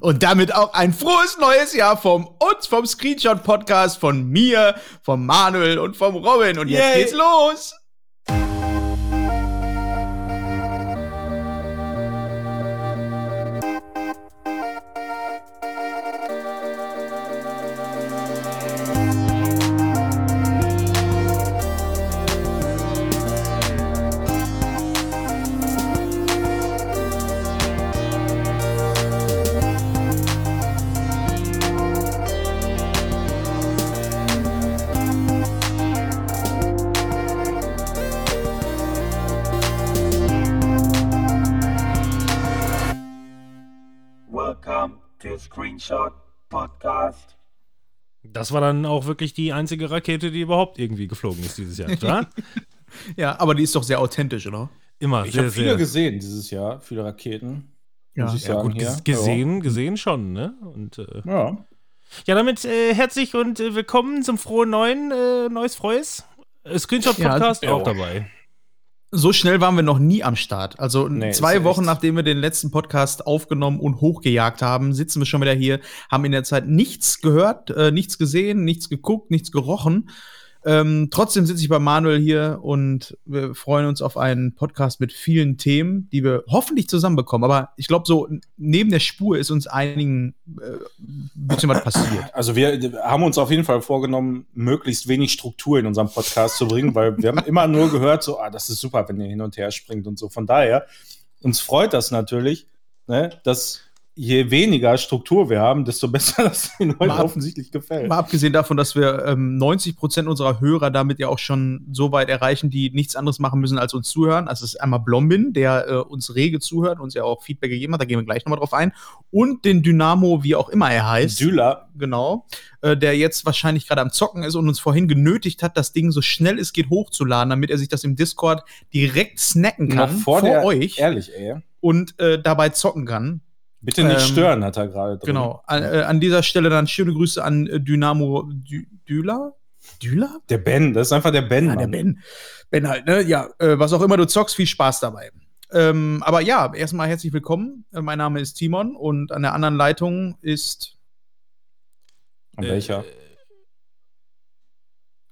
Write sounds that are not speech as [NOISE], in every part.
Und damit auch ein frohes neues Jahr vom uns, vom Screenshot-Podcast, von mir, vom Manuel und vom Robin. Und jetzt Yay. geht's los. Das war dann auch wirklich die einzige Rakete, die überhaupt irgendwie geflogen ist dieses Jahr, oder? [LAUGHS] Ja, aber die ist doch sehr authentisch, oder? Immer Ich sehr, habe viele sehr. gesehen dieses Jahr, viele Raketen. Ja. muss ich Ja, sagen. gut, hier. ges- gesehen, gesehen schon, ne? Und äh, Ja. ja, damit äh, herzlich und äh, willkommen zum frohen neuen äh, Neues Freues. Äh, Screenshot-Podcast Ja, auch ja. dabei. So schnell waren wir noch nie am Start. Also Nee, zwei. Wochen nachdem wir den letzten Podcast aufgenommen und hochgejagt haben, sitzen wir schon wieder hier, haben in der Zeit nichts gehört, äh, nichts gesehen, nichts geguckt, nichts gerochen. Ähm, trotzdem sitze ich bei Manuel hier und wir freuen uns auf einen Podcast mit vielen Themen, die wir hoffentlich zusammenbekommen. Aber ich glaube, so neben der Spur ist uns einigen äh, ein bisschen was passiert. Also wir haben uns auf jeden Fall vorgenommen, möglichst wenig Struktur in unserem Podcast zu bringen, weil wir haben immer nur gehört, so, ah, das ist super, wenn ihr hin und her springt und so. Von daher, uns freut das natürlich, ne, dass je weniger Struktur wir haben, desto besser [LAUGHS] das den Leuten Mal offensichtlich gefällt. Mal abgesehen davon, dass wir ähm, 90 Prozent unserer Hörer damit ja auch schon so weit erreichen, die nichts anderes machen müssen als uns zuhören. Also es ist einmal Blombin, der äh, uns rege zuhört, uns ja auch Feedback gegeben hat, da gehen wir gleich nochmal drauf ein. Und den Dynamo, wie auch immer er heißt. Düler, genau, äh, der jetzt wahrscheinlich gerade am Zocken ist und uns vorhin genötigt hat, das Ding so schnell es geht hochzuladen, damit er sich das im Discord direkt snacken kann vor, der, euch ehrlich, ey. und äh, dabei zocken kann. Bitte nicht Ähm, stören, hat er gerade drin. Genau. An, äh, an dieser Stelle dann schöne Grüße an äh, Dynamo Dü Düler? Düler? Der Ben, das ist einfach der Ben. Ja, der Mann. Ben. Ben halt, ne? Ja, äh, was auch immer du zockst, viel Spaß dabei. Ähm, aber ja, erstmal herzlich willkommen. Äh, mein Name ist Timon und an der anderen Leitung ist Und welcher? Äh,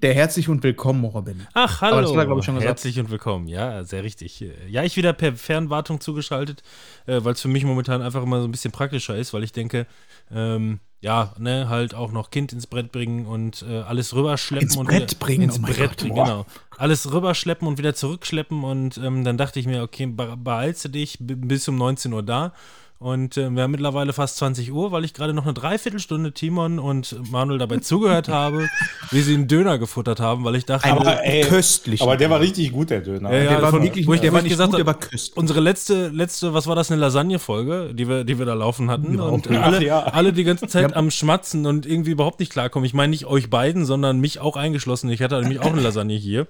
der Herzlich und Willkommen, Robin. Ach, Aber hallo. das hat er, ich, schon gesagt. Herzlich und willkommen. Ja, sehr richtig. Ja, ich wieder per Fernwartung zugeschaltet, äh, weil es für mich momentan einfach immer so ein bisschen praktischer ist, weil ich denke, ähm, ja, ne, halt auch noch Kind ins Brett bringen und äh, alles rüberschleppen Ins und Brett wieder, bringen, ins oh Brett Gott. bringen, genau. Alles rüberschleppen und wieder zurückschleppen und ähm, dann dachte ich mir, okay, be beeilst du dich, bis um 19 Uhr da. Und äh, wir haben mittlerweile fast 20 Uhr, weil ich gerade noch eine Dreiviertelstunde Timon und Manuel dabei zugehört habe, [LAUGHS] wie sie einen Döner gefuttert haben, weil ich dachte, Aber, ey, köstlich. Aber der war richtig gut, der Döner. Ja, ja, der war von- wirklich wo ich- der wo war ich nicht gesagt gut, der war köstlich. unsere letzte, letzte, was war das, eine Lasagne-Folge, die wir, die wir da laufen hatten. Ja, und okay. [LAUGHS] alle, Ach ja. alle die ganze Zeit Ja. am Schmatzen und irgendwie überhaupt nicht klarkommen. Ich meine nicht euch beiden, sondern mich auch eingeschlossen. Ich hatte nämlich auch eine Lasagne hier.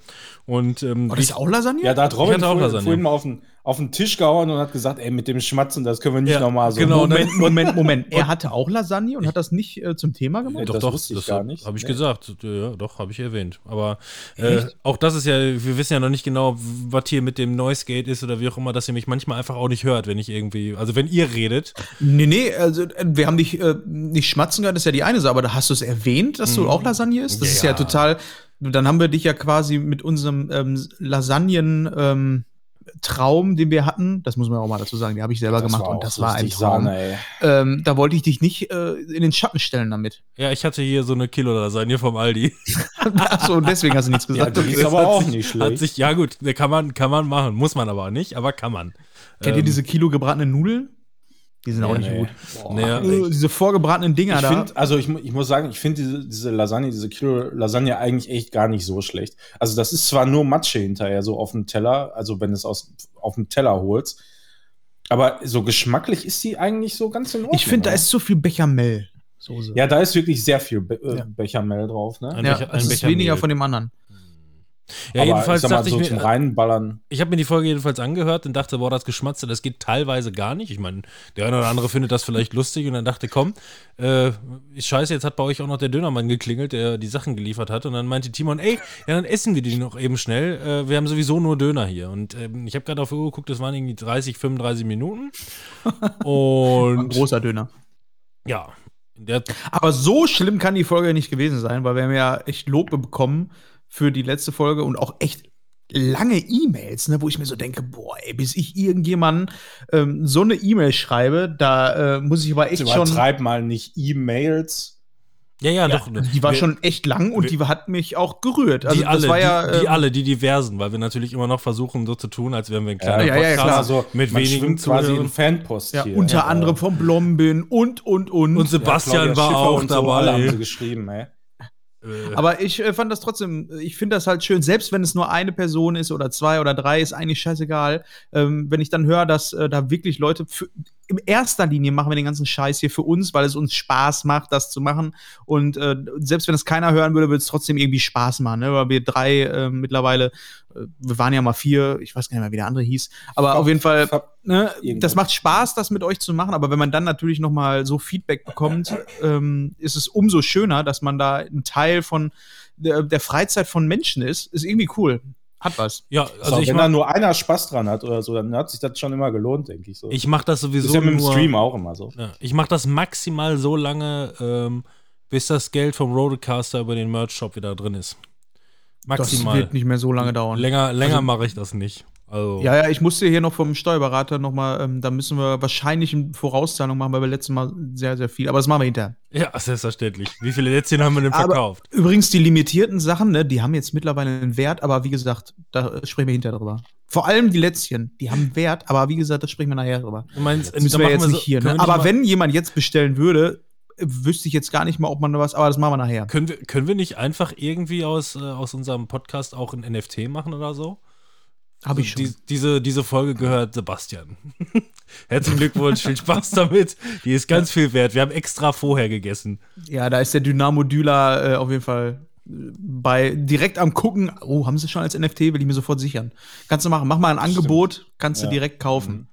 Und ähm, Oh, das ist auch Lasagne? Ja, da hat Ich Robin hatte auch vorhin, Lasagne. vorhin mal auf den, auf den Tisch gehauen und hat gesagt, ey, mit dem Schmatzen, das können wir nicht Ja, nochmal so. genau, Moment, Moment, Moment, [LAUGHS] Moment. Er hatte auch Lasagne und hat das nicht äh, zum Thema gemacht? Nee, doch, das doch, wusste ich das gar nicht. Habe ich Nee. gesagt. Ja, doch, habe ich erwähnt. Aber äh, auch das ist ja, wir wissen ja noch nicht genau, was hier mit dem Noise Gate ist oder wie auch immer, dass ihr mich manchmal einfach auch nicht hört, wenn ich irgendwie, also wenn ihr redet. Nee, nee, also äh, wir haben dich äh, nicht schmatzen gehört, das ist ja die eine Sache, aber da hast du es erwähnt, dass du auch Lasagne isst? Das Ja, ist ja ja. total, dann haben wir dich ja quasi mit unserem ähm, Lasagnen ähm, Traum, den wir hatten, das muss man auch mal dazu sagen, den habe ich selber Das gemacht und das war ein Traum. Sahne, ey. Ähm, da wollte ich dich nicht äh, in den Schatten stellen damit. Ja, ich hatte hier so eine Kilo Lasagne vom Aldi. [LAUGHS] Achso, und deswegen hast du nichts Ja, gesagt. die Okay. ist aber hat auch sich, nicht Hat schlecht. sich, ja gut, kann man, kann man machen. Muss man aber nicht, aber kann man. Kennt ihr Ähm, diese Kilo gebratenen Nudeln? Die sind auch Ja, nicht nee. gut. Naja, Äh, diese vorgebratenen Dinger Ich da. finde, also ich, ich muss sagen, ich finde diese, diese Lasagne, diese Kilo Lasagne eigentlich echt gar nicht so schlecht. Also das ist zwar nur Matsche hinterher so auf dem Teller, also wenn du es aus, auf dem Teller holst, aber so geschmacklich ist die eigentlich so ganz in Ordnung. ich finde, da ist zu viel Bechamel. Soße. Ja, da ist wirklich sehr viel Be äh, Ja. Bechamel drauf, ne? Ein ja Becher- das ist Becher weniger von dem anderen. Ja, aber jedenfalls ich dachte so ich mir, Reinballern. ich habe mir die Folge jedenfalls angehört und dachte, boah, das Geschmatze, das geht teilweise gar nicht. Ich meine, der eine oder andere findet das vielleicht lustig und dann dachte, komm, äh, ist scheiße, jetzt hat bei euch auch noch der Dönermann geklingelt, der die Sachen geliefert hat. Und dann meinte Timon, ey, ja, dann essen wir die noch eben schnell. Äh, wir haben sowieso nur Döner hier. Und ähm, ich habe gerade auf die Uhr geguckt, das waren irgendwie 30, 35 Minuten. [LAUGHS] Ein Und großer Döner. Ja. Aber so schlimm kann die Folge nicht gewesen sein, weil wir haben ja echt Lob bekommen für die letzte Folge und auch echt lange E-Mails, ne, wo ich mir so denke, boah, ey, bis ich irgendjemandem ähm, so eine E-Mail schreibe, da äh, muss ich aber echt schon. Übertreib mal nicht E-Mails. ja, ja, Ja, doch. also die war wir- schon echt lang und die hat mich auch gerührt. Also die alle, das war ja, die, die ähm, alle, die diversen, weil wir natürlich immer noch versuchen, so zu tun, als wären wir ein kleiner ja, ja, ja, klar. Also, mit man wenigen quasi Zuhörern. in Fanpost ja, hier. unter Ja, anderem vom Blombin und und und. Und Sebastian Claudia war Schiffer auch und so, alle haben dabei. sie geschrieben, ey. Äh, Aber ich äh, fand das trotzdem, ich finde das halt schön, selbst wenn es nur eine Person ist oder zwei oder drei, ist eigentlich scheißegal. Ähm, wenn ich dann höre, dass äh, da wirklich Leute für, in erster Linie machen wir den ganzen Scheiß hier für uns, weil es uns Spaß macht, das zu machen. Und äh, selbst wenn es keiner hören würde, würde es trotzdem irgendwie Spaß machen, ne? Weil wir drei äh, mittlerweile, äh, wir waren ja mal vier, ich weiß gar nicht mehr, wie der andere hieß, aber auf jeden Fall. Ne, das macht Spaß, das mit euch zu machen, aber wenn man dann natürlich noch mal so Feedback bekommt, ähm, ist es umso schöner, dass man da ein Teil von der, der Freizeit von Menschen ist. Ist irgendwie cool. Hat was. ja, Also also ich wenn da nur einer Spaß dran hat oder so, dann hat sich das schon immer gelohnt, denke ich so. ich mach das das sowieso ist ja mit dem nur, Stream auch immer so. Ja, ich mache das maximal so lange, ähm, bis das Geld vom Rodecaster über den Merch-Shop wieder drin ist. Das Maximal. wird nicht mehr so lange dauern. Länger, länger Also- mache ich das nicht. Also, Ja, ja, ich musste hier noch vom Steuerberater noch mal, ähm, da müssen wir wahrscheinlich eine Vorauszahlung machen, weil wir letztes Mal sehr, sehr viel, aber das machen wir hinterher. ja, selbstverständlich. Wie viele Lätzchen haben wir denn Aber- verkauft? Übrigens, die limitierten Sachen, ne, die haben jetzt mittlerweile einen Wert, aber wie gesagt, da sprechen wir hinterher drüber. Vor allem die Lätzchen, die haben einen Wert, aber wie gesagt, da sprechen wir nachher drüber. Du meinst, Das müssen wir jetzt nicht so- hier. Ne? wir nicht Aber wenn jemand jetzt bestellen würde, wüsste ich jetzt gar nicht mal, ob man da was, aber das machen wir nachher. Können wir, können wir nicht einfach irgendwie aus, äh, aus unserem Podcast auch ein NFT machen oder so? Habe ich schon. Die, diese, diese Folge gehört Sebastian. [LAUGHS] Herzlichen Glückwunsch, viel Spaß damit. Die ist ganz viel wert. Wir haben extra vorher gegessen. ja, da ist der Dynamo Düler äh, auf jeden Fall äh, bei direkt am gucken. Oh, haben sie schon als NFT? Will ich mir sofort sichern. Kannst du machen. Mach mal ein Angebot, kannst du Ja. direkt kaufen.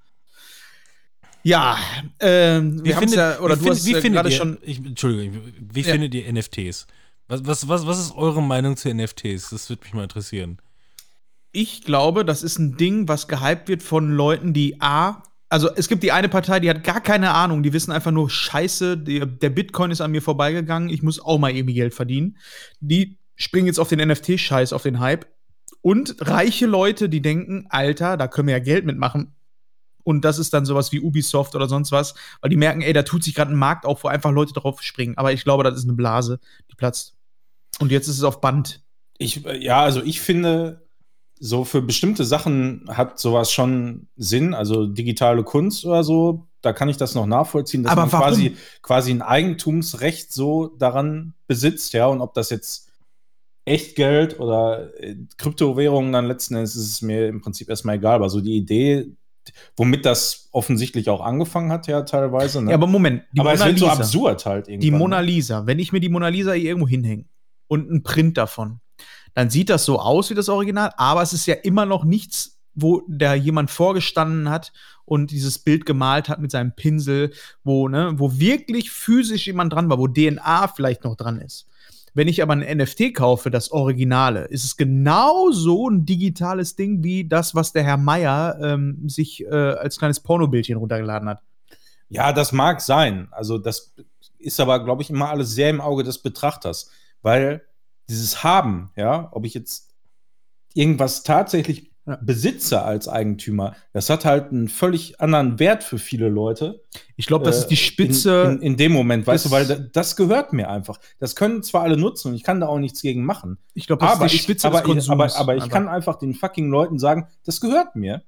Ja, ähm, wir haben ja, oder wie du hast find- ja findet gerade ihr, schon. Ich, Entschuldigung, wie Ja. findet ihr NFTs? Was, was, was, was ist eure Meinung zu NFTs? Das würde mich mal interessieren. Ich glaube, das ist ein Ding, was gehypt wird von Leuten, die A. Also es gibt die eine Partei, die hat gar keine Ahnung, die wissen einfach nur, scheiße, die, der Bitcoin ist an mir vorbeigegangen, ich muss auch mal irgendwie Geld verdienen. Die springen jetzt auf den NFT-Scheiß, auf den Hype. Und reiche Leute, die denken, Alter, da können wir ja Geld mitmachen. Und das ist dann sowas wie Ubisoft oder sonst was, weil die merken, ey, da tut sich gerade ein Markt auf, wo einfach Leute drauf springen. Aber ich glaube, das ist eine Blase, die platzt. Und jetzt ist es auf Band. Ich, äh, ja, also ich finde, so für bestimmte Sachen hat sowas schon Sinn, also digitale Kunst oder so, da kann ich das noch nachvollziehen, dass Aber man warum? quasi, quasi ein Eigentumsrecht so daran besitzt, ja, und ob das jetzt Echtgeld oder äh, Kryptowährungen dann letzten Endes ist es mir im Prinzip erstmal egal, aber so die Idee, womit das offensichtlich auch angefangen hat, ja, teilweise, ne? Ja, aber Moment, die aber es wird so Lisa. absurd halt irgendwann. Die ne? Mona Lisa, wenn ich mir die Mona Lisa hier irgendwo hinhänge und einen Print davon, dann sieht das so aus wie das Original, aber es ist ja immer noch nichts, wo da jemand vorgestanden hat und dieses Bild gemalt hat mit seinem Pinsel, wo, ne, wo wirklich physisch jemand dran war, wo DNA vielleicht noch dran ist. Wenn ich aber ein NFT kaufe, das Originale, ist es genauso ein digitales Ding wie das, was der Herr Meier ähm, sich äh, als kleines Pornobildchen runtergeladen hat. Ja, das mag sein. Also das ist aber, glaube ich, immer alles sehr im Auge des Betrachters, weil dieses Haben, ja, ob ich jetzt irgendwas tatsächlich besitze als Eigentümer, das hat halt einen völlig anderen Wert für viele Leute. Ich glaube, das Äh, ist die Spitze. In, in, in dem Moment, weißt du, weil da- das gehört mir einfach. Das können zwar alle nutzen und ich kann da auch nichts gegen machen. Ich glaube, das aber ist die ich, Spitze aber, des Konsums. ich, aber, aber ich einfach. kann einfach den fucking Leuten sagen, das gehört mir.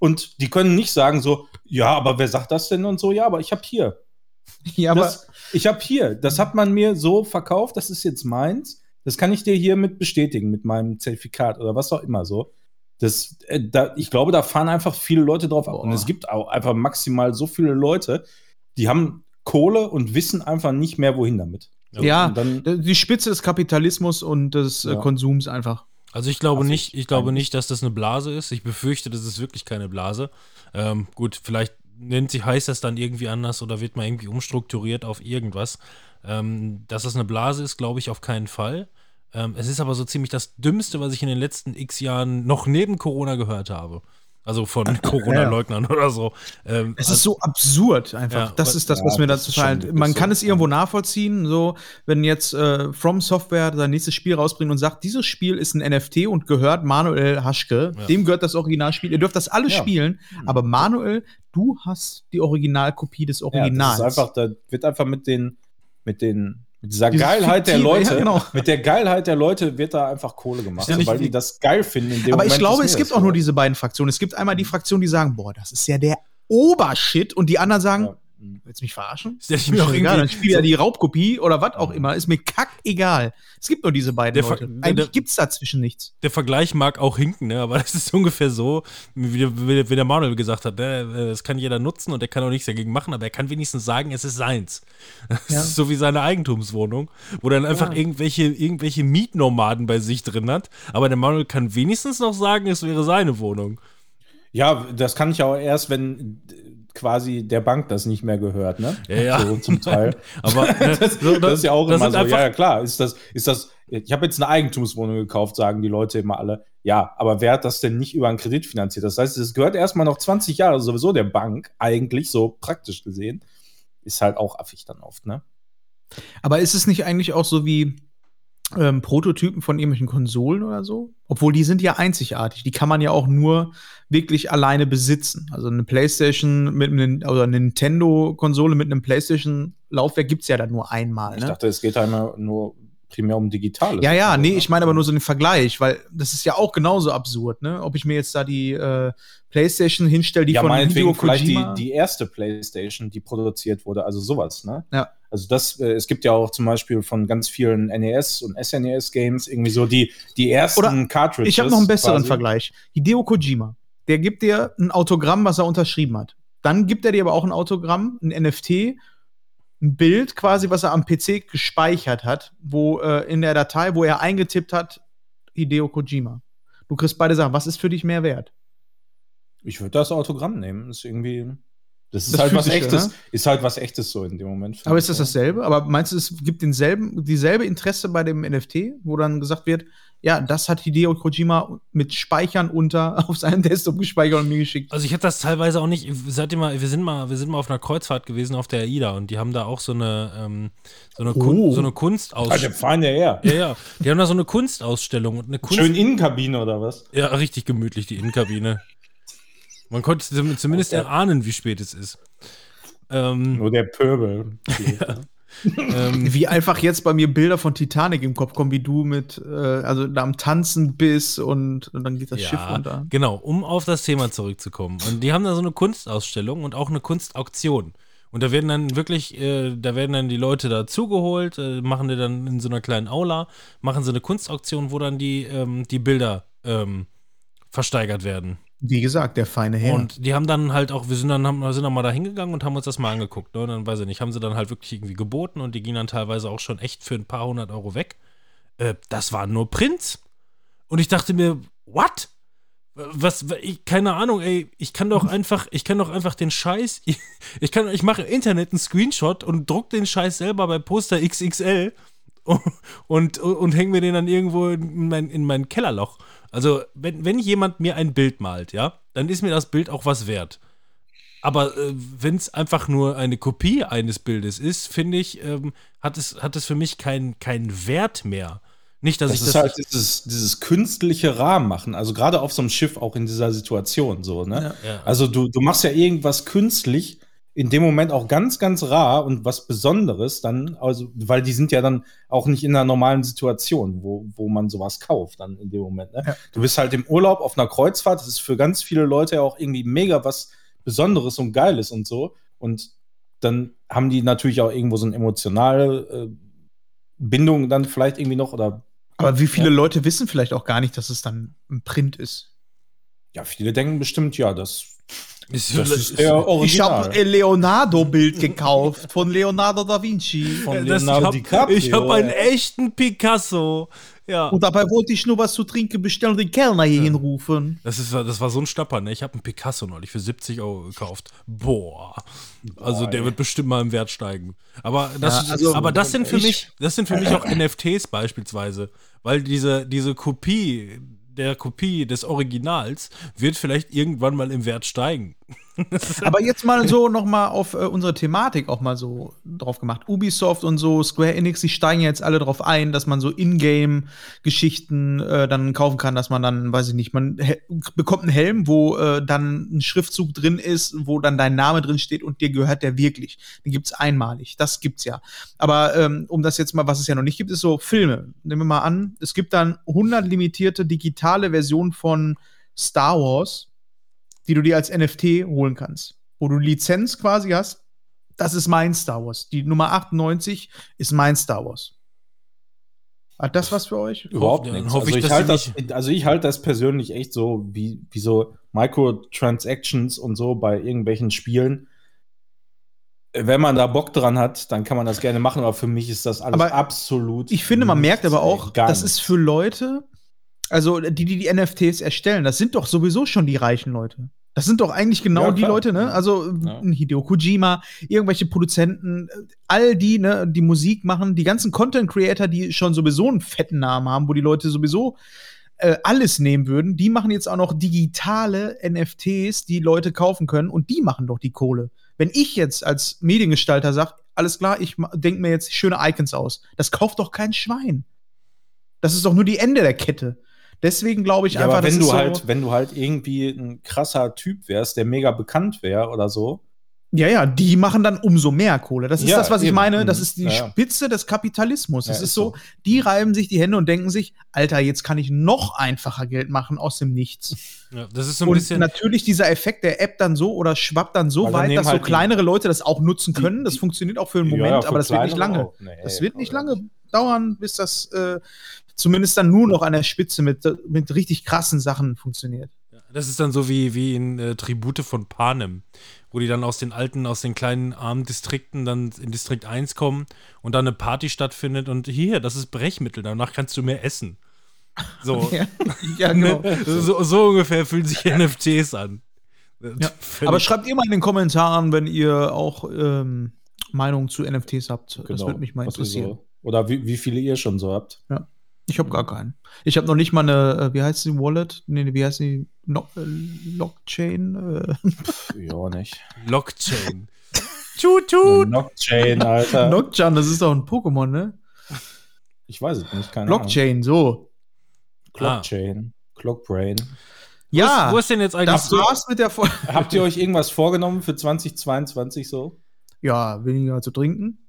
Und die können nicht sagen so, ja, aber wer sagt das denn und so, ja, aber ich habe hier. [LAUGHS] ja, aber das, ich habe hier, das hat man mir so verkauft, das ist jetzt meins. Das kann ich dir hiermit bestätigen, mit meinem Zertifikat oder was auch immer so. Das, äh, da, ich glaube, da fahren einfach viele Leute drauf ab. Und Boah. es gibt auch einfach maximal so viele Leute, die haben Kohle und wissen einfach nicht mehr, wohin damit. ja, Und dann, die Spitze des Kapitalismus und des äh, Ja. Konsums einfach. Also ich glaube Hasse nicht, ich glaube nicht, dass das eine Blase ist. Ich befürchte, das ist wirklich keine Blase. Ähm, gut, vielleicht nennt sie, heißt das dann irgendwie anders oder wird mal irgendwie umstrukturiert auf irgendwas. Ähm, dass das eine Blase ist, glaube ich auf keinen Fall. Ähm, es ist aber so ziemlich das Dümmste, was ich in den letzten x Jahren noch neben Corona gehört habe. Also von Corona-Leugnern oder so. Ähm, Es also- ist so absurd einfach. Ja, das ist das, ja, was mir das dazu wirklich Man so. kann es irgendwo nachvollziehen, so wenn jetzt äh, From Software sein nächstes Spiel rausbringt und sagt, dieses Spiel ist ein NFT und gehört Manuel Haschke, Ja. dem gehört das Originalspiel. Ihr dürft das alle Ja. spielen, aber Manuel, du hast die Originalkopie des Ja, Originals. das ist einfach, da wird einfach mit den, mit den, mit dieser Dieses Geilheit der Leute, ja, genau. mit der Geilheit der Leute wird da einfach Kohle gemacht, ja nicht weil die das geil finden. Aber ich glaube, es gibt auch nur diese beiden Fraktionen. Es gibt einmal die Fraktion, die sagen, boah, das ist ja der Obershit und die anderen sagen, Ja. Willst du mich verarschen? Ich Ist mir auch doch egal, dann irgendwie- spiel ja die Raubkopie oder was auch immer. Ist mir kackegal. Es gibt nur diese beiden Der Leute. Eigentlich der- gibt's dazwischen nichts. der Vergleich mag auch hinken, ne? aber [LAUGHS] das ist ungefähr so, wie, wie, wie der Manuel gesagt hat, ne? äh, das kann jeder nutzen und er kann auch nichts dagegen machen, aber er kann wenigstens sagen, es ist seins. [LAUGHS] Das Ja. ist so wie seine Eigentumswohnung, wo dann einfach Ja. irgendwelche, irgendwelche Mietnomaden bei sich drin hat, aber der Manuel kann wenigstens noch sagen, es wäre seine Wohnung. Ja, das kann ich auch erst, wenn quasi der Bank das nicht mehr gehört, ne? Ja, ja. So zum Teil. [LAUGHS] Aber ne, [LAUGHS] das, so, das ist ja auch das immer so. Ja, ja, klar. Ist das, ist das, ich habe jetzt eine Eigentumswohnung gekauft, sagen die Leute immer alle. Ja, aber wer hat das denn nicht über einen Kredit finanziert? Das heißt, es gehört erstmal noch 20 Jahre sowieso der Bank, eigentlich, so praktisch gesehen. Ist halt auch affig dann oft, ne? Aber ist es nicht eigentlich auch so wie ähm, Prototypen von irgendwelchen Konsolen oder so? Obwohl die sind ja einzigartig. Die kann man ja auch nur wirklich alleine besitzen. Also eine PlayStation mit einem oder eine Nintendo-Konsole mit einem PlayStation-Laufwerk gibt's ja dann nur einmal. Ich Ne? dachte, es geht einmal nur primär um Digitales. Ja, ja, Also, nee, ne? ich meine aber nur so einen Vergleich, weil das ist ja auch genauso absurd, ne? Ob ich mir jetzt da die äh, PlayStation hinstelle, die ja, von Hideo vielleicht die, Kojima. die erste PlayStation, die produziert wurde, also sowas, ne? Ja. Also das, äh, es gibt ja auch zum Beispiel von ganz vielen NES und SNES-Games irgendwie so die, die ersten Oder Cartridges. Ich habe noch einen besseren quasi. Vergleich. Hideo Kojima, der gibt dir ein Autogramm, was er unterschrieben hat. Dann gibt er dir aber auch ein Autogramm, ein NFT, ein Bild quasi, was er am PC gespeichert hat, wo äh, in der Datei, wo er eingetippt hat, Hideo Kojima. Du kriegst beide Sachen. Was ist für dich mehr wert? Ich würde das Autogramm nehmen. Ist irgendwie. Das ist Das halt was Physische, echtes. ne? Ist halt was echtes so in dem Moment. Aber ist das dasselbe? Aber meinst du, es gibt denselben, dieselbe Interesse bei dem NFT, wo dann gesagt wird, ja, das hat Hideo Kojima mit Speichern unter [LAUGHS] auf seinem Desktop gespeichert und mir geschickt. Also ich hätte das teilweise auch nicht. Seid ihr mal, wir sind mal, wir sind mal auf einer Kreuzfahrt gewesen auf der AIDA und die haben da auch so eine, ähm, so eine, Kun Oh. so eine Ah, der Kunstausstellung. fahren ja her. Ja, ja. Die haben da so eine Kunstausstellung und eine Kunst. Schön Innenkabine oder was? Ja, richtig gemütlich, die Innenkabine. Man konnte zum- zumindest erahnen, wie spät es ist. Ähm, Nur der Pöbel. [LAUGHS] ähm, Wie einfach jetzt bei mir Bilder von Titanic im Kopf kommen, wie du mit, äh, also da am Tanzen bist und, und dann geht das Schiff runter. Genau, um auf das Thema zurückzukommen. Und die haben da so eine Kunstausstellung und auch eine Kunstauktion. Und da werden dann wirklich, äh, da werden dann die Leute dazugeholt, äh, machen die dann in so einer kleinen Aula, machen sie eine Kunstauktion, wo dann die, ähm, die Bilder ähm, versteigert werden. Wie gesagt, der feine Herr. Und die haben dann halt auch, wir sind dann, haben, sind dann mal da hingegangen und haben uns das mal angeguckt. Ne? Und dann weiß ich nicht, haben sie dann halt wirklich irgendwie geboten und die gingen dann teilweise auch schon echt für ein paar hundert Euro weg. Äh, das waren nur Prints. Und ich dachte mir, what? Was, ich, keine Ahnung, ey, ich kann doch einfach, ich kann doch einfach den Scheiß, ich, [LAUGHS] ich kann, ich mache im Internet einen Screenshot und druck den Scheiß selber bei Poster XXL und, und, und hänge mir den dann irgendwo in mein, in mein Kellerloch. Also, wenn, wenn jemand mir ein Bild malt, ja, dann ist mir das Bild auch was wert. Aber äh, wenn es einfach nur eine Kopie eines Bildes ist, finde ich, ähm, hat, es, hat es für mich keinen keinen Wert mehr. Nicht, dass Das ich ist das. halt dieses, dieses künstliche Rahmen machen. Also gerade auf so einem Schiff auch in dieser Situation so, ne? Ja. Also du, du machst ja irgendwas künstlich, in dem Moment auch ganz, ganz rar und was Besonderes dann, also, weil die sind ja dann auch nicht in einer normalen Situation, wo, wo man sowas kauft dann in dem Moment. Ne? Ja. Du bist halt im Urlaub auf einer Kreuzfahrt, das ist für ganz viele Leute ja auch irgendwie mega was Besonderes und Geiles und so. Und dann haben die natürlich auch irgendwo so eine emotionale äh, Bindung dann vielleicht irgendwie noch oder Aber wie viele Ja. Leute wissen vielleicht auch gar nicht, dass es dann ein Print ist? ja, viele denken bestimmt, ja, das, Ist, das ist der Original. Ich habe ein Leonardo-Bild gekauft von Leonardo da Vinci. Von das, ich Leonardo habe DiCaprio, hab einen ja. echten Picasso. Ja. Und dabei wollte ich nur was zu trinken bestellen und den Kellner hier hinrufen. Das, ist, das war so ein Stapper, ne? Ich habe einen Picasso neulich für 70 Euro gekauft. Boah. Also der ey. wird bestimmt mal im Wert steigen. Aber das, Ja, also, aber das sind für ich- mich, das sind für mich auch [CLEARS THROAT] NFTs beispielsweise. Weil diese, diese Kopie, der Kopie des Originals wird vielleicht irgendwann mal im Wert steigen. [LAUGHS] Aber jetzt mal so noch mal auf äh, unsere Thematik auch mal so drauf gemacht. Ubisoft und so, Square Enix, die steigen jetzt alle drauf ein, dass man so Ingame-Geschichten äh, dann kaufen kann, dass man dann, weiß ich nicht, man bekommt einen Helm, wo äh, dann ein Schriftzug drin ist, wo dann dein Name drin steht und dir gehört der wirklich. Den gibt's einmalig. Das gibt's ja. Aber ähm, um das jetzt mal, was es ja noch nicht gibt, ist so Filme. Nehmen wir mal an, es gibt dann 100 limitierte digitale Versionen von Star Wars die du dir als NFT holen kannst. Wo du Lizenz quasi hast. Das ist mein Star Wars. Die Nummer 98 ist mein Star Wars. Hat das was für euch? Überhaupt Dann nichts. Also ich, ich, halte das, also ich halte das persönlich echt so wie, wie so Microtransactions und so bei irgendwelchen Spielen. Wenn man da Bock dran hat, dann kann man das gerne machen, aber für mich ist das alles Aber absolut. Ich finde, man merkt aber auch, gar das ist für Leute, also die, die die NFTs erstellen, das sind doch sowieso schon die reichen Leute. Das sind doch eigentlich genau Ja, die. Leute, ne? Also Ja. Hideo Kojima, irgendwelche Produzenten, all die, ne, die Musik machen, die ganzen Content Creator, die schon sowieso einen fetten Namen haben, wo die Leute sowieso äh, alles nehmen würden, die machen jetzt auch noch digitale NFTs, die Leute kaufen können und die machen doch die Kohle. Wenn ich jetzt als Mediengestalter sage, alles klar, ich denke mir jetzt schöne Icons aus, das kauft doch kein Schwein. Das ist doch nur die Ende der Kette. Deswegen glaube ich Ja, einfach, aber wenn das du ist so, halt, wenn du halt irgendwie ein krasser Typ wärst, der mega bekannt wäre oder so, Ja, ja, die machen dann umso mehr Kohle. Das ist Ja, das, was ich eben. meine. Das Mhm. ist die Ja, ja. Spitze des Kapitalismus. Das Ja, ist ist so, so. die reiben sich die Hände und denken sich, Alter, jetzt kann ich noch einfacher Geld machen aus dem Nichts. Ja, das ist so ein und bisschen. natürlich dieser Effekt, der App dann so oder schwappt dann so Weil weit, dass so halt die- kleinere Leute das auch nutzen können. Das funktioniert auch für einen Ja, Moment, für aber das wird nicht lange. Nee, Das wird nicht lange dauern, bis das äh, zumindest dann nur noch an der Spitze mit, mit richtig krassen Sachen funktioniert. Das ist dann so wie, wie in äh, Tribute von Panem, wo die dann aus den alten, aus den kleinen armen Distrikten dann in Distrikt 1 kommen und dann eine Party stattfindet und hier, das ist Brechmittel, danach kannst du mehr essen. So, [LAUGHS] Ja, ja genau. [LAUGHS] so, so ungefähr fühlen sich [LAUGHS] NFTs an. Ja. Aber schreibt ihr mal in den Kommentaren, wenn ihr auch ähm, Meinungen zu NFTs habt. Das Genau, würde mich mal interessieren. So, oder wie, wie viele ihr schon so habt. Ich habe gar keinen. Ich habe noch nicht mal eine, äh, wie heißt die Wallet? Nee, nee, wie heißt die? No äh, Lockchain? Äh, Ja, nicht. Blockchain. [LAUGHS] Tut, tut. Blockchain, Alter. Nocturne, das ist doch ein Pokémon, ne? ich weiß es nicht, keine Blockchain, so. Ahnung. Blockchain. Clockbrain. Ja, Wo ist, wo ist denn jetzt eigentlich das war's mit der Folge. [LAUGHS] Habt ihr euch irgendwas vorgenommen für 2022 so? Ja, weniger zu trinken.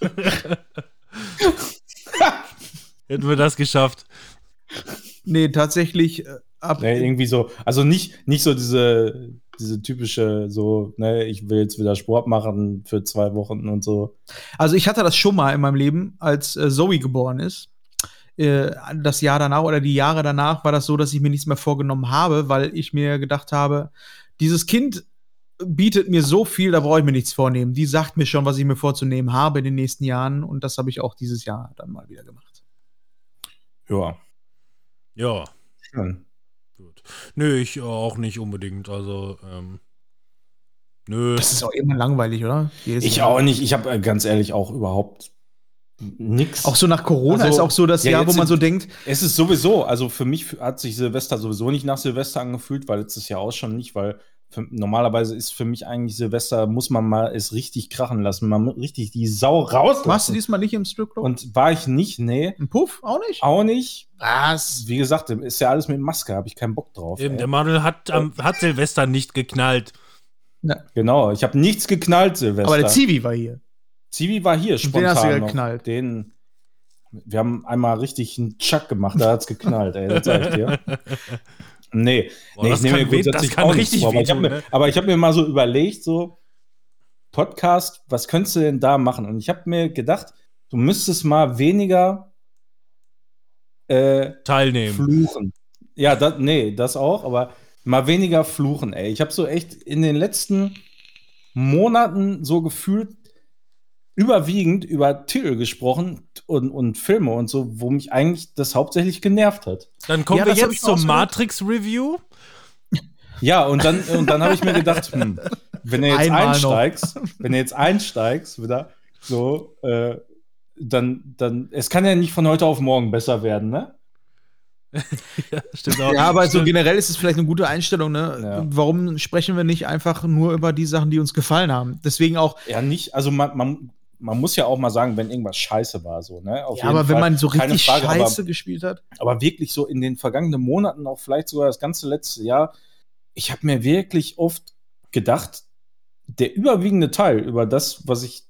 [LAUGHS] Hätten wir das geschafft. Nee, tatsächlich äh, ab. Nee, irgendwie so, also nicht, nicht so diese, diese typische, so, ne, ich will jetzt wieder Sport machen für zwei Wochen und so. Also ich hatte das schon mal in meinem Leben, als äh, Zoe geboren ist. Äh, das Jahr danach oder die Jahre danach war das so, dass ich mir nichts mehr vorgenommen habe, weil ich mir gedacht habe, dieses Kind bietet mir so viel, da brauche ich mir nichts vornehmen. Die sagt mir schon, was ich mir vorzunehmen habe in den nächsten Jahren und das habe ich auch dieses Jahr dann mal wieder gemacht. Ja. Ja, Schön. gut. Nö, ich auch nicht unbedingt. Also, ähm, nö. Das ist auch immer langweilig, oder? Jedes Ich Jahr. auch nicht, ich habe äh, ganz ehrlich auch überhaupt nix. Auch so nach Corona Also, ist auch so das ja, Jahr, wo man so denkt, Es ist sowieso, also für mich hat sich Silvester sowieso nicht nach Silvester angefühlt, weil letztes Jahr auch schon nicht, weil für, normalerweise ist für mich eigentlich Silvester, muss man mal es richtig krachen lassen, mal richtig die Sau rauslassen. warst du diesmal nicht im Stripclub? Und war ich nicht, nee, Ein Puff? Auch nicht? auch nicht. Was? Wie gesagt, ist ja alles mit Maske, habe ich keinen Bock drauf. Eben, ey. der Manuel hat, am, hat Silvester nicht geknallt. Genau, ich habe nichts geknallt, Silvester. Aber der Zivi war hier. Zivi war hier Und den spontan hast du geknallt. Den, wir haben einmal richtig einen Chuck gemacht, da hat's geknallt, ey, das sag ich dir. [LAUGHS] Nee, Boah, nee das ich nehme mir grundsätzlich das kann auch richtig vor, aber ich habe wehtun, mir, ne? aber ich habe mir mal so überlegt, so Podcast, was könntest du denn da machen? Und ich habe mir gedacht, du müsstest mal weniger äh, Teilnehmen. fluchen. Ja, das, nee, das auch, aber mal weniger fluchen, ey. Ich habe so echt in den letzten Monaten so gefühlt überwiegend über Titel gesprochen und, und Filme und so, wo mich eigentlich das hauptsächlich genervt hat. Dann kommen Ja, wir jetzt zum so Matrix-Review. Ja, und dann, und dann habe ich mir gedacht, hm, wenn du jetzt Einmal noch. einsteigst, wenn du jetzt einsteigst, wieder so, äh, dann, dann, es kann ja nicht von heute auf morgen besser werden, ne? [LAUGHS] ja, stimmt auch. Ja, aber so Stimmt. generell ist es vielleicht eine gute Einstellung, ne? Ja. Warum sprechen wir nicht einfach nur über die Sachen, die uns gefallen haben? Deswegen auch, Ja, nicht, also man, man, man muss ja auch mal sagen, wenn irgendwas scheiße war, so, ne? Auf ja, aber wenn Fall. man so richtig Frage, scheiße gespielt hat. Aber, aber wirklich so in den vergangenen Monaten, auch vielleicht sogar das ganze letzte Jahr, ich habe mir wirklich oft gedacht, der überwiegende Teil über das, was ich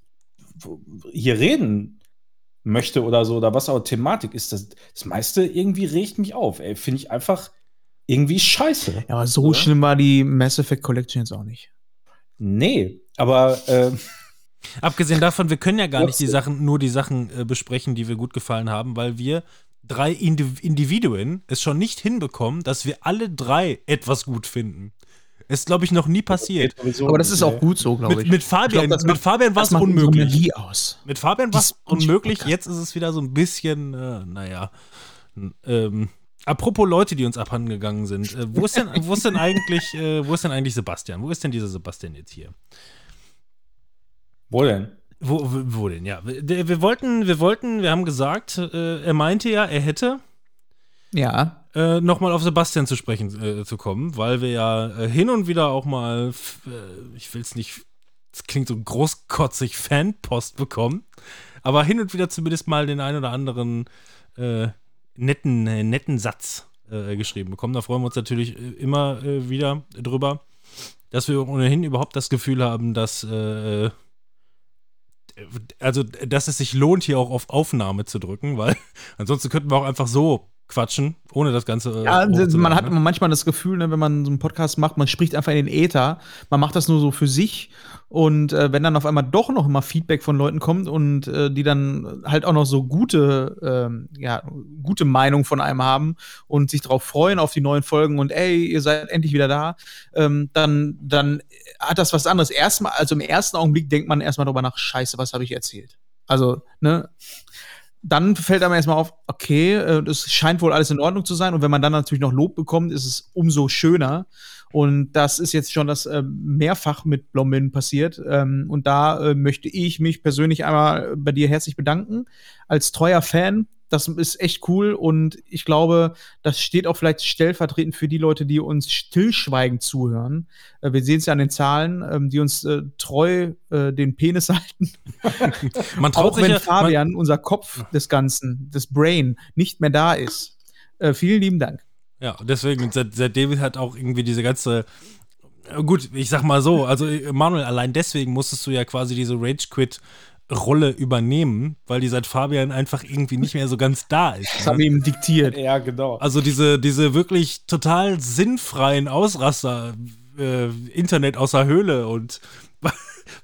hier reden möchte oder so, oder was auch Thematik ist, das, das meiste irgendwie regt mich auf, ey. Finde ich einfach irgendwie scheiße. Ja, aber so Oder? schlimm war die Mass Effect Collection jetzt auch nicht. Nee, aber äh, Abgesehen davon, wir können ja gar nicht die. Sachen, nur die Sachen äh, besprechen, die wir gut gefallen haben, weil wir drei Indiv Individuen es schon nicht hinbekommen, dass wir alle drei etwas gut finden. Ist, glaube ich, noch nie passiert. Aber das ist auch nicht, gut so, glaube Mit, ich. mit Fabian, glaub, mit Fabian war es unmöglich. Magie aus. Mit Fabian war es unmöglich. Jetzt ist es wieder so ein bisschen, äh, naja. Ähm, apropos Leute, die uns abhanden gegangen sind. Äh, wo ist denn, wo ist denn eigentlich, äh, wo ist denn eigentlich Sebastian? Wo ist denn dieser Sebastian jetzt hier? Wo denn? Wo, wo, denn? Ja, wir, wir wollten, wir wollten, wir haben gesagt, äh, er meinte ja, er hätte Ja. äh, nochmal auf Sebastian zu sprechen äh, zu kommen, weil wir ja äh, hin und wieder auch mal, äh, ich will es nicht, es klingt so großkotzig, Fanpost bekommen, aber hin und wieder zumindest mal den ein oder anderen äh, netten, äh, netten Satz äh, geschrieben bekommen. Da freuen wir uns natürlich immer äh, wieder drüber, dass wir ohnehin überhaupt das Gefühl haben, dass äh, also, dass es sich lohnt, hier auch auf Aufnahme zu drücken, weil [LAUGHS] ansonsten könnten wir auch einfach so quatschen, ohne das Ganze. äh, Ja, hochzuladen, man hat ne? manchmal das Gefühl, ne, wenn man so einen Podcast macht, man spricht einfach in den Äther. Man macht das nur so für sich. Und äh, wenn dann auf einmal doch noch immer Feedback von Leuten kommt und äh, die dann halt auch noch so gute, ähm, ja, gute Meinung von einem haben und sich darauf freuen auf die neuen Folgen und ey, ihr seid endlich wieder da, ähm, dann, dann hat das was anderes. Erstmal, also im ersten Augenblick denkt man erstmal darüber nach, scheiße, was habe ich erzählt? Also, ne, dann fällt einem erstmal auf, okay, äh, das scheint wohl alles in Ordnung zu sein. Und wenn man dann natürlich noch Lob bekommt, ist es umso schöner. Und das ist jetzt schon das äh, mehrfach mit Blommin passiert. Ähm, und da äh, möchte ich mich persönlich einmal bei dir herzlich bedanken. Als treuer Fan, das ist echt cool. Und ich glaube, das steht auch vielleicht stellvertretend für die Leute, die uns stillschweigend zuhören. Äh, wir sehen es ja an den Zahlen, ähm, die uns äh, treu äh, den Penis [LAUGHS] halten. Man traut Auch sich wenn ja, Fabian, unser Kopf des Ganzen, das Brain, nicht mehr da ist. Äh, vielen lieben Dank. Ja, deswegen, seit, seitdem hat auch irgendwie diese ganze. äh, Gut, ich sag mal so, also äh, Manuel, allein deswegen musstest du ja quasi diese Rage-Quit-Rolle übernehmen, weil die seit Fabian einfach irgendwie nicht mehr so ganz da ist. Das ne? haben wir ihm diktiert. Ja, genau. Also diese, diese wirklich total sinnfreien Ausraster, äh, Internet außer Höhle und [LAUGHS]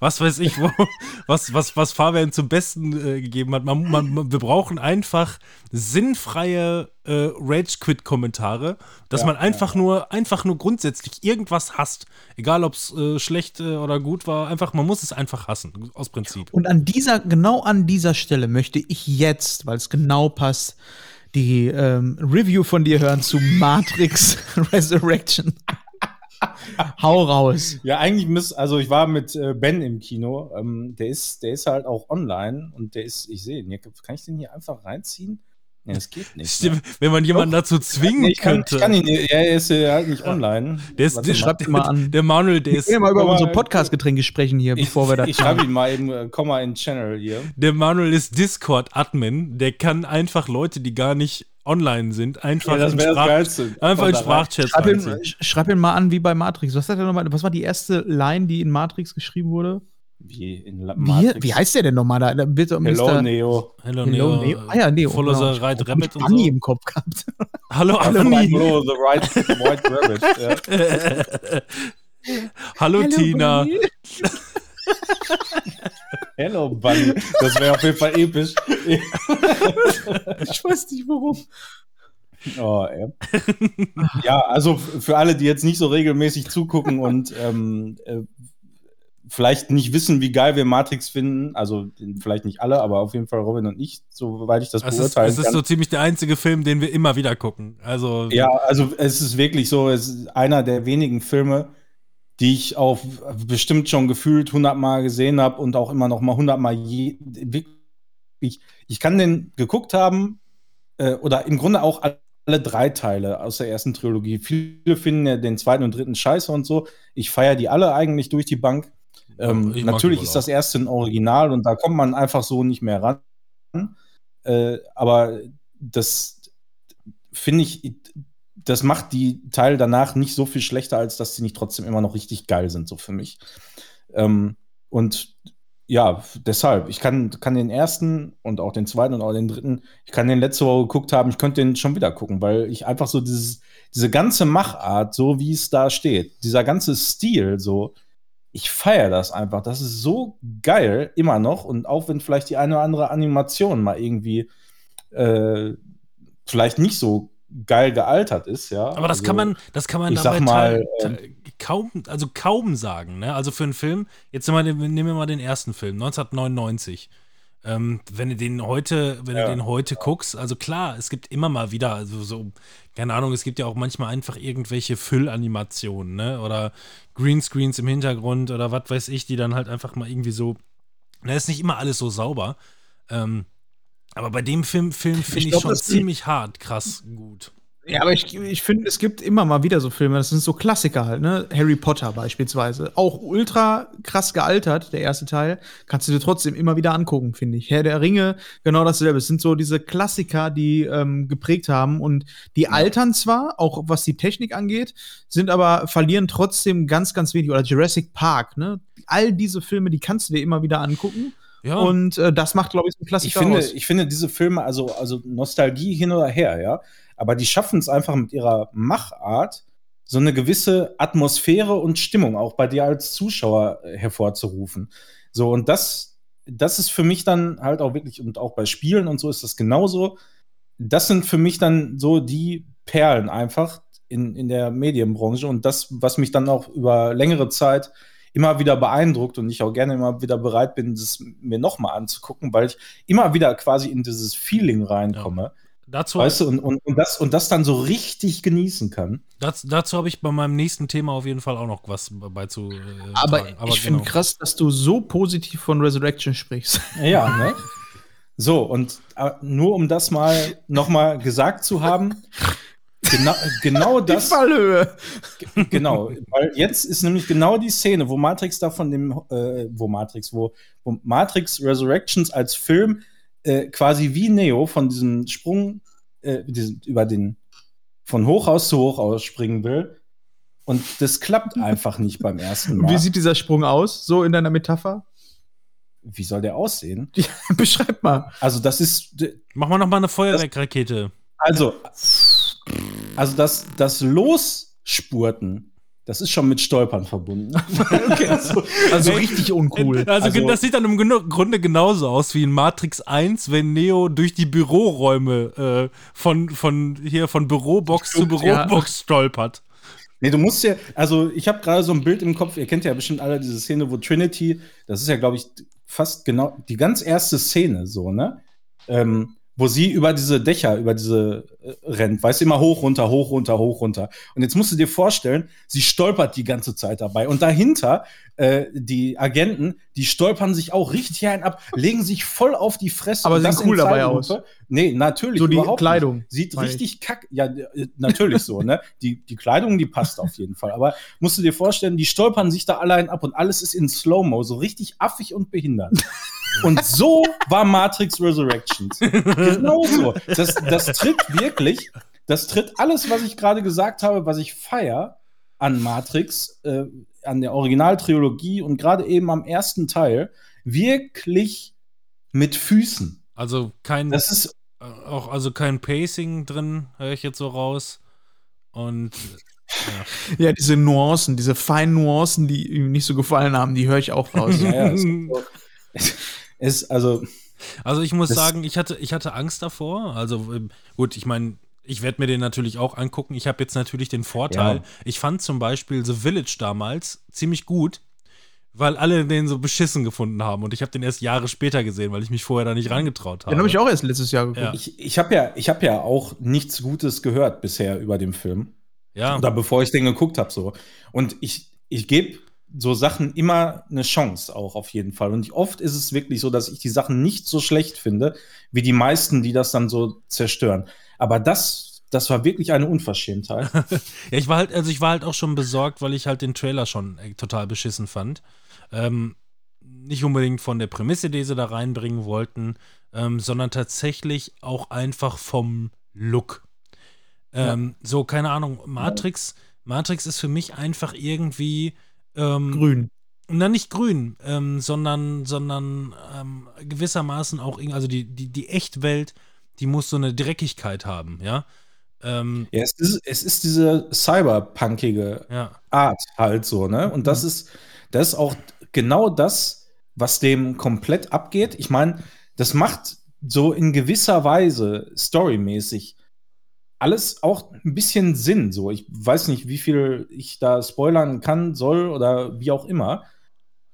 was weiß ich, wo, [LAUGHS] was, was, was Fabian zum Besten äh, gegeben hat. Man, man, wir brauchen einfach sinnfreie äh, Rage-Quit-Kommentare, dass Ja, man einfach nur, einfach nur grundsätzlich irgendwas hasst. Egal ob es äh, schlecht äh, oder gut war, einfach, man muss es einfach hassen, aus Prinzip. Und an dieser, genau an dieser Stelle möchte ich jetzt, weil es genau passt, die ähm, Review von dir hören zu Matrix [LAUGHS] Resurrection. [LAUGHS] Hau raus. Ja, eigentlich muss, also ich war mit äh, Ben im Kino. Ähm, der ist, der ist halt auch online und der ist, ich sehe ihn. hier. Kann ich den hier einfach reinziehen? Nee, das geht nicht. Stimmt, Wenn man jemanden dazu zwingen ich, kann, könnte. ich kann ihn, nicht- er ist äh, halt nicht online. Der ist, der, mal. schreibt ihn mal an. Der Manuel, der Wir ist, können ja mal über unsere Podcast-Getränke sprechen hier, ich, bevor wir da. ich schreibe ihn mal eben, äh, komm mal in den Channel hier. der Manuel ist Discord-Admin. Der kann einfach Leute, die gar nicht online sind, einfach Ja, das in, Sprach, einfach in. Sprachchats Schreib ihn, schreib ihn mal an wie bei Matrix. Was, hat er noch mal, was war die erste Line, die in Matrix geschrieben wurde? Wie, in La Wie, Matrix. wie heißt der denn nochmal? Da, Hello. Neo. Hello, Hello, Neo. Ah ja, Neo. Follow genau. the right Ich hab rabbit und Anni so. im Kopf gehabt. [LAUGHS] Hallo, Hello, Anni. Follow the right white rabbit. Ja. [LAUGHS] Hallo, Tina. [LAUGHS] Hello, Bunny. Das wäre auf jeden Fall episch. Ich weiß nicht warum. Oh, ey. ja, also für alle, die jetzt nicht so regelmäßig zugucken und ähm, äh, vielleicht nicht wissen, wie geil wir Matrix finden, also vielleicht nicht alle, aber auf jeden Fall Robin und ich, soweit ich das Es ist, beurteilen es ist kann. so ziemlich der einzige Film, den wir immer wieder gucken. Also, ja, also es ist wirklich so, es ist einer der wenigen Filme, die ich auch bestimmt schon gefühlt hundertmal gesehen habe und auch immer noch mal hundertmal je, wirklich ich, ich kann den geguckt haben, äh, oder im Grunde auch alle drei Teile aus der ersten Trilogie. Viele finden ja den zweiten und dritten scheiße und so. Ich feiere die alle eigentlich durch die Bank. Ähm, natürlich ist das erste ein Original und da kommt man einfach so nicht mehr ran. Äh, aber das finde ich, das macht die Teile danach nicht so viel schlechter, als dass sie nicht trotzdem immer noch richtig geil sind, so für mich. Ähm, und ja, deshalb, ich kann, kann den ersten und auch den zweiten und auch den dritten, ich kann den letzte Woche geguckt haben, ich könnte den schon wieder gucken, weil ich einfach so dieses, diese ganze Machart, so wie es da steht, dieser ganze Stil, so, ich feiere das einfach. Das ist so geil, immer noch. Und auch wenn vielleicht die eine oder andere Animation mal irgendwie äh, vielleicht nicht so geil gealtert ist, ja. Aber das Also, kann man, das kann man ich dabei sag mal, teil- kaum, also kaum sagen. Ne? Also für einen Film, jetzt nehmen wir, den- nehmen wir mal den ersten Film, 1999. Ähm, wenn du den heute, wenn Ja. du den heute guckst, also klar, es gibt immer mal wieder, also so, keine Ahnung, es gibt ja auch manchmal einfach irgendwelche Füllanimationen, ne? Oder Greenscreens im Hintergrund oder was weiß ich, die dann halt einfach mal irgendwie so. Da ist nicht immer alles so sauber. Ähm, aber bei dem Film, Film finde ich, glaub, schon ziemlich hart, krass gut. Ja, aber ich, ich finde, es gibt immer mal wieder so Filme, das sind so Klassiker halt, ne? Harry Potter beispielsweise. Auch ultra krass gealtert, der erste Teil. Kannst du dir trotzdem immer wieder angucken, finde ich. Herr der Ringe, genau dasselbe. Es sind so diese Klassiker, die ähm, geprägt haben und die altern zwar, auch was die Technik angeht, sind aber, verlieren trotzdem ganz, ganz wenig. Oder Jurassic Park, ne? All diese Filme, die kannst du dir immer wieder angucken. Ja, Und äh, das macht, glaube ich, so ein ich Klassiker finde, aus. ich finde diese Filme, also, also Nostalgie hin oder her, ja, aber die schaffen es einfach mit ihrer Machart, so eine gewisse Atmosphäre und Stimmung auch bei dir als Zuschauer äh, hervorzurufen. So, und das, das ist für mich dann halt auch wirklich, und auch bei Spielen und so ist das genauso. Das sind für mich dann so die Perlen einfach in, in der Medienbranche und das, was mich dann auch über längere Zeit immer wieder beeindruckt und ich auch gerne immer wieder bereit bin, das mir nochmal anzugucken, weil ich immer wieder quasi in dieses Feeling reinkomme. dazu, Weißt du, und, und, und, das, und das dann so richtig genießen kann. dazu, dazu habe ich bei meinem nächsten Thema auf jeden Fall auch noch was beizu. Äh, Aber, tragen. ich finde genau. krass, dass du so positiv von Resurrection sprichst. [LAUGHS] Ja, ne? So, und äh, nur um das mal nochmal gesagt zu haben, [LAUGHS] genau, genau Die das, Fallhöhe. genau, weil jetzt ist nämlich genau die Szene, wo Matrix da von dem, äh, wo Matrix, wo, wo Matrix Resurrections als Film äh, quasi wie Neo von diesem Sprung, äh, diesen, über den, von Hochhaus zu Hochhaus springen will. Und das klappt [LAUGHS] einfach nicht beim ersten Mal. Wie sieht dieser Sprung aus, so in deiner Metapher? Wie soll der aussehen? [LAUGHS] Beschreib mal. Also, das ist, Mach mal noch mal eine Feuerwerkrakete. Also, also das, das Losspurten, das ist schon mit Stolpern verbunden. [LAUGHS] Okay, also, also richtig uncool. [LAUGHS] Also, Also- das sieht dann im Grunde genauso aus wie in Matrix 1, wenn Neo durch die Büroräume äh, von, von hier von Bürobox zu Stimmt, ja. Bürobox stolpert. nee, du musst ja, also ich habe gerade so ein Bild im Kopf, ihr kennt ja bestimmt alle diese Szene, wo Trinity, das ist ja, glaube ich, fast genau die ganz erste Szene, so, ne? Ähm, wo sie über diese Dächer, über diese äh, rennt, weißt du, immer hoch, runter, hoch, runter, hoch, runter. Und jetzt musst du dir vorstellen, sie stolpert die ganze Zeit dabei. Und dahinter, äh, die Agenten, die stolpern sich auch richtig ein ab, legen sich voll auf die Fresse. Aber in cool dabei Zeitlupe. Nee, natürlich. So die Kleidung, Nicht. Sieht meine ich. richtig kack. Ja, äh, natürlich so, ne? Die, die Kleidung, die passt auf jeden Fall. Aber musst du dir vorstellen, die stolpern sich da allein ab und alles ist in Slow-Mo, so richtig affig und behindert. [LAUGHS] Und so war Matrix Resurrections. Genau so. Das, das tritt wirklich, das tritt alles, was ich gerade gesagt habe, was ich feier an Matrix, äh, an der Originaltrilogie und gerade eben am ersten Teil, wirklich mit Füßen. Also kein Das ist äh, auch also kein Pacing drin, höre ich jetzt so raus. Und Ja, diese Nuancen, diese feinen Nuancen, die ihm nicht so gefallen haben, die höre ich auch raus. Ja, ja, ist, also Also ich muss sagen, ich hatte, ich hatte Angst davor. Also ähm, gut, ich meine, ich werde mir den natürlich auch angucken. Ich habe jetzt natürlich den Vorteil, Ja. ich fand zum Beispiel The Village damals ziemlich gut, weil alle den so beschissen gefunden haben. Und ich habe den erst Jahre später gesehen, weil ich mich vorher da nicht rangetraut habe. Den habe ich auch erst letztes Jahr geguckt. Ja. ich, ich habe ja, ich habe ja auch nichts Gutes gehört bisher über den Film. Ja, Oder bevor ich den geguckt habe so. Und ich, ich gebe so Sachen immer eine Chance auch auf jeden Fall. Und oft ist es wirklich so, dass ich die Sachen nicht so schlecht finde, wie die meisten, die das dann so zerstören. Aber das, das war wirklich eine Unverschämtheit. [LAUGHS] Ja, ich war halt, also ich war halt auch schon besorgt, weil ich halt den Trailer schon äh, total beschissen fand. Ähm, nicht unbedingt von der Prämisse, die sie da reinbringen wollten, ähm, sondern tatsächlich auch einfach vom Look. Ähm, So, keine Ahnung, Matrix, Matrix ist für mich einfach irgendwie ähm, Grün. na, nicht grün, ähm, sondern, sondern ähm, gewissermaßen auch, also die, die, die Echtwelt, die muss so eine Dreckigkeit haben, ja. Ähm, ja, es ist, es ist diese cyberpunkige ja. Art halt so, ne? Und das ist, das ist auch genau das, was dem komplett abgeht. Ich meine, das macht so in gewisser Weise storymäßig alles auch ein bisschen Sinn. So, ich weiß nicht, wie viel ich da spoilern kann, soll oder wie auch immer.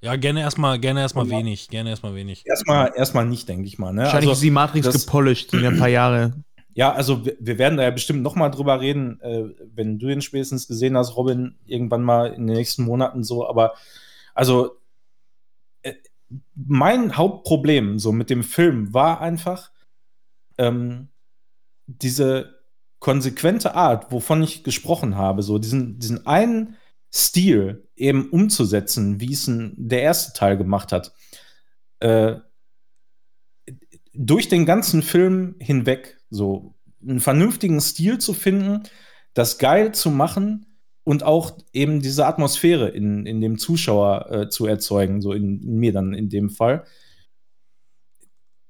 Ja, gerne erstmal, gerne erstmal Ja. wenig, gerne erstmal wenig. Erstmal, erstmal nicht, denke ich mal. Ne? Wahrscheinlich Also, ist die Matrix das- gepolished, ja ein paar Jahre. [CLEARS THROAT] Ja, also wir, wir werden da ja bestimmt noch mal drüber reden, äh, wenn du ihn spätestens gesehen hast, Robin, irgendwann mal in den nächsten Monaten so. Aber also äh, mein Hauptproblem so mit dem Film war einfach ähm, diese konsequente Art, wovon ich gesprochen habe, so diesen, diesen einen Stil eben umzusetzen, wie es der erste Teil gemacht hat. Äh, durch den ganzen Film hinweg so einen vernünftigen Stil zu finden, das geil zu machen und auch eben diese Atmosphäre in, in dem Zuschauer äh, zu erzeugen, so in, in mir dann in dem Fall.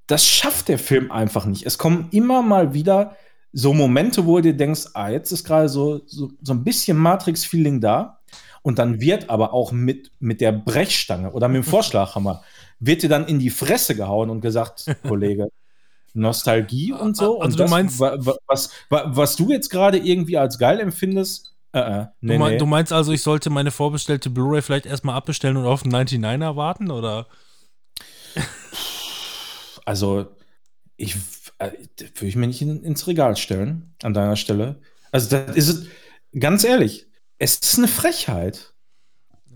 Das schafft der Film einfach nicht. Es kommen immer mal wieder so Momente, wo du dir denkst, ah, jetzt ist gerade so, so, so ein bisschen Matrix-Feeling da. Und dann wird aber auch mit, mit der Brechstange oder mit dem [LAUGHS] Vorschlaghammer wird dir dann in die Fresse gehauen und gesagt, [LAUGHS] Kollege, Nostalgie und so. Also und du meinst- wa, wa, was, wa, was du jetzt gerade irgendwie als geil empfindest, äh, äh, nee, du, mein, nee. du meinst also, ich sollte meine vorbestellte Blu-ray vielleicht erstmal abbestellen und auf den 99er warten, oder? Also, ich würde ich mir nicht in, ins Regal stellen an deiner Stelle. Also, das ist es- ganz ehrlich, es ist eine Frechheit.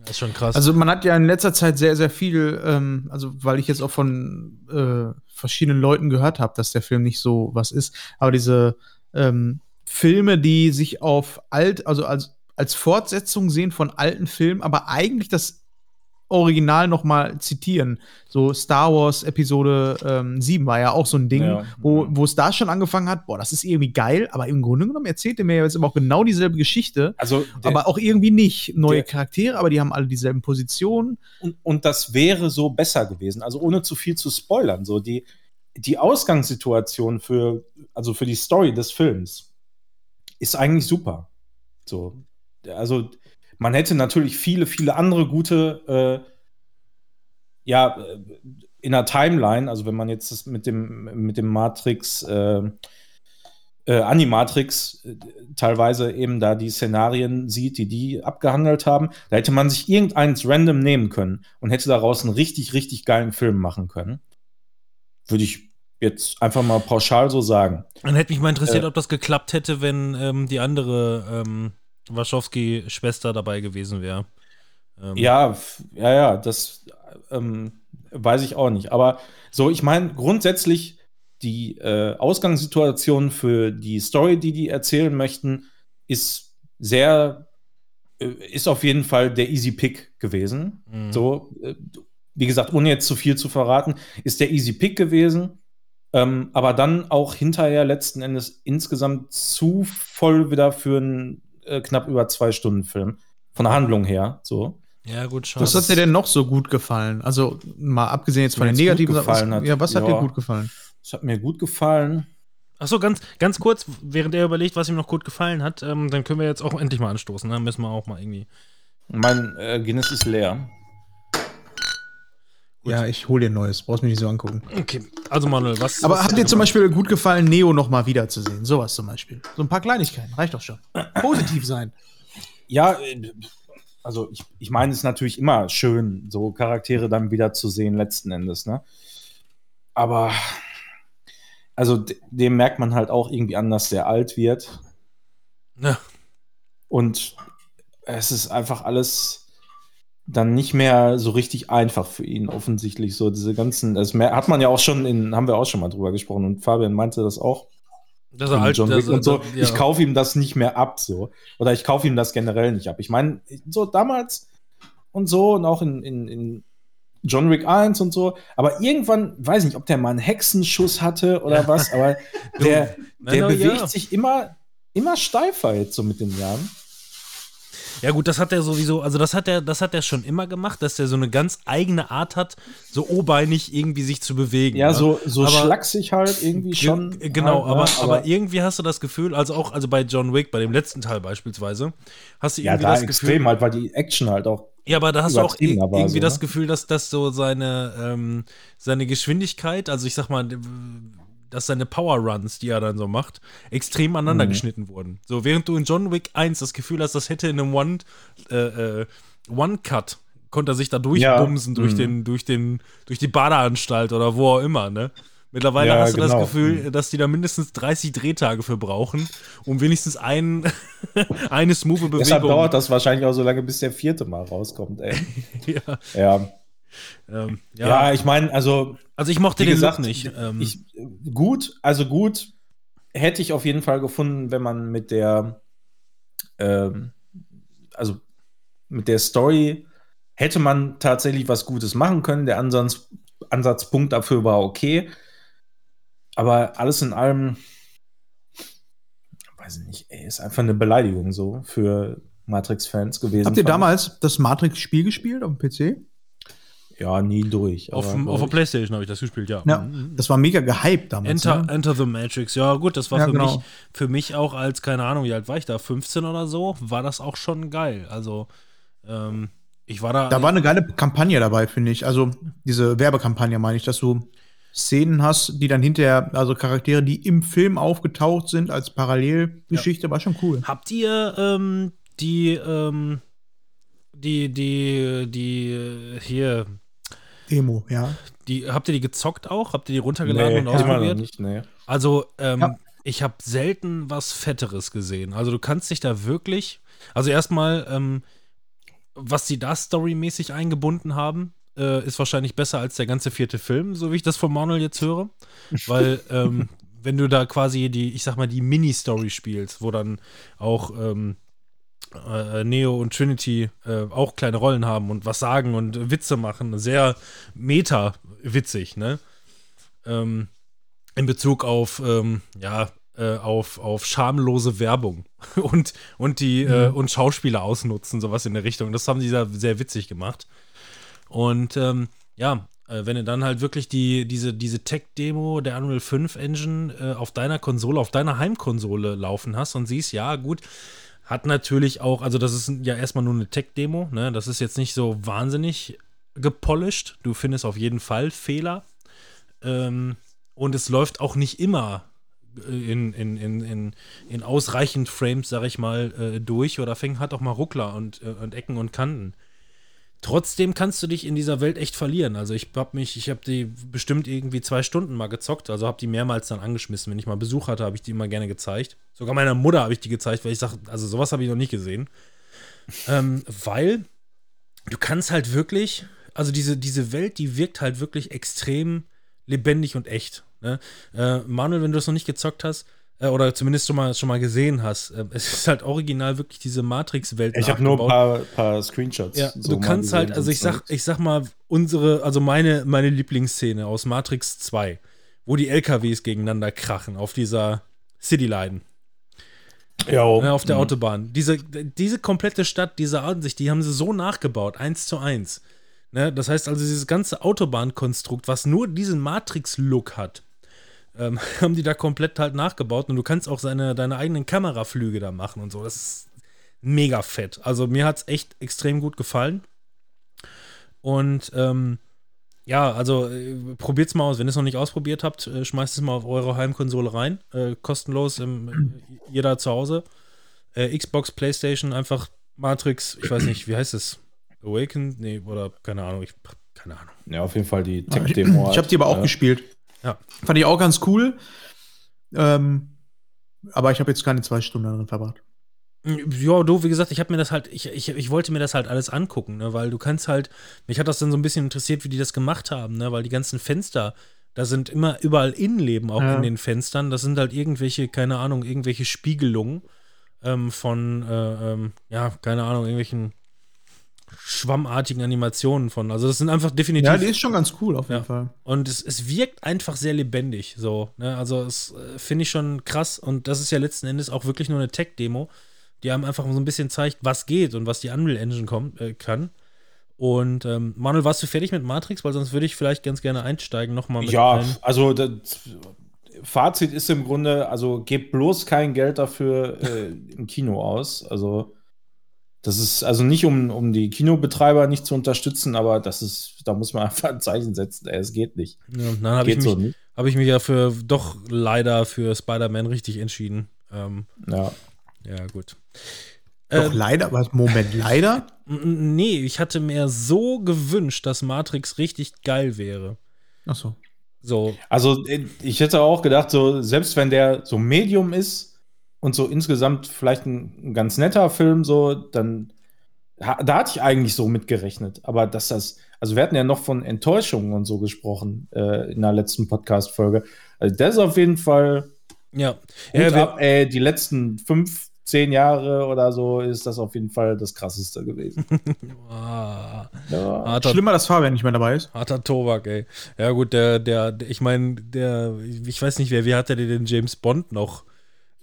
Das ist schon krass. Also man hat ja in letzter Zeit sehr, sehr viel, ähm, also weil ich jetzt auch von äh, verschiedenen Leuten gehört habe, dass der Film nicht so was ist, aber diese ähm, Filme, die sich auf alt, also als, als Fortsetzung sehen von alten Filmen, aber eigentlich das Original noch mal zitieren. So Star Wars Episode ähm, 7 war ja auch so ein Ding, Ja. wo, wo es da schon angefangen hat, boah, das ist irgendwie geil, aber im Grunde genommen erzählt er mir jetzt aber auch genau dieselbe Geschichte. Also, der, aber auch irgendwie nicht. Neue der- Charaktere, aber die haben alle dieselben Positionen. und, und das wäre so besser gewesen. Also, ohne zu viel zu spoilern. So, die, die Ausgangssituation für, also für die Story des Films ist eigentlich super. So, also, man hätte natürlich viele, viele andere gute, äh, ja, äh, in der Timeline, also wenn man jetzt das mit dem, mit dem Matrix, äh, äh, Animatrix äh, teilweise eben da die Szenarien sieht, die die abgehandelt haben, da hätte man sich irgendeins random nehmen können und hätte daraus einen richtig, richtig geilen Film machen können. Würde ich jetzt einfach mal pauschal so sagen. Dann hätte mich mal interessiert, Äh. ob das geklappt hätte, wenn ähm, die andere ähm, Wachowski-Schwester dabei gewesen wäre. Ähm, Ja, ja, ja, das ähm, weiß ich auch nicht. Aber so, ich meine, grundsätzlich die äh, Ausgangssituation für die Story, die die erzählen möchten, ist sehr, äh, ist auf jeden Fall der Easy Pick gewesen. Mhm. So, äh, wie gesagt, ohne jetzt zu viel zu verraten, ist der Easy Pick gewesen. Ähm, aber dann auch hinterher letzten Endes insgesamt zu voll wieder für einen äh, knapp über zwei Stunden Film. Von der Handlung her, so. Ja, gut, schon. Was hat dir denn noch so gut gefallen? Also mal abgesehen jetzt von den negativen Sachen, was, hat. Ja, was hat Ja. dir gut gefallen? Das hat mir gut gefallen. Achso, ganz, ganz kurz, während er überlegt, was ihm noch gut gefallen hat, ähm, dann können wir jetzt auch endlich mal anstoßen. Dann müssen wir auch mal irgendwie. Mein äh, Guinness ist leer. Ja, ich hol dir ein neues. Brauchst mich nicht so angucken. Okay, also Manuel, was. Aber was hat dir zum Beispiel gut gefallen, Neo noch mal wiederzusehen? Sowas zum Beispiel. So ein paar Kleinigkeiten, reicht doch schon. Positiv sein. Ja, äh, also ich, ich meine, es ist natürlich immer schön, so Charaktere dann wieder zu sehen, letzten Endes, ne? Aber also de- dem merkt man halt auch irgendwie an, dass der alt wird. Ja. Und es ist einfach alles, dann nicht mehr so richtig einfach für ihn, offensichtlich. So diese ganzen, das hat man ja auch schon in, haben wir auch schon mal drüber gesprochen und Fabian meinte das auch. Dass in John Wick und so. ja. Ich kaufe ihm das nicht mehr ab, so. Oder ich kaufe ihm das generell nicht ab. Ich meine, so damals und so und auch in, in, in John Wick 1 und so. Aber irgendwann, weiß nicht, ob der mal einen Hexenschuss hatte oder was, aber [LAUGHS] der, der bewegt ja. sich immer, immer steifer jetzt so mit den Jahren. Ja gut, das hat er sowieso, also das hat er, das hat er schon immer gemacht, dass er so eine ganz eigene Art hat, so obeinig irgendwie sich zu bewegen. Ja, ne? so, so Aber- schlaksig halt irgendwie schon. Ge- Genau, halt, aber, ne? aber irgendwie hast du das Gefühl, also auch also bei John Wick, bei dem letzten Teil beispielsweise, hast du ja, irgendwie da das extrem Gefühl. halt, weil die Action halt auch. Ja, aber da hast du auch aber irgendwie so, das ne? Gefühl, dass das so seine, ähm, seine Geschwindigkeit, also ich sag mal, dass seine Power Runs, die er dann so macht, extrem aneinander Mhm. geschnitten wurden. So, während du in John Wick 1 das Gefühl hast, das hätte in einem One, äh, äh, One-Cut, konnte er sich da durchbumsen durch, Mhm. den, durch, den, durch die Badeanstalt oder wo auch immer, ne? Mittlerweile Ja, hast du das genau. Gefühl, dass die da mindestens 30 Drehtage für brauchen, um wenigstens ein, [LAUGHS] eine smooth Bewegung. Deshalb dauert das wahrscheinlich auch so lange, bis der vierte Mal rauskommt, ey. [LAUGHS] ja, ja. Ähm, ja. ja. ich meine, also Also ich mochte den gesagt, Look nicht. Ähm, ich, gut, also gut hätte ich auf jeden Fall gefunden, wenn man mit der, ähm, also mit der Story hätte man tatsächlich was Gutes machen können. Der Ansatz, Ansatzpunkt dafür war okay. Aber alles in allem, weiß ich nicht, ey, ist einfach eine Beleidigung so für Matrix-Fans gewesen. Habt ihr damals das Matrix-Spiel gespielt auf dem PC? Ja, nie durch. auf, aber, dem- auf der. Playstation habe ich das gespielt, ja. Ja, Mhm. das war mega gehypt damals. Enter, ne? Enter the Matrix, ja gut, das war Ja, für, genau. mich, für mich auch als, keine Ahnung, wie alt war ich da, 15 oder so, war das auch schon geil. Also, ähm, ich war da. Da war eine geile Kampagne dabei, finde ich. Also diese Werbekampagne meine ich, dass du Szenen hast, die dann hinterher, also Charaktere, die im Film aufgetaucht sind als Parallelgeschichte, war schon cool. Habt ihr ähm, die, ähm, die, die, die, hier, Demo, ja. die, habt ihr die gezockt auch? Habt ihr die runtergeladen Nee, und ausprobiert? nicht, nee. Also, ähm, Ja. ich habe selten was Fetteres gesehen. Also, du kannst dich da wirklich. Also, erstmal, ähm, was sie da storymäßig eingebunden haben, äh, ist wahrscheinlich besser als der ganze vierte Film, so wie ich das von Manuel jetzt höre. [LAUGHS] Weil, ähm, wenn du da quasi die, ich sag mal, die Mini-Story spielst, wo dann auch ähm, äh, Neo und Trinity äh, auch kleine Rollen haben und was sagen und Witze machen, sehr meta-witzig, ne? Ähm, in Bezug auf, ähm, ja, äh, auf, auf schamlose Werbung [LAUGHS] und, und die äh, und Schauspieler ausnutzen, sowas in der Richtung. Das haben die da sehr witzig gemacht. Und ähm, ja, äh, wenn du dann halt wirklich die, diese, diese Tech-Demo der Unreal 5 Engine äh, auf deiner Konsole, auf deiner Heimkonsole laufen hast und siehst, ja, gut, hat natürlich auch, also das ist ja erstmal nur eine Tech-Demo, ne? Das ist jetzt nicht so wahnsinnig gepolished. Du findest auf jeden Fall Fehler. Ähm, und es läuft auch nicht immer äh, in, in, in, in, in ausreichend Frames, sag ich mal, äh, durch oder fängt, hat auch mal Ruckler und, äh, und Ecken und Kanten. Trotzdem kannst du dich in dieser Welt echt verlieren. Also ich hab mich, ich habe die bestimmt irgendwie zwei Stunden mal gezockt, also habe die mehrmals dann angeschmissen. Wenn ich mal Besuch hatte, habe ich die immer gerne gezeigt. Sogar meiner Mutter habe ich die gezeigt, weil ich sage, also sowas habe ich noch nicht gesehen. [LAUGHS] ähm, weil du kannst halt wirklich, also diese, diese Welt, die wirkt halt wirklich extrem lebendig und echt. Ne? Äh, Manuel, wenn du das noch nicht gezockt hast, oder zumindest schon mal, schon mal gesehen hast, äh, es ist halt original wirklich diese Matrix-Welt. Ich habe nur ein paar, paar Screenshots. Ja, so du kannst halt, also ich sag, ich sag mal, unsere, also meine, meine Lieblingsszene aus Matrix 2, wo die LKWs gegeneinander krachen auf dieser Cityline. Jo. ne, auf der Mhm. Autobahn. Diese, diese komplette Stadt, diese Ansicht, die haben sie so nachgebaut, eins zu eins. Ne? Das heißt also, dieses ganze Autobahnkonstrukt, was nur diesen Matrix-Look hat, ähm, [LAUGHS] haben die da komplett halt nachgebaut und du kannst auch seine, deine eigenen Kameraflüge da machen und so. Das ist mega fett. Also mir hat es echt extrem gut gefallen. Und ähm, ja, also äh, probiert's mal aus. Wenn ihr es noch nicht ausprobiert habt, äh, schmeißt es mal auf eure Heimkonsole rein. Äh, kostenlos, im, äh, jeder zu Hause. Äh, Xbox, Playstation, einfach Matrix, ich weiß nicht, wie heißt es? Awakened? Nee, oder keine Ahnung, ich keine Ahnung. Ja, auf jeden Fall die Ich, Tech-Demo. ich habe die aber auch ja. gespielt. Ja. Fand ich auch ganz cool. Ähm, aber ich habe jetzt keine zwei Stunden darin verbracht. Ja, du, wie gesagt, ich habe mir das halt, ich, ich, ich wollte mir das halt alles angucken, ne, weil du kannst halt, mich hat das dann so ein bisschen interessiert, wie die das gemacht haben, ne, weil die ganzen Fenster, da sind immer überall Innenleben auch Ja. in den Fenstern, das sind halt irgendwelche, keine Ahnung, irgendwelche Spiegelungen ähm, von, äh, ähm, ja, keine Ahnung, irgendwelchen schwammartigen Animationen von, also das sind einfach definitiv Ja, die ist schon ganz cool auf jeden Ja. Fall. und es, es wirkt einfach sehr lebendig, so. Ne? Also, es äh, finde ich schon krass. Und das ist ja letzten Endes auch wirklich nur eine Tech-Demo, die einem einfach so ein bisschen zeigt, was geht und was die Unreal Engine kommt, äh, kann. Und ähm, Manuel, warst du fertig mit Matrix? Weil sonst würde ich vielleicht ganz gerne einsteigen, nochmal mit Ja, ein- also das Fazit ist im Grunde, also gebt bloß kein Geld dafür äh, im Kino aus. Also das ist also nicht um, um die Kinobetreiber nicht zu unterstützen, aber das ist, da muss man [LAUGHS] einfach ein Zeichen setzen. Ey, es geht nicht. Ja, dann habe ich, so mich- nicht. hab ich mich ja für doch leider für Spider-Man richtig entschieden. Ähm, Ja. ja, gut. Doch Ähm, leider, was, Moment, leider? [LAUGHS] nee, ich hatte mir so gewünscht, dass Matrix richtig geil wäre. Achso. So, Also äh, ich hätte auch gedacht, so selbst wenn der so Medium ist und so insgesamt vielleicht ein, ein ganz netter Film, so dann ha, da hatte ich eigentlich so mitgerechnet. Aber dass das, also wir hatten ja noch von Enttäuschungen und so gesprochen äh, in der letzten Podcast-Folge. Also das ist auf jeden Fall ja. Ja wir, ab, ey, die letzten fünf, zehn Jahre oder so ist das auf jeden Fall das krasseste gewesen. [LAUGHS] ja. harter, Schlimmer, dass Fabian nicht mehr dabei ist. harter Tobak, ey. Ja, gut, der, der, der ich meine, der, ich weiß nicht, wer, wie hat der den James Bond noch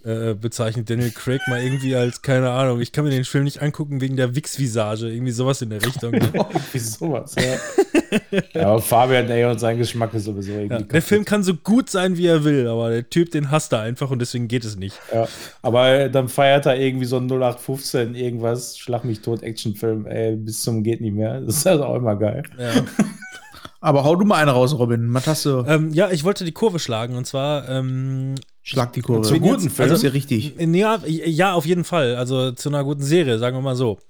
äh, bezeichnet? Daniel Craig mal irgendwie als, keine Ahnung, ich kann mir den Film nicht angucken wegen der Wix-Visage, irgendwie sowas in der Richtung. Ne? [LAUGHS] Wie sowas, ja. ja, aber Fabian, ey, und sein Geschmack ist sowieso irgendwie. Ja, der. Film kann so gut sein, wie er will, aber der Typ, den hasst er einfach und deswegen geht es nicht. Ja, aber dann feiert er irgendwie so ein 0815 irgendwas, Schlag mich tot Actionfilm, ey, bis zum geht nicht mehr. Das ist also auch immer geil. Ja. Aber hau du mal eine raus, Robin. Matasse, ähm, ja, ich wollte die Kurve schlagen und zwar, ähm, schlag die Kurve. Zu guten Das Film. ist ja richtig. Ja, ja, auf jeden Fall. Also zu einer guten Serie, sagen wir mal so.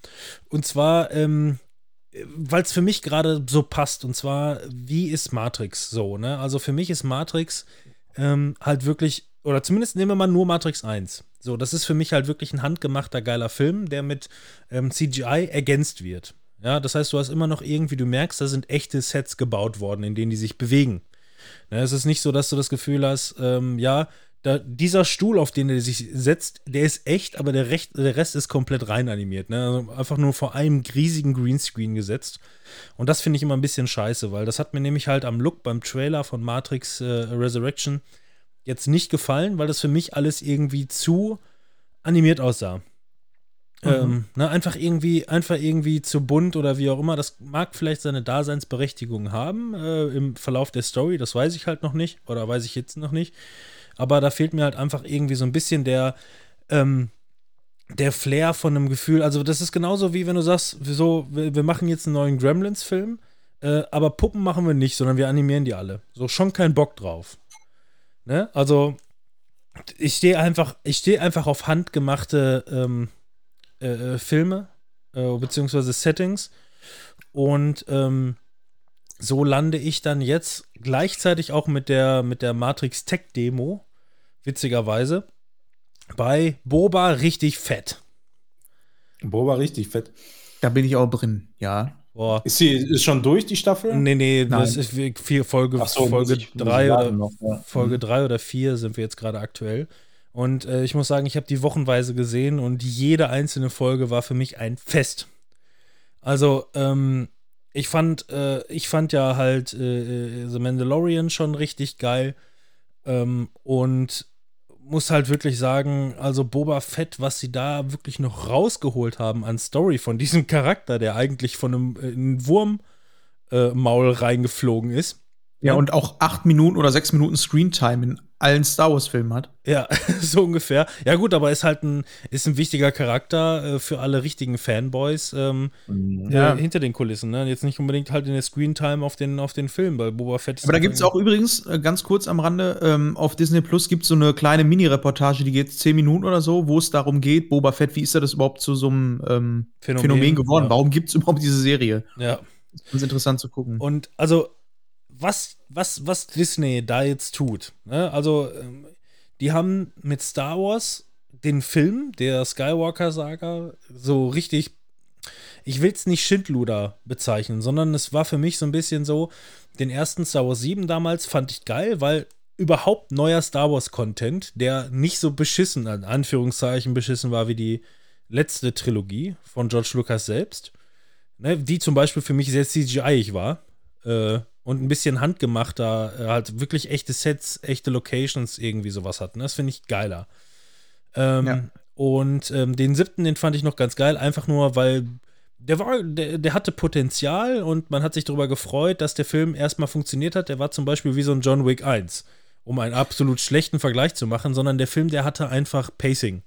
Und zwar, ähm, weil es für mich gerade so passt. Und zwar, wie ist Matrix so, ne? Also für mich ist Matrix ähm, halt wirklich, oder zumindest nehmen wir mal nur Matrix 1. So, das ist für mich halt wirklich ein handgemachter, geiler Film, der mit ähm, CGI ergänzt wird. Ja, das heißt, du hast immer noch irgendwie, du merkst, da sind echte Sets gebaut worden, in denen die sich bewegen. Ne, es ist nicht so, dass du das Gefühl hast, ähm, ja, da, dieser Stuhl, auf den er sich setzt, der ist echt, aber der, Recht, der Rest ist komplett rein animiert. Ne? Also einfach nur vor einem riesigen Greenscreen gesetzt. Und das finde ich immer ein bisschen scheiße, weil das hat mir nämlich halt am Look beim Trailer von Matrix äh, Resurrection jetzt nicht gefallen, weil das für mich alles irgendwie zu animiert aussah. Ähm, ne, einfach irgendwie, einfach irgendwie zu bunt oder wie auch immer. Das mag vielleicht seine Daseinsberechtigung haben äh, im Verlauf der Story, das weiß ich halt noch nicht oder weiß ich jetzt noch nicht. Aber da fehlt mir halt einfach irgendwie so ein bisschen der, ähm, der Flair von einem Gefühl. Also, das ist genauso wie wenn du sagst, so, wir, machen jetzt einen neuen Gremlins-Film, äh, aber Puppen machen wir nicht, sondern wir animieren die alle. So, schon kein Bock drauf. Ne? Also, ich stehe einfach, ich stehe einfach auf handgemachte ähm, äh, äh, Filme äh, beziehungsweise Settings und ähm, so lande ich dann jetzt gleichzeitig auch mit der mit der Matrix Tech Demo witzigerweise bei Boba richtig fett. Boba richtig fett. Da bin ich auch drin, ja. Boah. Ist sie ist schon durch, die Staffel? Nee, nee, Nein. das ist wie- vier Folge, so, Folge ich- muss ich 3 warten oder noch, ja. Folge Mhm. 3 oder 4 sind wir jetzt gerade aktuell. Und äh, ich muss sagen, ich habe die wochenweise gesehen und jede einzelne Folge war für mich ein Fest. Also, ähm, ich fand, äh, ich fand ja halt äh, äh, The Mandalorian schon richtig geil. Ähm, und muss halt wirklich sagen, also Boba Fett, was sie da wirklich noch rausgeholt haben an Story von diesem Charakter, der eigentlich von einem, äh, in ein Wurmmaul äh, Maul reingeflogen ist. Ja. und auch acht Minuten oder sechs Minuten Screentime in allen Star Wars-Filmen hat. Ja, [LAUGHS] so ungefähr. Ja, gut, aber ist halt ein, ist ein wichtiger Charakter äh, für alle richtigen Fanboys ähm, Mhm. Ja. äh, hinter den Kulissen. Ne? Jetzt nicht unbedingt halt in der Screentime auf den, auf den Film, weil Boba Fett ist Aber da gibt es auch übrigens, äh, ganz kurz am Rande, ähm, auf Disney Plus gibt es so eine kleine Mini-Reportage, die geht zehn Minuten oder so, wo es darum geht, Boba Fett, wie ist er das überhaupt zu so einem ähm, Phänomen, Phänomen, geworden? ja. Warum gibt es überhaupt diese Serie? Ja. Das ist ganz interessant zu gucken. Und also, was, was, was Disney da jetzt tut, ne? also, ähm, die haben mit Star Wars den Film der Skywalker-Saga so richtig, ich will es nicht Schindluder bezeichnen, sondern es war für mich so ein bisschen so, den ersten Star Wars 7 damals fand ich geil, weil überhaupt neuer Star Wars-Content, der nicht so beschissen, in Anführungszeichen beschissen war wie die letzte Trilogie von George Lucas selbst, ne, die zum Beispiel für mich sehr CGI-ig war äh, und ein bisschen handgemachter, äh, halt wirklich echte Sets, echte Locations irgendwie sowas hatten. Das finde ich geiler. Ähm, Ja. Und ähm, den siebten, den fand ich noch ganz geil, einfach nur, weil der war, der, der hatte Potenzial und man hat sich darüber gefreut, dass der Film erstmal funktioniert hat. Der war zum Beispiel wie so ein John Wick 1, um einen absolut schlechten Vergleich zu machen, sondern der Film, der hatte einfach Pacing.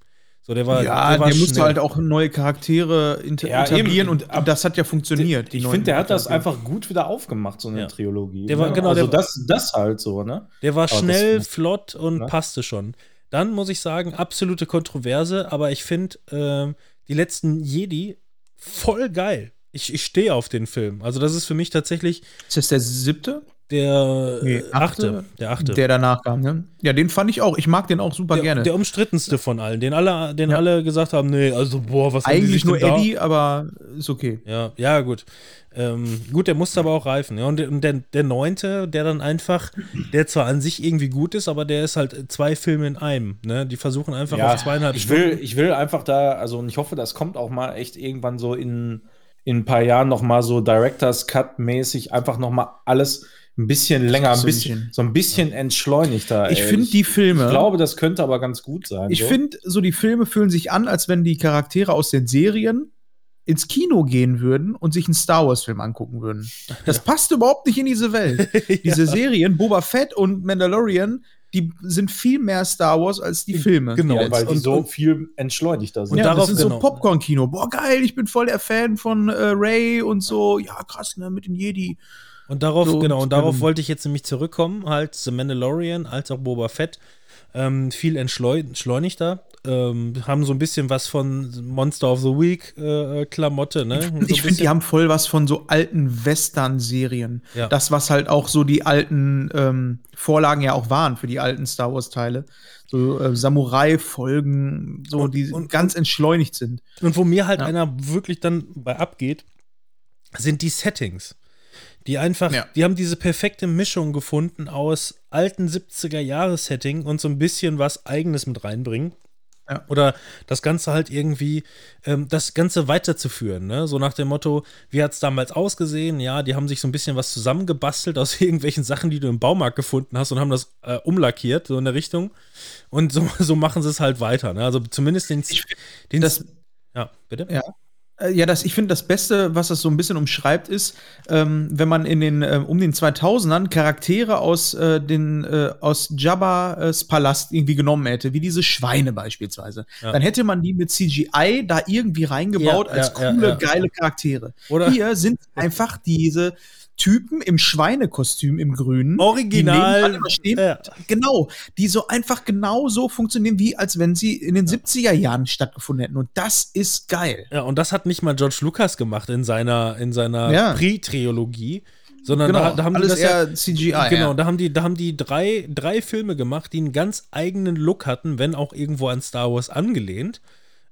So, der war, ja, der der, war musste schnell. halt auch neue Charaktere inter Ja, etablieren eben. und Ab- das hat ja funktioniert. die ich finde, der hat das einfach gut wieder aufgemacht, so eine Ja. Trilogie. Der war- ne? genau, also der- das, das halt so, ne? Der war Aber schnell, das- flott und ne? passte schon. Dann muss ich sagen, absolute Kontroverse, aber ich finde ähm, die letzten Jedi voll geil. Ich, ich stehe auf den Film. Also, das ist für mich tatsächlich Ist das der siebte? Der Nee, äh, achte. Der achte. Der danach kam, ne? Ja, den fand ich auch. Ich mag den auch super der, gerne. der umstrittenste von allen, den alle, den Ja. alle gesagt haben, nee, also boah, was haben die Eigentlich sich nur denn da- Eddie, aber ist okay. Ja, ja, gut. Ähm, gut, der musste aber auch reifen. Ja, und der, der, neunte, der dann einfach, der zwar an sich irgendwie gut ist, aber der ist halt zwei Filme in einem. Ne? Die versuchen einfach auf zweieinhalb ich Stunden. will, ich will einfach da, also und ich hoffe, das kommt auch mal echt irgendwann so in, in ein paar Jahren noch mal so Directors Cut mäßig einfach noch mal alles ein bisschen länger, ein so ein bisschen, so ein bisschen entschleunigter. Ich finde die Filme. Ich glaube, das könnte aber ganz gut sein. Ich so. finde, so die Filme fühlen sich an, als wenn die Charaktere aus den Serien ins Kino gehen würden und sich einen Star Wars-Film angucken würden. Das passt überhaupt nicht in diese Welt. [LAUGHS] Diese Serien, Boba Fett und Mandalorian, die sind viel mehr Star Wars als die Filme. Genau. ja, weil die und- so viel entschleunigter sind. und ja, darauf- das ist genau. so Popcorn-Kino. Boah, geil, ich bin voll der Fan von äh, Ray und so. Ja, krass, ne, mit den Jedi. Und darauf, So, genau, und darauf wollte ich jetzt nämlich zurückkommen, halt The Mandalorian als auch Boba Fett. Ähm, viel entschleu entschleunigter. Ähm, haben so ein bisschen was von Monster of the Week äh, Klamotte, ne? So ich finde, die haben voll was von so alten Western-Serien. Ja. Das, was halt auch so die alten ähm, Vorlagen ja auch waren für die alten Star Wars-Teile. So äh, Samurai-Folgen, so Und- die und- ganz entschleunigt sind. Und wo mir halt Ja. einer wirklich dann bei abgeht, sind die Settings. Die einfach, Ja. die haben diese perfekte Mischung gefunden aus alten 70er-Jahres-Setting und so ein bisschen was Eigenes mit reinbringen. Ja. Oder das Ganze halt irgendwie, ähm, das Ganze weiterzuführen, ne? So nach dem Motto, wie hat es damals ausgesehen? Ja, die haben sich so ein bisschen was zusammengebastelt aus [LAUGHS] irgendwelchen Sachen, die du im Baumarkt gefunden hast und haben das äh, umlackiert, so in der Richtung. Und so, [LAUGHS] so machen sie es halt weiter, ne? Also zumindest den, den Das, ja, bitte? Ja. Äh, Ja, das, ich finde, das Beste, was das so ein bisschen umschreibt, ist, ähm, wenn man in den, ähm, um den 2000ern Charaktere aus, äh, den, äh, aus Jabba's Palast irgendwie genommen hätte, wie diese Schweine beispielsweise. Ja. Dann hätte man die mit CGI da irgendwie reingebaut Ja, als ja, coole, geile Charaktere. Oder- Hier sind [LAUGHS] einfach diese Typen im Schweinekostüm im Grünen. Original. die stehen. Ja. Genau, die so einfach genau so funktionieren, wie als wenn sie in den 70er Jahren stattgefunden hätten. Und das ist geil. Ja, und das hat nicht mal George Lucas gemacht in seiner, in seiner Ja. Pre-Trilogie, sondern Genau, da, da haben die alles ja, eher CGI. Genau, ja. da haben die, da haben die drei, drei Filme gemacht, die einen ganz eigenen Look hatten, wenn auch irgendwo an Star Wars angelehnt.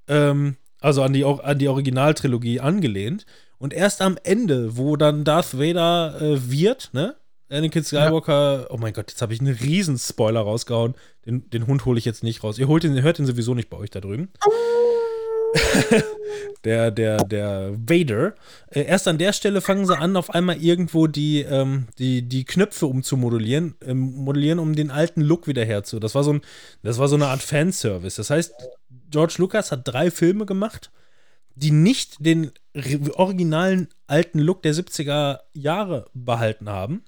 Ähm, also an die, an die Originaltrilogie angelehnt. Und erst am Ende, wo dann Darth Vader äh, wird, ne? Anakin Skywalker, oh mein Gott, jetzt habe ich einen riesen Spoiler rausgehauen. Den, den Hund hole ich jetzt nicht raus. Ihr holt ihn, hört ihn sowieso nicht bei euch da drüben. [LAUGHS] der, der, der Vader. Äh, erst an der Stelle fangen sie an, auf einmal irgendwo die, ähm, die, die Knöpfe umzumodellieren, ähm, modellieren, um den alten Look wieder herzu. Das war so ein, das war so eine Art Fanservice. Das heißt, George Lucas hat drei Filme gemacht, die nicht den originalen alten Look der 70er Jahre behalten haben.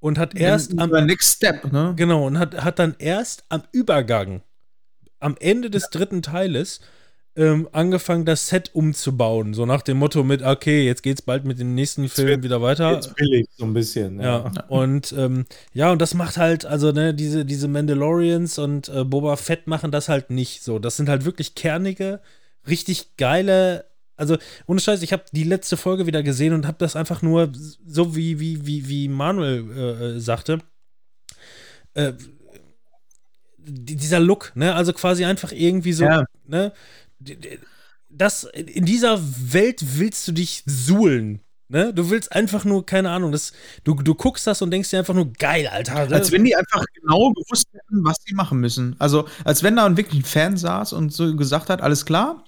Und hat erst am, am Next Step, ne? Genau, und hat, hat dann erst am Übergang, am Ende des dritten Teiles, ähm, angefangen, das Set umzubauen. So nach dem Motto mit, okay, jetzt geht's bald mit dem nächsten Film wird- wieder weiter. Jetzt billig, so ein bisschen. Ja, und ähm, ja, und das macht halt, also ne, diese, diese Mandalorians und äh, Boba Fett machen das halt nicht so. Das sind halt wirklich kernige, richtig geile, also ohne Scheiß, ich habe die letzte Folge wieder gesehen und habe das einfach nur so wie, wie, wie, wie Manuel äh, äh, sagte, äh, die- dieser Look, ne? Also quasi einfach irgendwie so, Ja. ne? Das, in dieser Welt willst du dich suhlen. Ne? Du willst einfach nur, keine Ahnung, das, du, du guckst das und denkst dir einfach nur, geil, Alter. ne? Als wenn die einfach genau gewusst hätten, was sie machen müssen. Also, als wenn da wirklich ein Fan saß und so gesagt hat, alles klar,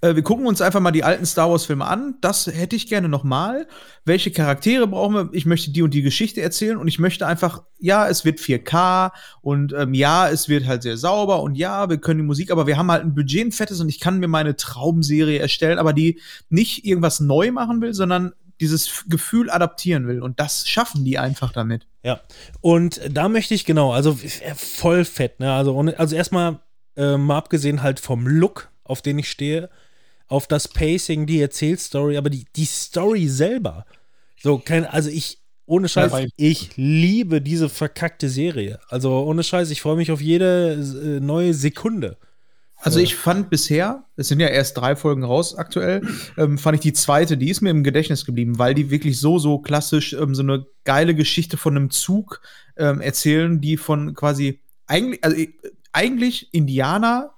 äh, wir gucken uns einfach mal die alten Star Wars-Filme an. Das hätte ich gerne noch mal. Welche Charaktere brauchen wir? Ich möchte die und die Geschichte erzählen und ich möchte einfach, ja, es wird 4K und ähm, ja, es wird halt sehr sauber und ja, wir können die Musik, aber wir haben halt ein Budget, ein fettes und ich kann mir meine Traumserie erstellen, aber die nicht irgendwas neu machen will, sondern dieses Gefühl adaptieren will. Und das schaffen die einfach damit. Ja, und da möchte ich genau, also voll fett, ne? Also, also erstmal äh, mal abgesehen halt vom Look, auf den ich stehe, auf das Pacing, die Erzählstory, aber die, die Story selber. So, kein, also ich, ohne Scheiß, Ja, ich liebe diese verkackte Serie. Also ohne Scheiß, ich freue mich auf jede äh, neue Sekunde. Also ich fand bisher, es sind ja erst drei Folgen raus aktuell, ähm, fand ich die zweite, die ist mir im Gedächtnis geblieben, weil die wirklich so, so klassisch ähm, so eine geile Geschichte von einem Zug ähm, erzählen, die von quasi eigentlich, also äh, eigentlich Indianer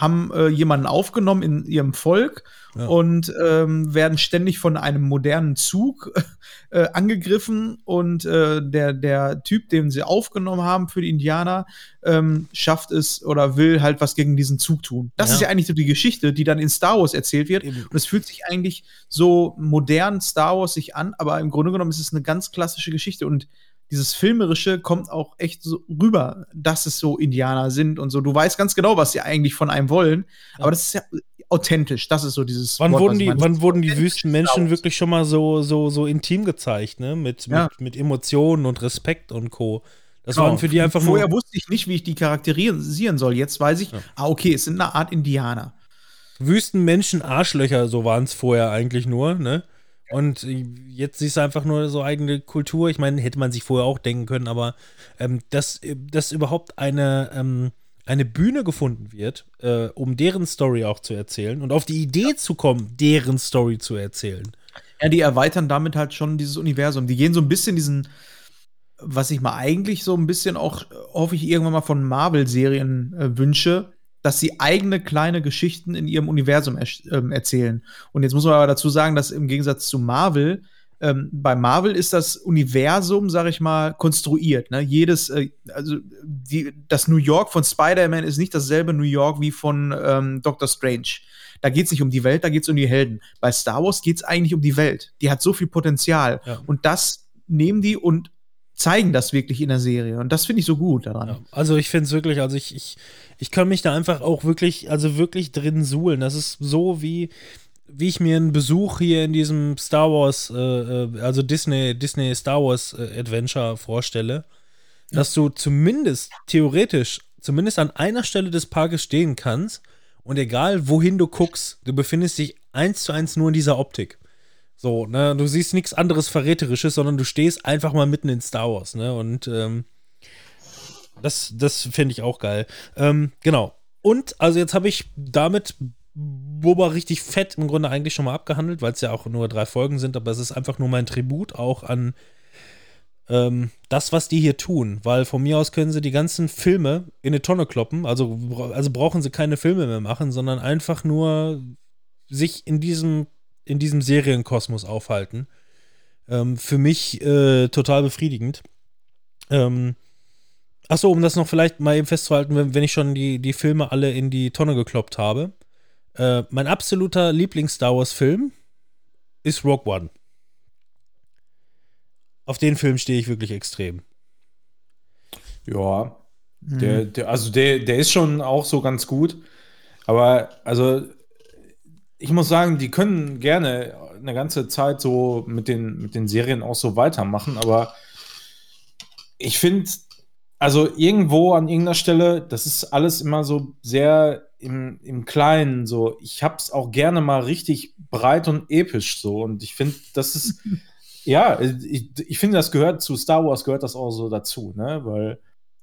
haben äh, jemanden aufgenommen in ihrem Volk Ja. und ähm, werden ständig von einem modernen Zug [LAUGHS] äh, angegriffen und äh, der, der Typ, den sie aufgenommen haben für die Indianer, ähm, schafft es oder will halt was gegen diesen Zug tun. Das Ja. ist ja eigentlich so die Geschichte, die dann in Star Wars erzählt wird. Eben. Und es fühlt sich eigentlich so modern Star Wars sich an, aber im Grunde genommen ist es eine ganz klassische Geschichte und dieses Filmerische kommt auch echt so rüber, dass es so Indianer sind und so. Du weißt ganz genau, was sie eigentlich von einem wollen, aber das ist ja authentisch. Das ist so dieses. Wann Wort, wurden die, wann wurden die Authentisch wüsten Star Menschen Wars. wirklich schon mal so, so, so intim gezeigt, ne? Mit, Ja. mit, mit Emotionen und Respekt und Co. Das Genau. waren für die einfach Vorher nur. wusste ich nicht, wie ich die charakterisieren soll. Jetzt weiß ich, Ja. ah, okay, es sind eine Art Indianer. Wüstenmenschen, Arschlöcher, so waren es vorher eigentlich nur, ne? Und jetzt siehst du einfach nur so eigene Kultur. Ich meine, hätte man sich vorher auch denken können, aber ähm, dass, dass überhaupt eine, ähm, eine Bühne gefunden wird, äh, um deren Story auch zu erzählen und auf die Idee zu kommen, deren Story zu erzählen. Ja, die erweitern damit halt schon dieses Universum. Die gehen so ein bisschen diesen, was ich mal eigentlich so ein bisschen auch, äh, hoffe ich, irgendwann mal von Marvel-Serien äh, wünsche, dass sie eigene kleine Geschichten in ihrem Universum ersch- ähm, erzählen. Und jetzt muss man aber dazu sagen, dass im Gegensatz zu Marvel, ähm, bei Marvel ist das Universum, sag ich mal, konstruiert. Ne? Jedes, äh, also die, das New York von Spider-Man ist nicht dasselbe New York wie von ähm, Doctor Strange. Da geht es nicht um die Welt, da geht es um die Helden. Bei Star Wars geht es eigentlich um die Welt. Die hat so viel Potenzial. Ja. Und das nehmen die und zeigen das wirklich in der Serie. Und das finde ich so gut daran. Ja, also ich finde es wirklich, also ich, ich, ich kann mich da einfach auch wirklich, also wirklich drin suhlen. Das ist so wie, wie ich mir einen Besuch hier in diesem Star Wars, äh, äh, also Disney, Disney Star Wars äh, Adventure vorstelle, dass du zumindest theoretisch, zumindest an einer Stelle des Parkes stehen kannst und egal wohin du guckst, du befindest dich eins zu eins nur in dieser Optik. So, ne, du siehst nichts anderes Verräterisches, sondern du stehst einfach mal mitten in Star Wars, ne, und ähm, das, das finde ich auch geil. Ähm, genau. Und, also jetzt habe ich damit Boba richtig fett im Grunde eigentlich schon mal abgehandelt, weil es ja auch nur drei Folgen sind, aber es ist einfach nur mein Tribut auch an ähm, das, was die hier tun, weil von mir aus können sie die ganzen Filme in eine Tonne kloppen, also, also brauchen sie keine Filme mehr machen, sondern einfach nur sich in diesem, in diesem Serienkosmos aufhalten. Ähm, für mich äh, total befriedigend. Ähm, Achso, um das noch vielleicht mal eben festzuhalten, wenn, wenn ich schon die, die Filme alle in die Tonne gekloppt habe. Äh, mein absoluter Lieblings-Star Wars-Film ist Rogue One. Auf den Film stehe ich wirklich extrem. Ja, der, der, also der, der ist schon auch so ganz gut. Aber also ich muss sagen, die können gerne eine ganze Zeit so mit den, mit den Serien auch so weitermachen, aber ich finde, also irgendwo an irgendeiner Stelle, das ist alles immer so sehr im, im Kleinen so. Ich hab's auch gerne mal richtig breit und episch so und ich finde, das ist [LAUGHS] ja, ich, ich finde, das gehört zu Star Wars, gehört das auch so dazu, ne? Weil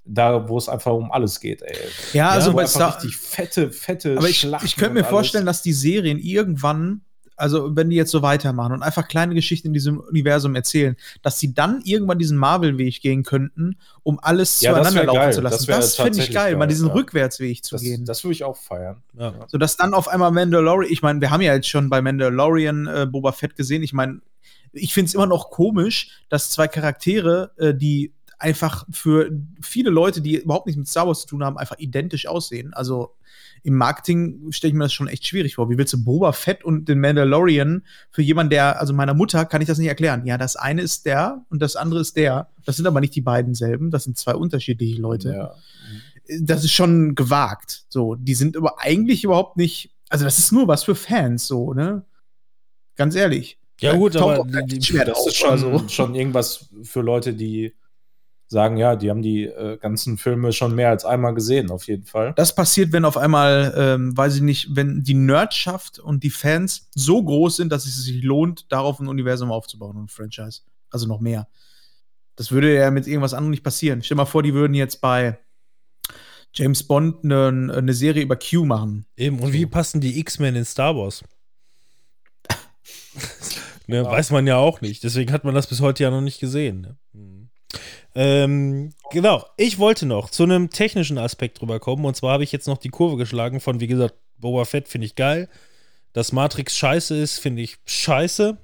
da, wo es einfach um alles geht, ey. Ja, also Wo bei einfach Star richtig fette, fette Aber ich, ich könnte mir vorstellen, dass die Serien irgendwann also wenn die jetzt so weitermachen und einfach kleine Geschichten in diesem Universum erzählen, dass sie dann irgendwann diesen Marvel-Weg gehen könnten, um alles Ja, zueinander laufen geil. zu lassen. Das Das, finde ich tatsächlich geil, mal geil, diesen ja. Rückwärtsweg zu Das, gehen. das würde ich auch feiern. Ja. So dass dann auf einmal Mandalorian, ich meine, wir haben ja jetzt schon bei Mandalorian äh, Boba Fett gesehen, ich meine, ich finde es immer noch komisch, dass zwei Charaktere, äh, die einfach für viele Leute, die überhaupt nichts mit Star Wars zu tun haben, einfach identisch aussehen. Also im Marketing stelle ich mir das schon echt schwierig vor. Wie willst du Boba Fett und den Mandalorian für jemanden, der, also meiner Mutter kann ich das nicht erklären. Ja, das eine ist der und das andere ist der. Das sind aber nicht die beiden selben, das sind zwei unterschiedliche Leute Ja. das ist schon gewagt. So, die sind aber eigentlich überhaupt nicht. Also, das ist nur was für Fans, so, ne? Ganz ehrlich. Ja, gut, aber die- Das auf, ist schon, also. schon irgendwas für Leute, die sagen, ja, die haben die äh, ganzen Filme schon mehr als einmal gesehen, auf jeden Fall. Das passiert, wenn auf einmal, ähm, weiß ich nicht, wenn die Nerdschaft und die Fans so groß sind, dass es sich lohnt, darauf ein Universum aufzubauen und ein Franchise. Also noch mehr. Das würde ja mit irgendwas anderem nicht passieren. Stell dir mal vor, die würden jetzt bei James Bond eine, eine Serie über Q machen. Eben, und wie passen die X-Men in Star Wars? [LAUGHS] ne, Ja. Weiß man ja auch nicht. Deswegen hat man das bis heute ja noch nicht gesehen. Ne? Ähm, genau, ich wollte noch zu einem technischen Aspekt drüber kommen. Und zwar habe ich jetzt noch die Kurve geschlagen von, wie gesagt, Boba Fett finde ich geil. Dass Matrix scheiße ist, finde ich scheiße.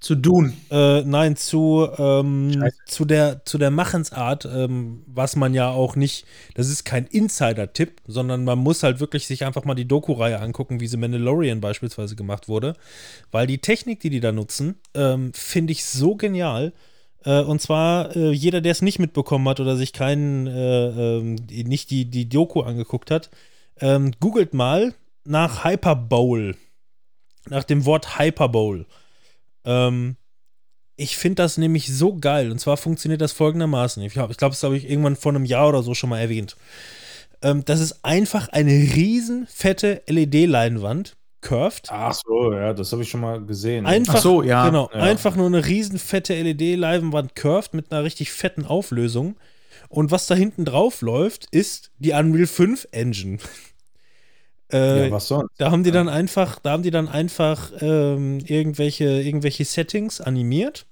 Zu Dune. Äh, nein, zu, ähm, zu, der, zu der Machensart, ähm, was man ja auch nicht, das ist kein Insider-Tipp, sondern man muss halt wirklich sich einfach mal die Doku-Reihe angucken, wie sie Mandalorian beispielsweise gemacht wurde. Weil die Technik, die die da nutzen, ähm, finde ich so genial. Äh, und zwar, äh, jeder, der es nicht mitbekommen hat oder sich keinen, äh, ähm, nicht die, die Doku angeguckt hat, ähm, googelt mal nach Hyperbowl. Nach dem Wort Hyperbowl. Ähm, ich finde das nämlich so geil. Und zwar funktioniert das folgendermaßen. Ich glaube, ich glaub, das habe ich irgendwann vor einem Jahr oder so schon mal erwähnt. Ähm, das ist einfach eine riesen fette LED-Leinwand, curved. Ach so, ja, das habe ich schon mal gesehen. Einfach, Ach so, ja. Genau, Ja. einfach nur eine riesen fette LED-Leinwand curved mit einer richtig fetten Auflösung. Und was da hinten drauf läuft, ist die Unreal 5 Engine. [LAUGHS] äh, ja, was sonst? da haben die dann einfach, da haben die dann einfach ähm, irgendwelche, irgendwelche Settings animiert.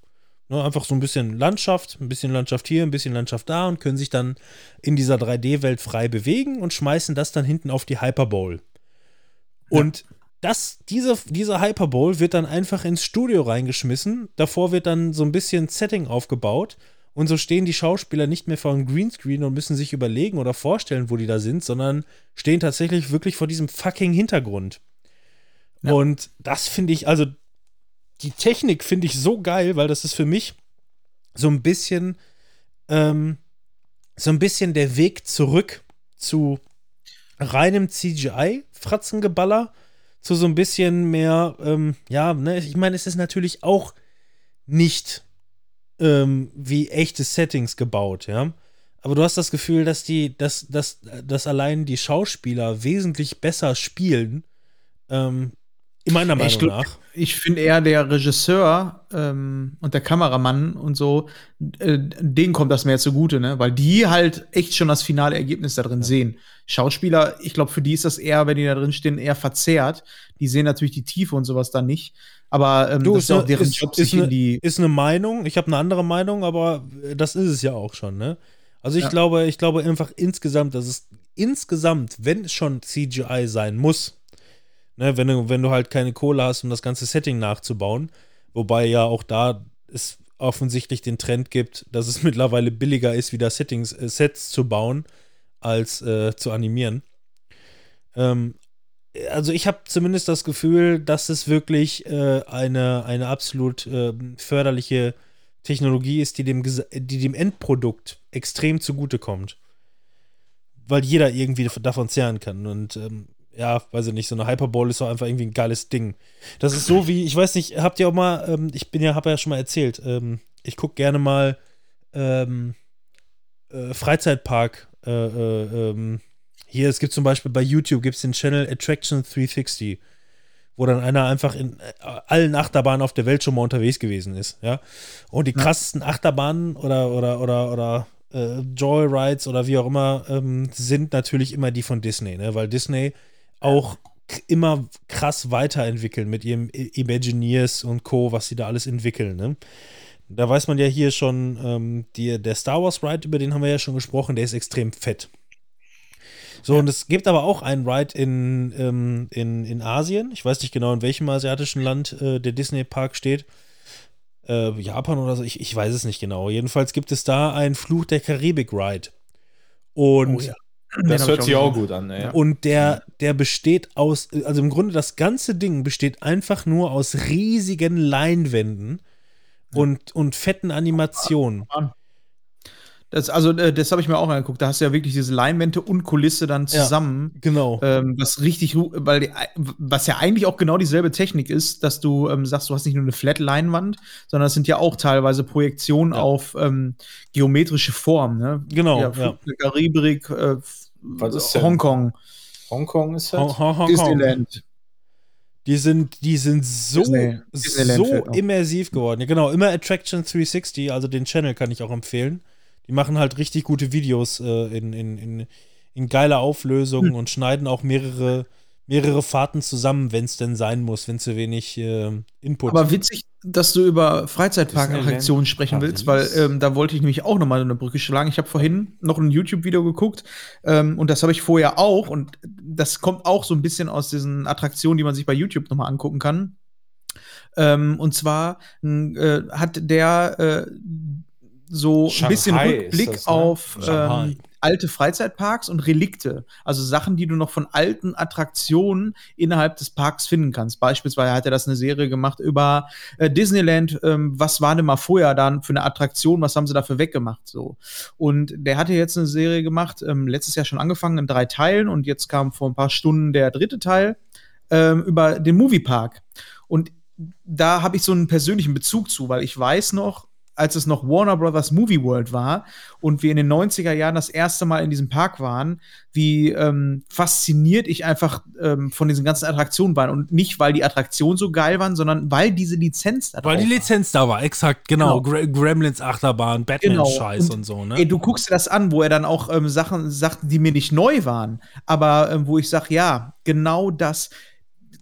Ne, einfach so ein bisschen Landschaft, ein bisschen Landschaft hier, ein bisschen Landschaft da und können sich dann in dieser 3D-Welt frei bewegen und schmeißen das dann hinten auf die Hyperbowl. Und das, diese, diese Hyperbowl wird dann einfach ins Studio reingeschmissen. Davor wird dann so ein bisschen Setting aufgebaut. Und so stehen die Schauspieler nicht mehr vor einem Greenscreen und müssen sich überlegen oder vorstellen, wo die da sind, sondern stehen tatsächlich wirklich vor diesem fucking Hintergrund. Ja. Und das finde ich, also die Technik finde ich so geil, weil das ist für mich so ein bisschen, ähm, so ein bisschen der Weg zurück zu reinem CGI-Fratzengeballer, zu so ein bisschen mehr, ähm, ja, ne, ich meine, es ist natürlich auch nicht ähm, wie echte Settings gebaut, ja. Aber du hast das Gefühl, dass die, dass, dass, dass allein die Schauspieler wesentlich besser spielen, ähm, in meiner Meinung Ich nach. Ich finde eher der Regisseur ähm, und der Kameramann und so, äh, denen kommt das mehr zugute, ne? Weil die halt echt schon das finale Ergebnis da drin sehen. Schauspieler, ich glaube, für die ist das eher, wenn die da drin stehen, eher verzerrt. Die sehen natürlich die Tiefe und sowas dann nicht. Aber ähm, Du, das ist ja auch ne- deren ist- Job, ist sich ne- in die. ist eine Meinung. Ich habe eine andere Meinung, aber äh, das ist es ja auch schon, ne? Also ich Ja. glaube, ich glaube einfach insgesamt, dass es insgesamt, wenn es schon CGI sein muss, ne, wenn du, wenn du halt keine Kohle hast, um das ganze Setting nachzubauen, wobei ja auch da es offensichtlich den Trend gibt, dass es [LAUGHS] mittlerweile billiger ist, wieder Settings, äh, Sets zu bauen, als äh, zu animieren. Ähm, also ich habe zumindest das Gefühl, dass es wirklich äh, eine, eine absolut äh, förderliche Technologie ist, die dem, die dem Endprodukt extrem zugutekommt. Weil jeder irgendwie davon zehren kann. Und ähm, ja, weiß ich nicht, so eine Hyperball ist doch einfach irgendwie ein geiles Ding. Das ist so wie, ich weiß nicht, habt ihr auch mal, ähm, ich bin ja, habe ja schon mal erzählt, ähm, ich gucke gerne mal ähm, äh, Freizeitpark, äh, äh, ähm, hier, es gibt zum Beispiel bei YouTube gibt es den Channel Attraction 360, wo dann einer einfach in äh, allen Achterbahnen auf der Welt schon mal unterwegs gewesen ist, ja. Und die Ja. krassesten Achterbahnen oder oder oder oder äh, Joyrides oder wie auch immer ähm, sind natürlich immer die von Disney, ne? Weil Disney auch immer krass weiterentwickeln mit ihrem Imagineers und Co., was sie da alles entwickeln. Ne? Da weiß man ja hier schon, ähm, die, der Star Wars Ride, über den haben wir ja schon gesprochen, der ist extrem fett. So, und es gibt aber auch einen Ride in, ähm, in, in Asien. Ich weiß nicht genau, in welchem asiatischen Land äh, der Disney-Park steht. Äh, Japan oder so, ich, ich weiß es nicht genau. Jedenfalls gibt es da einen Fluch der Karibik-Ride. Und Oh ja. Das hört ich sich auch gut an, ey. Ja. und der, der besteht aus, also im Grunde das ganze Ding besteht einfach nur aus riesigen Leinwänden und, und fetten Animationen. Das, also, äh, das habe ich mir auch angeguckt. Da hast du ja wirklich diese Leinwände und Kulisse dann Ja. zusammen. Genau. Ähm, was richtig, weil die, was ja eigentlich auch genau dieselbe Technik ist, dass du ähm, sagst, du hast nicht nur eine Flat-Leinwand, sondern es sind ja auch teilweise Projektionen Ja. auf ähm, geometrische Formen. Ne? Genau, ja, ja. Karibik, äh, Was ist denn? Hongkong, Hongkong ist halt. Hong- Hong-. Disneyland. Die sind, die sind so, Disney- so immersiv geworden. Ja, genau, immer Attraction 360, also den Channel kann ich auch empfehlen. Die machen halt richtig gute Videos äh, in, in, in, in geiler Auflösung Hm. und schneiden auch mehrere, mehrere Fahrten zusammen, wenn es denn sein muss, wenn zu wenig äh, Input. Aber witzig, dass du über Freizeitparkattraktionen sprechen willst, Paris. weil ähm, da wollte ich nämlich auch noch mal eine Brücke schlagen. Ich habe vorhin noch ein YouTube-Video geguckt ähm, und das habe ich vorher auch und das kommt auch so ein bisschen aus diesen Attraktionen, die man sich bei YouTube noch mal angucken kann. Ähm, und zwar äh, hat der äh, so ein bisschen Shanghai Rückblick das, ne? auf Shanghai. ähm, alte Freizeitparks und Relikte, also Sachen, die du noch von alten Attraktionen innerhalb des Parks finden kannst. Beispielsweise hat er das eine Serie gemacht über äh, Disneyland. Ähm, was war denn mal vorher dann für eine Attraktion? Was haben sie dafür weggemacht? So und der hatte jetzt eine Serie gemacht, ähm, letztes Jahr schon angefangen in drei Teilen und jetzt kam vor ein paar Stunden der dritte Teil ähm, über den Moviepark. Und da habe ich so einen persönlichen Bezug zu, weil ich weiß noch, als es noch Warner Brothers Movie World war und wir in den 90er Jahren das erste Mal in diesem Park waren, wie ähm, fasziniert ich einfach ähm, von diesen ganzen Attraktionen war. Und nicht, weil die Attraktionen so geil waren, sondern weil diese Lizenz da Weil die drauf war. Lizenz da war, exakt, genau. Genau. Gremlins Achterbahn, Batman-Scheiß Und, und, so, ne? Ey, du guckst dir das an, wo er dann auch ähm, Sachen sagt, die mir nicht neu waren, aber ähm, wo ich sage, ja, genau das.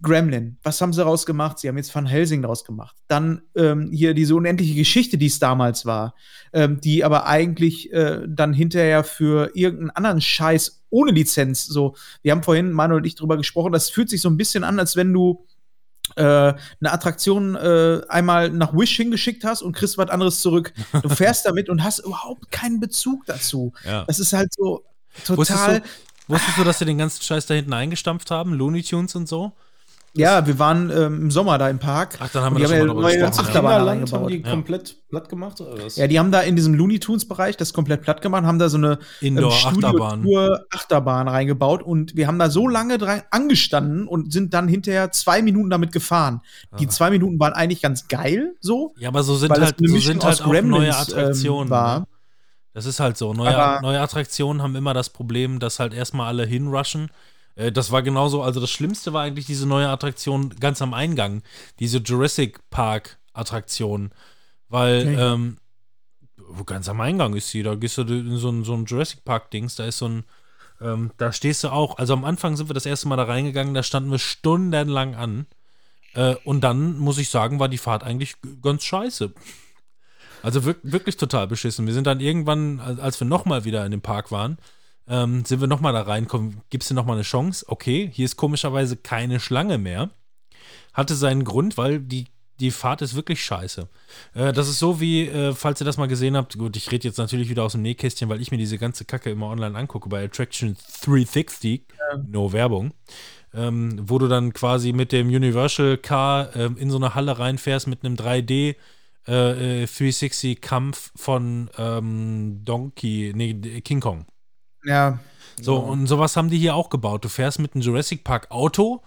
Gremlin, was haben sie daraus gemacht? Sie haben jetzt Van Helsing daraus gemacht. Dann ähm, hier diese unendliche Geschichte, die es damals war, ähm, die aber eigentlich äh, dann hinterher für irgendeinen anderen Scheiß ohne Lizenz so. Wir haben vorhin, Manuel und ich, drüber gesprochen, das fühlt sich so ein bisschen an, als wenn du äh, eine Attraktion äh, einmal nach Wish hingeschickt hast und kriegst was anderes zurück. Du [LAUGHS] fährst damit und hast überhaupt keinen Bezug dazu. ja. Das ist halt so Wusstest total. du, wusstest du, dass sie den ganzen Scheiß da hinten eingestampft haben? Looney Tunes und so? Ja, wir waren ähm, im Sommer da im Park. Ach, dann haben wir die da schon haben mal ja. Achterbahn Kinderland haben die Ja. komplett platt gemacht oder was? Ja, die haben da in diesem Looney Tunes Bereich das komplett platt gemacht, haben da so eine ähm, Indoor-Achterbahn. Studio-Tour Achterbahn reingebaut und wir haben da so lange dran angestanden und sind dann hinterher zwei Minuten damit gefahren. Die Ah. zwei Minuten waren eigentlich ganz geil, so. Ja, aber so sind das halt, so sind halt auch neue Gremlins, Attraktionen. ähm, war. Ne? Das ist halt so. Neue, neue Attraktionen haben immer das Problem, dass halt erstmal alle hinrushen. Äh, Das war genauso, also das Schlimmste war eigentlich diese neue Attraktion ganz am Eingang, diese Jurassic Park Attraktion, weil Okay. ähm, ganz am Eingang ist sie, da gehst du in so ein, so ein Jurassic Park Dings, da ist so ein, ähm, da stehst du auch, also am Anfang sind wir das erste Mal da reingegangen, da standen wir stundenlang an äh, und dann, muss ich sagen, war die Fahrt eigentlich ganz scheiße. Also wirk wirklich total beschissen. Wir sind dann irgendwann, als als wir nochmal wieder in dem Park waren, ähm, sind wir nochmal da reinkommen. Gibst du nochmal eine Chance? Okay, hier ist komischerweise keine Schlange mehr. Hatte seinen Grund, weil die, die Fahrt ist wirklich scheiße. Äh, das ist so wie, äh, falls ihr das mal gesehen habt, gut, ich rede jetzt natürlich wieder aus dem Nähkästchen, weil ich mir diese ganze Kacke immer online angucke bei Attraction 360, no Werbung, ähm, wo du dann quasi mit dem Universal Car ähm, in so eine Halle reinfährst mit einem 3D äh, äh, 360 Kampf von ähm, Donkey, nee, King Kong. Ja. So, und sowas haben die hier auch gebaut. Du fährst mit einem Jurassic Park Auto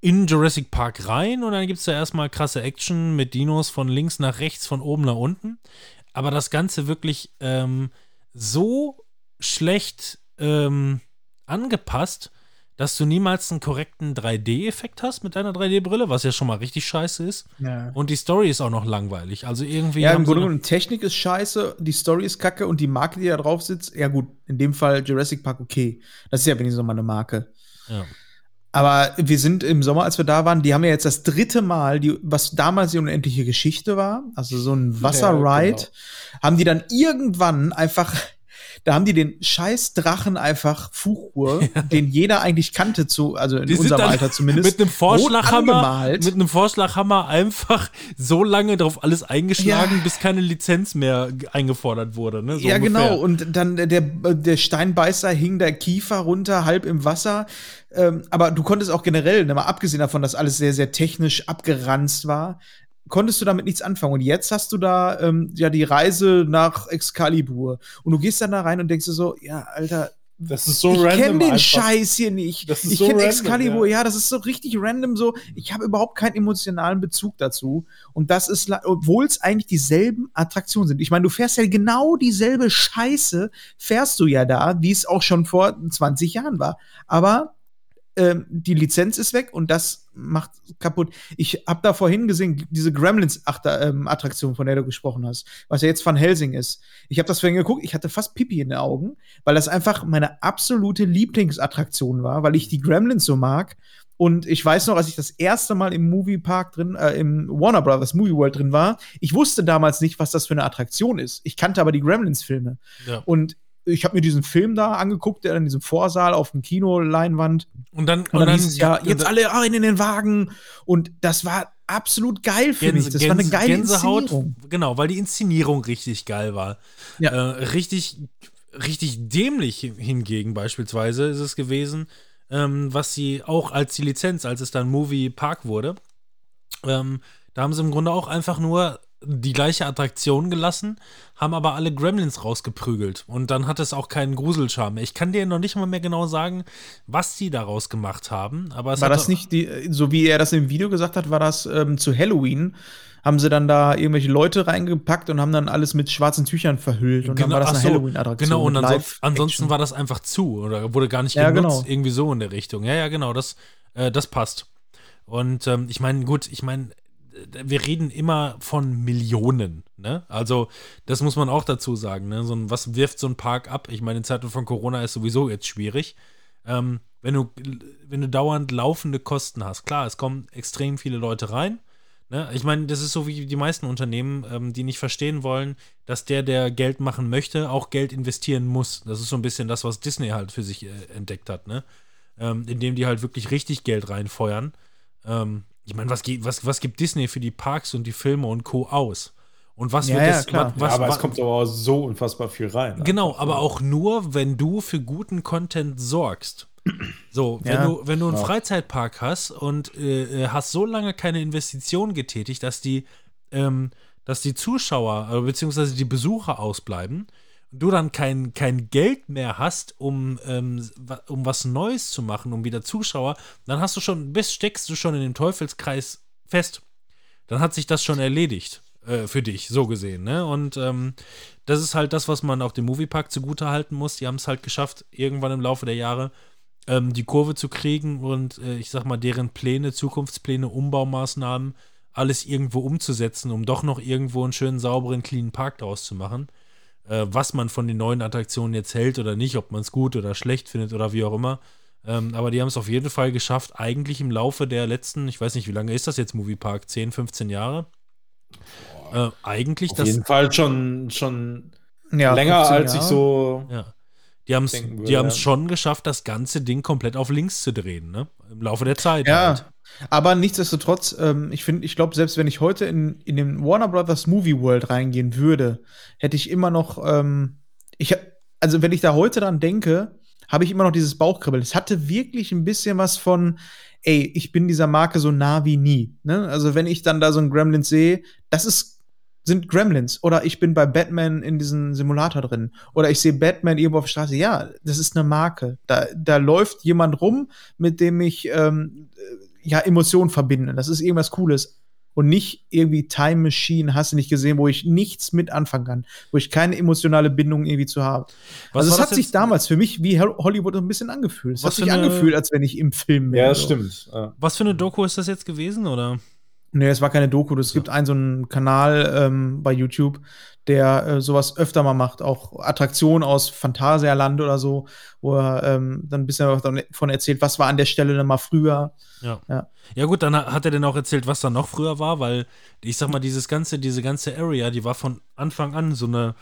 in Jurassic Park rein und dann gibt es da erstmal krasse Action mit Dinos von links nach rechts, von oben nach unten. Aber das Ganze wirklich ähm, so schlecht ähm, angepasst, dass du niemals einen korrekten 3D-Effekt hast mit deiner 3D-Brille, was ja schon mal richtig scheiße ist. Ja. Und die Story ist auch noch langweilig. Also irgendwie. Ja, im Grunde genommen, Technik ist scheiße, die Story ist kacke und die Marke, die da drauf sitzt, ja gut, in dem Fall Jurassic Park okay. Das ist ja wenigstens noch mal eine Marke. ja. Aber wir sind im Sommer, als wir da waren, die haben ja jetzt das dritte Mal, die, was damals die unendliche Geschichte war, also so ein Wasserride, genau. haben die dann irgendwann einfach, da haben die den scheiß Drachen einfach Fuchur, [LAUGHS] den jeder eigentlich kannte, zu, also in Die unserem Alter zumindest, mit einem Vorschlaghammer, mit einem Vorschlaghammer einfach so lange drauf alles eingeschlagen, Ja. bis keine Lizenz mehr ge- eingefordert wurde. Ne? So ja, ungefähr. genau. Und dann der, der Steinbeißer hing der Kiefer runter, halb im Wasser. Ähm, aber du konntest auch generell, ne, mal abgesehen davon, dass alles sehr, sehr technisch abgeranzt war, konntest du damit nichts anfangen. Und jetzt hast du da ähm, ja die Reise nach Excalibur. Und du gehst dann da rein und denkst dir so, ja, Alter, Das ist so ich random. kenne den einfach. Scheiß hier nicht. Das ist ich so kenne Excalibur, ja. ja. das ist so richtig random so. Ich habe überhaupt keinen emotionalen Bezug dazu. Und das ist, obwohl es eigentlich dieselben Attraktionen sind. Ich meine, du fährst ja genau dieselbe Scheiße, fährst du ja da, wie es auch schon vor 20 Jahren war. Aber ähm, die Lizenz ist weg und das macht kaputt. Ich habe da vorhin gesehen, diese Gremlins-Attraktion, von der du gesprochen hast, was ja jetzt Van Helsing ist. Ich habe das vorhin geguckt, ich hatte fast Pipi in den Augen, weil das einfach meine absolute Lieblingsattraktion war, weil ich die Gremlins so mag. Und ich weiß noch, als ich das erste Mal im Moviepark drin, äh, im Warner Brothers Movie World drin war, ich wusste damals nicht, was das für eine Attraktion ist. Ich kannte aber die Gremlins-Filme. Ja. Und ich habe mir diesen Film da angeguckt, der in diesem Vorsaal auf dem Kinoleinwand Und dann, und dann, hieß es ja, und jetzt dann- alle rein in den Wagen. Und das war absolut geil für mich. Das war eine geile Gänsehaut, Inszenierung. genau, weil die Inszenierung richtig geil war. Ja. Äh, richtig, richtig dämlich hingegen beispielsweise ist es gewesen, ähm, was sie auch als die Lizenz, als es dann Movie Park wurde, ähm, da haben sie im Grunde auch einfach nur die gleiche Attraktion gelassen, haben aber alle Gremlins rausgeprügelt und dann hat es auch keinen Gruselcharme mehr. Ich kann dir noch nicht mal mehr genau sagen, was sie daraus gemacht haben, aber War das nicht, die, so wie er das im Video gesagt hat, war das ähm, zu Halloween? Haben sie dann da irgendwelche Leute reingepackt und haben dann alles mit schwarzen Tüchern verhüllt und dann war das eine so, Halloween-Attraktion. Genau, und mit anson Live-Action. ansonsten war das einfach zu oder wurde gar nicht Ja, genutzt, genau. irgendwie so in der Richtung. Ja, ja, genau, das, äh, das passt. Und ähm, ich meine, gut, ich meine, wir reden immer von Millionen, ne? Also, das muss man auch dazu sagen, ne? So ein, was wirft so ein Park ab? Ich meine, in Zeiten von Corona ist sowieso jetzt schwierig. Ähm, wenn du, wenn du dauernd laufende Kosten hast, klar, es kommen extrem viele Leute rein. Ne? Ich meine, das ist so wie die meisten Unternehmen, ähm, die nicht verstehen wollen, dass der, der Geld machen möchte, auch Geld investieren muss. Das ist so ein bisschen das, was Disney halt für sich äh, entdeckt hat, ne? Ähm, indem die halt wirklich richtig Geld reinfeuern. Ähm, ich meine, was, was, was gibt Disney für die Parks und die Filme und Co. aus? Und was Ja, wird ja, das, klar. was, ja, aber was, es kommt aber auch so unfassbar viel rein. Genau, aber auch nur, wenn du für guten Content sorgst. So, wenn Ja. du, wenn du einen Ja. Freizeitpark hast und äh, äh, hast so lange keine Investition getätigt, dass die, ähm, dass die Zuschauer äh, bzw. die Besucher ausbleiben, du dann kein, kein Geld mehr hast, um, ähm, um was Neues zu machen, um wieder Zuschauer, dann hast du schon, bist, steckst du schon in dem Teufelskreis fest. Dann hat sich das schon erledigt äh, für dich, so gesehen. Ne? Und ähm, das ist halt das, was man auch dem Moviepark zugute halten muss. Die haben es halt geschafft, irgendwann im Laufe der Jahre ähm, die Kurve zu kriegen und äh, ich sag mal, deren Pläne, Zukunftspläne, Umbaumaßnahmen, alles irgendwo umzusetzen, um doch noch irgendwo einen schönen, sauberen, cleanen Park draus zu machen. Äh, was man von den neuen Attraktionen jetzt hält oder nicht, ob man es gut oder schlecht findet oder wie auch immer. Ähm, aber die haben es auf jeden Fall geschafft, eigentlich im Laufe der letzten, ich weiß nicht, wie lange ist das jetzt Moviepark? 10, 15 Jahre? Äh, eigentlich Auf das. jeden Fall schon, schon Ja, länger, 15 als ich Jahre. so. Ja. Die haben es schon geschafft, das ganze Ding komplett auf links zu drehen, ne? Im Laufe der Zeit. Ja, Halt. aber nichtsdestotrotz, ähm, ich finde, ich glaube, selbst wenn ich heute in, in den Warner Brothers Movie World reingehen würde, hätte ich immer noch, ähm, ich, hab- also wenn ich da heute dran denke, habe ich immer noch dieses Bauchkribbeln. Es hatte wirklich ein bisschen was von, ey, ich bin dieser Marke so nah wie nie. Ne? Also wenn ich dann da so ein Gremlins sehe, das ist sind Gremlins oder ich bin bei Batman in diesem Simulator drin oder ich sehe Batman irgendwo auf der Straße. Ja, das ist eine Marke. Da, da läuft jemand rum, mit dem ich ähm, äh, ja Emotionen verbinde. Das ist irgendwas Cooles und nicht irgendwie Time Machine. Hast du nicht gesehen, wo ich nichts mit anfangen kann, wo ich keine emotionale Bindung irgendwie zu habe. Was also es hat sich damals für mich wie Hol- Hollywood ein bisschen angefühlt. Es Was hat sich angefühlt, als wenn ich im Film wäre. Ja, das stimmt. Ja. Was für eine Doku ist das jetzt gewesen, oder? Nee, es war keine Doku. Es gibt einen so einen Kanal ähm, bei YouTube, der äh, sowas öfter mal macht. Auch Attraktionen aus Phantasialand oder so, wo er ähm, dann ein bisschen davon erzählt, was war an der Stelle dann mal früher. Ja. Ja. ja. gut, dann hat er dann auch erzählt, was da noch früher war, weil ich sag mal, dieses ganze, diese ganze Area, die war von Anfang an so eine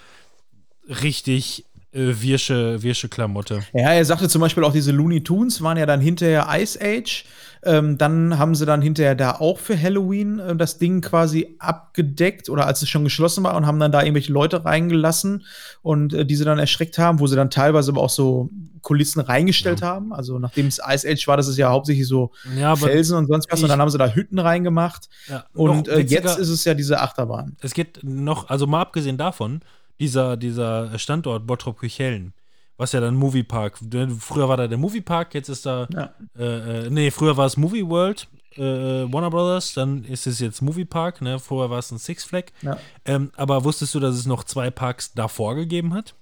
richtig äh, wirsche, wirsche Klamotte. Ja, er sagte zum Beispiel auch, diese Looney Tunes waren ja dann hinterher Ice Age. Ähm, dann haben sie dann hinterher da auch für Halloween äh, das Ding quasi abgedeckt oder als es schon geschlossen war und haben dann da irgendwelche Leute reingelassen und äh, die sie dann erschreckt haben, wo sie dann teilweise aber auch so Kulissen reingestellt haben. Also nachdem es Ice Age war, das ist ja hauptsächlich so Ja, Felsen und sonst was und dann haben sie da Hütten reingemacht. ja, Und äh, jetzt ist es ja diese Achterbahn. es geht noch, also mal abgesehen davon, dieser, dieser Standort Bottrop-Kirchhellen, was ja dann Moviepark, früher war da der Moviepark, jetzt ist da, Ja. äh, äh, nee, früher war es Movie World, äh, Warner Brothers, dann ist es jetzt Moviepark, ne, vorher war es ein Six Flag. Ja. Ähm, aber wusstest du, dass es noch zwei Parks davor gegeben hat?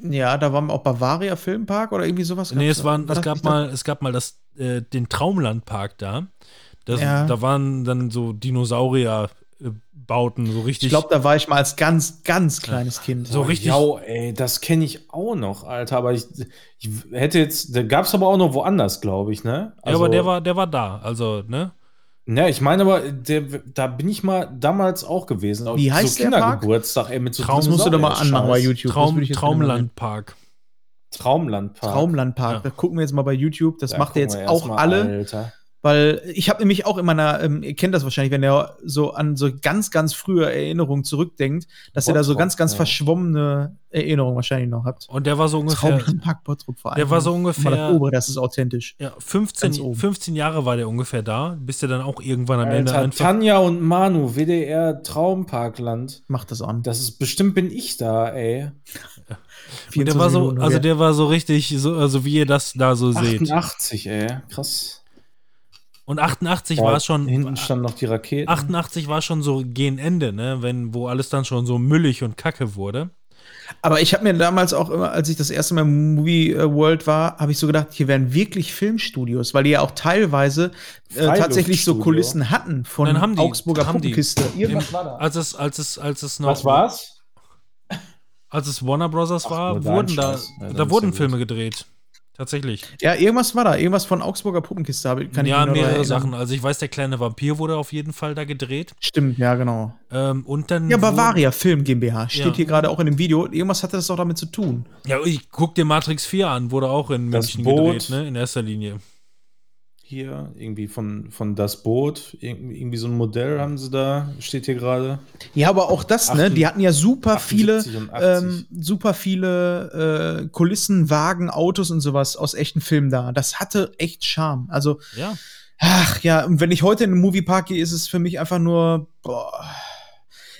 Ja, da waren wir auch Bavaria Filmpark oder irgendwie sowas. Nee, es, waren, War es, gab da? mal, es gab mal das, äh, den Traumlandpark da. Das, Ja. Da waren dann so Dinosaurier-Bauten, so richtig. Ich glaube, da war ich mal als ganz, ganz kleines Kind. So richtig- Ja, ey, das kenne ich auch noch, Alter. Aber ich, ich hätte jetzt, da gab es aber auch noch woanders, glaube ich, ne? ja, aber der war, der war da. Also, ne? Ne, ich meine aber, der, da bin ich mal damals auch gewesen. Auch Wie heißt so der Park? Kindergeburtstag, ey, mit so Das musst du doch mal anmachen bei YouTube. Traum, Traumlandpark. Traumlandpark. Traumlandpark. Ja. Da gucken wir jetzt mal bei YouTube. Das Da macht er gucken jetzt auch alle, Alter. Weil ich habe nämlich auch in meiner, ähm, ihr kennt das wahrscheinlich, wenn ihr so an so ganz, ganz frühe Erinnerungen zurückdenkt, dass ihr da so Bottrop, ganz, ganz ja. verschwommene Erinnerungen wahrscheinlich noch habt. Und der war so ungefähr. Bottrop vor allem. Der war so Mal ungefähr- das obere, das ist authentisch. Ja, Ganz 15, oben. 15 Jahre war der ungefähr da, bis der dann auch irgendwann am Ende Alter, einfach. Tanja und Manu, WDR Traumparkland. Macht das an. Das ist bestimmt bin ich da, ey. [LAUGHS] Und der war so, also der war so richtig, so, also wie ihr das da so seht. 88, ey. Krass. Und 88 Ja, war es schon. Hinten standen noch die Raketen. 88 war schon so gegen Ende, ne? Wenn, wo alles dann schon so müllig und kacke wurde. Aber ich habe mir damals auch immer, als ich das erste Mal im Movie äh, World war, habe ich so gedacht, hier wären wirklich Filmstudios, weil die ja auch teilweise äh, tatsächlich so. Kulissen hatten von Dann haben die- Augsburger haben die- Puppenkiste. Irgendwas Im- war da. Als es, als es, als es noch, Was war's? als es Warner Brothers Ach, war, wurden da, Scheiß. Ja, da wurden ja gut. Filme gedreht. Tatsächlich. Ja, irgendwas war da. Irgendwas von Augsburger Puppenkiste. hab ich- Kann ja, ich noch mehrere erinnern. Sachen. Also ich weiß, der kleine Vampir wurde auf jeden Fall da gedreht. Stimmt, ja, genau. Ähm, und dann. Ja, Bavaria Film GmbH. Steht Ja. hier gerade auch in dem Video. Irgendwas hatte das doch damit zu tun. Ja, ich guck dir Matrix 4 an, wurde auch in Das München Boot. gedreht, ne? In erster Linie. Hier, irgendwie von, von das Boot. Irgendwie, irgendwie so ein Modell haben sie da, steht hier gerade. Ja, aber auch das, ne? 78 Die hatten ja super viele, 78 und 80. ähm, super viele äh, Kulissen, Wagen, Autos und sowas aus echten Filmen da. Das hatte echt Charme. Also, Ja. ach ja, und wenn ich heute in den Moviepark gehe, ist es für mich einfach nur, boah.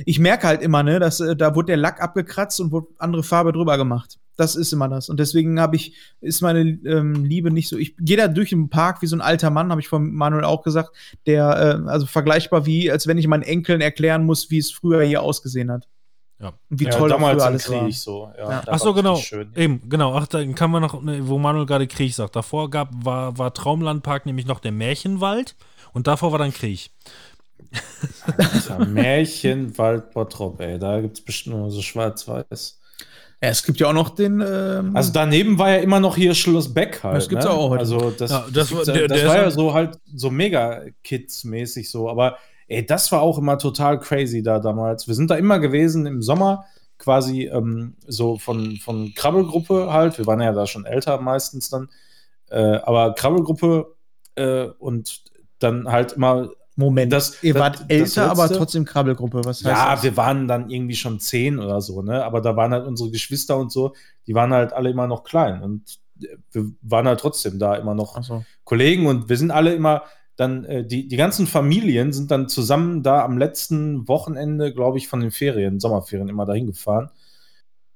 Ich merke halt immer, ne, dass äh, da wurde der Lack abgekratzt und wurde andere Farbe drüber gemacht. Das ist immer das. Und deswegen habe ich, ist meine ähm, Liebe nicht so. Ich gehe da durch den Park wie so ein alter Mann, habe ich von Manuel auch gesagt, der, äh, also vergleichbar wie, als wenn ich meinen Enkeln erklären muss, wie es früher hier ausgesehen hat. Ja. Und wie ja, toll damals alles war. Krieg so. Ja, Ja. da Ach so, war genau. Schön. Eben, genau. Ach, da kann man noch, ne, wo Manuel gerade Krieg sagt. Davor gab, war, war Traumlandpark nämlich noch der Märchenwald und davor war dann Krieg. Alter, Märchenwald Bottrop, ey. Da gibt es bestimmt nur so schwarz-weiß. Ja, es gibt ja auch noch den. Ähm, Also daneben war ja immer noch hier Schloss Beck halt. Das gibt's ne? auch heute. Also das, Ja, das das, war- der- das war ja- so halt so mega Kids-mäßig so. Aber ey, das war auch immer total crazy da damals. Wir sind da immer gewesen im Sommer, quasi ähm, so von, von Krabbelgruppe halt. Wir waren ja da schon älter meistens dann. Äh, aber Krabbelgruppe äh, und dann halt immer Moment, das- ihr das- wart das älter, aber letzte- trotzdem Krabbelgruppe. Was heißt ja, das? wir waren dann irgendwie schon zehn oder so, ne? Aber da waren halt unsere Geschwister und so, die waren halt alle immer noch klein und wir waren halt trotzdem da immer noch so. Kollegen und wir sind alle immer dann, äh, die, die ganzen Familien sind dann zusammen da am letzten Wochenende, glaube ich, von den Ferien, Sommerferien immer dahin gefahren.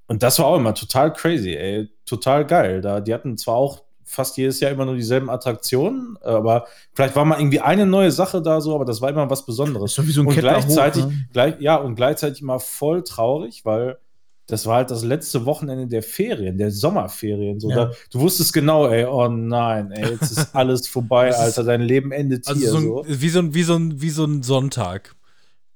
Und das war auch immer total crazy, ey. Total geil. Da, die hatten zwar auch fast jedes Jahr immer nur dieselben Attraktionen, aber vielleicht war mal irgendwie eine neue Sache da so, aber das war immer was Besonderes doch wie so ein und Kettler gleichzeitig, hoch, ne? gleich, ja, und gleichzeitig immer voll traurig, weil das war halt das letzte Wochenende der Ferien, der Sommerferien. So, Ja. da, du wusstest genau, ey, oh nein, ey, jetzt ist [LAUGHS] alles vorbei, Alter, dein Leben endet Also hier. so So, ein, wie, so ein, wie, so ein, wie so ein Sonntag.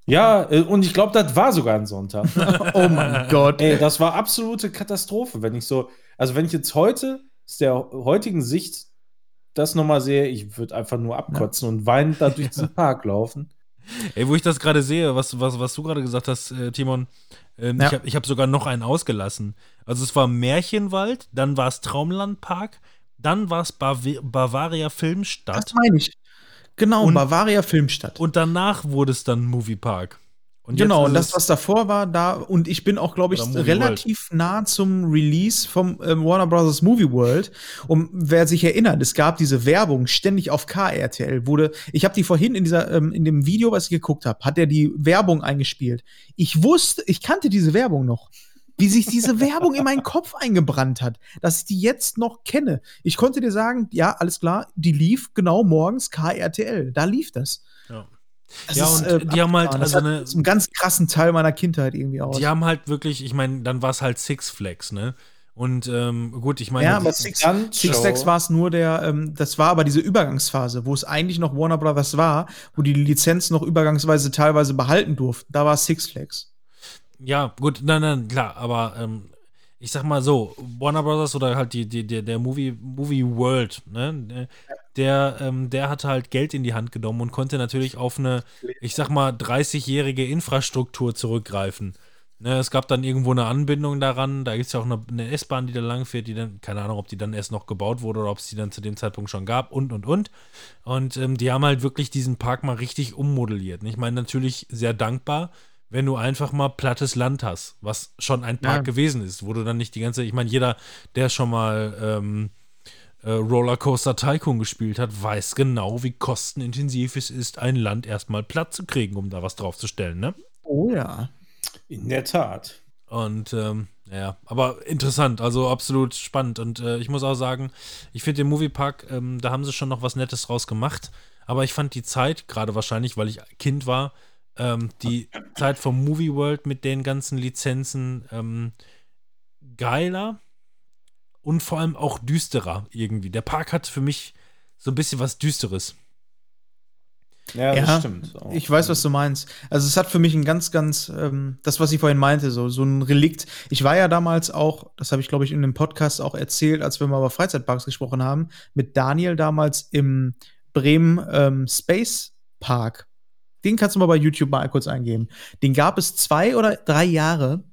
Ja, äh, und ich glaube, das war sogar ein Sonntag. [LAUGHS] Oh mein Gott. ey, das war absolute Katastrophe, wenn ich so, also wenn ich jetzt heute aus der heutigen Sicht das nochmal sehe, ich würde einfach nur abkotzen und weinend da durch diesen [LAUGHS] Park laufen. Ey, wo ich das gerade sehe, was, was, was du gerade gesagt hast, äh, Timon, ähm, Ja. ich habe ich hab sogar noch einen ausgelassen. Also es war Märchenwald, dann war es Traumlandpark, dann war es Bav Bavaria Filmstadt Das meine ich. Genau, Und- Bavaria Filmstadt. und danach wurde es dann Moviepark. Und genau, und das, was davor war, da, und ich bin auch, glaube ich, relativ nah zum Release vom ähm, Warner Bros. Movie World. Und wer sich erinnert, es gab diese Werbung ständig auf KRTL, wurde, ich habe die vorhin in dieser, ähm, in dem Video, was ich geguckt habe, hat er die Werbung eingespielt. Ich wusste, ich kannte diese Werbung noch. Wie sich diese Werbung in meinen Kopf eingebrannt hat, dass ich die jetzt noch kenne. Ich konnte dir sagen, ja, alles klar, die lief genau morgens KRTL. Da lief das. Ja. Das Ja, ist, und äh, die haben halt also eine- so einen ganz krassen Teil meiner Kindheit irgendwie aus. Die haben halt wirklich, ich meine, dann war es halt Six Flags, ne? Und ähm, gut, ich meine, ja, aber Six, Six. Flags war es nur der, ähm, das war aber diese Übergangsphase, wo es eigentlich noch Warner Brothers war, wo die Lizenz noch übergangsweise teilweise behalten durften. Da war es Six Flags. Ja, gut, nein, nein, klar, aber ähm, ich sag mal so, Warner Brothers oder halt die, die, der, der Movie, Movie World, ne, der, ähm, der hatte halt Geld in die Hand genommen und konnte natürlich auf eine, ich sag mal, 30-jährige Infrastruktur zurückgreifen. Ne, es gab dann irgendwo eine Anbindung daran, da gibt es ja auch eine, eine S-Bahn, die da lang fährt, die dann, keine Ahnung, ob die dann erst noch gebaut wurde oder ob es die dann zu dem Zeitpunkt schon gab und und und. Und ähm, die haben halt wirklich diesen Park mal richtig ummodelliert. Und Ich meine, natürlich sehr dankbar, wenn du einfach mal plattes Land hast, was schon ein Park Ja. gewesen ist, wo du dann nicht die ganze, ich meine, jeder, der schon mal ähm, äh, Rollercoaster Tycoon gespielt hat, weiß genau, wie kostenintensiv es ist, ein Land erstmal platt zu kriegen, um da was draufzustellen, ne? Oh ja. In der Tat. Und ähm, ja, aber interessant, also absolut spannend. Und äh, ich muss auch sagen, ich finde den Moviepark, ähm, da haben sie schon noch was Nettes draus gemacht. Aber ich fand die Zeit, gerade wahrscheinlich, weil ich Kind war, ähm, die Zeit vom Movie World mit den ganzen Lizenzen ähm, geiler und vor allem auch düsterer irgendwie. Der Park hat für mich so ein bisschen was Düsteres. Ja, das Ja, stimmt. auch. Ich weiß, was du meinst. Also es hat für mich ein ganz, ganz, ähm, das, was ich vorhin meinte, so, so ein Relikt. Ich war ja damals auch, das habe ich, glaube ich, in dem Podcast auch erzählt, als wir mal über Freizeitparks gesprochen haben, mit Daniel damals im Bremen ähm, Space Park. Den kannst du mal bei YouTube mal kurz eingeben. Den gab es zwei oder drei Jahre.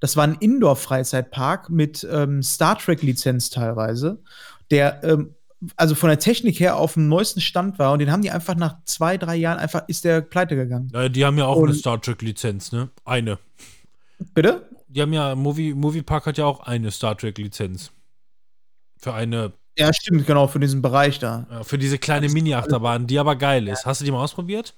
Das war ein Indoor-Freizeitpark mit ähm, Star Trek-Lizenz teilweise, der ähm, also von der Technik her auf dem neuesten Stand war und den haben die einfach nach zwei, drei Jahren einfach, ist der pleite gegangen. Äh, die haben ja auch Und- eine Star Trek-Lizenz, ne? Eine. Bitte? Die haben ja, Movie, Movie Park hat ja auch eine Star Trek-Lizenz. Für eine, Ja, stimmt, genau, für diesen Bereich da. äh, für diese kleine Mini-Achterbahn, die aber geil ist. Hast du die mal ausprobiert?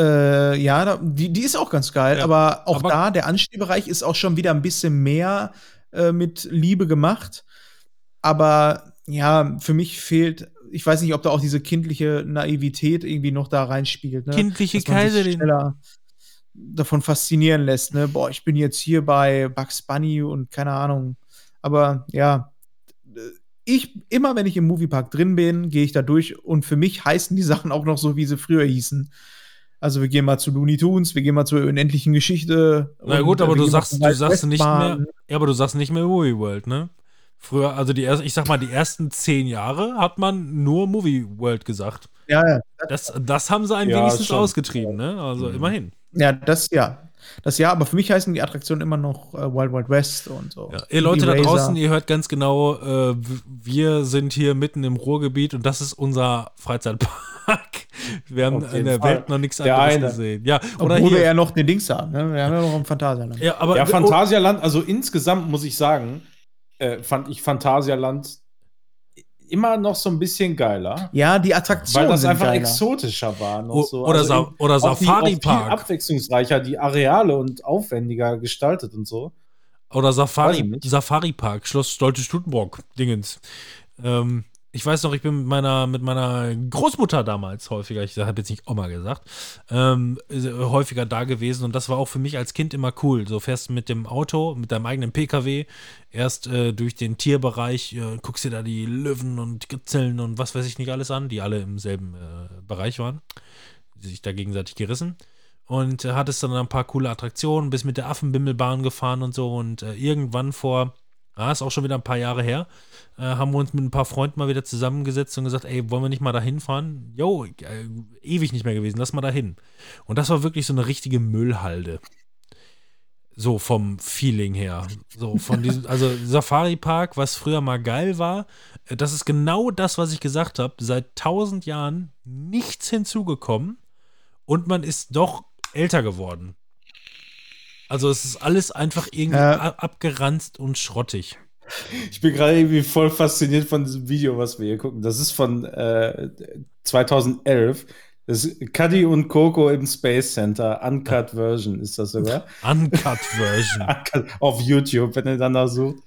Äh, ja, die, die ist auch ganz geil, Ja, aber auch aber- da, der Anstiegbereich ist auch schon wieder ein bisschen mehr äh, mit Liebe gemacht. Aber ja, für mich fehlt, ich weiß nicht, ob da auch diese kindliche Naivität irgendwie noch da reinspielt. Ne? Kindliche Kaiserin. davon faszinieren lässt, ne? Boah, ich bin jetzt hier bei Bugs Bunny und keine Ahnung. Aber ja, ich, immer wenn ich im Moviepark drin bin, gehe ich da durch und für mich heißen die Sachen auch noch so, wie sie früher hießen. Also wir gehen mal zu Looney Tunes, wir gehen mal zur unendlichen Geschichte. Na gut, aber du sagst, du sagst nicht mehr, ja, aber du sagst nicht mehr Movie World, ne? Früher, also die ersten, ich sag mal, die ersten zehn Jahre hat man nur Movie World gesagt. Ja, ja, Das, das haben sie ein Ja, wenigstens schon. ausgetrieben, ne? Also Mhm. immerhin. ja, das ja. Das ja, aber für mich heißen die Attraktionen immer noch äh, Wild Wild West und so. Ja, ihr Leute da draußen, ihr hört ganz genau, äh, wir sind hier mitten im Ruhrgebiet und das ist unser Freizeitpark. Wir haben in der Fall. Welt noch nichts Der anderes eine. gesehen. Ja, oder Obwohl wir hier. ja noch den Dings haben, ne? Wir haben ja noch ein Phantasialand. Ja, aber Ja, Phantasialand, also insgesamt muss ich sagen, äh, fand ich Phantasialand immer noch so ein bisschen geiler. Ja, die Attraktionen Weil das einfach geiler. exotischer war. Noch so. oder Also Sa oder die- Safari viel Park. abwechslungsreicher, die Areale und aufwendiger gestaltet und so. Oder Safari. Safari Park, Schloss Stolte Stutenbrock, Dingens. Ähm, Ich weiß noch, ich bin mit meiner, mit meiner Großmutter damals häufiger, ich habe jetzt nicht Oma gesagt, ähm, häufiger da gewesen und das war auch für mich als Kind immer cool. So fährst du mit dem Auto, mit deinem eigenen PKW, erst äh, durch den Tierbereich, äh, guckst dir da die Löwen und Gazellen und was weiß ich nicht alles an, die alle im selben äh, Bereich waren, die sich da gegenseitig gerissen. Und äh, hattest dann ein paar coole Attraktionen, bist mit der Affenbimmelbahn gefahren und so und äh, irgendwann vor, ah, ist auch schon wieder ein paar Jahre her, äh, haben wir uns mit ein paar Freunden mal wieder zusammengesetzt und gesagt, ey, wollen wir nicht mal da hinfahren? Jo, äh, ewig nicht mehr gewesen, lass mal da hin. Und das war wirklich so eine richtige Müllhalde. So vom Feeling her. So von [LAUGHS] diesem, also Safari Park, was früher mal geil war, äh, das ist genau das, was ich gesagt habe. Seit tausend Jahren nichts hinzugekommen und man ist doch älter geworden. Also es ist alles einfach irgendwie Ja. ab- abgeranzt und schrottig. Ich bin gerade irgendwie voll fasziniert von diesem Video, was wir hier gucken. Das ist von äh, 2011. Das ist Cuddy und Coco im Space Center. Uncut Version ist das sogar. Uncut Version. [LAUGHS] Uncut auf YouTube, wenn ihr danach sucht.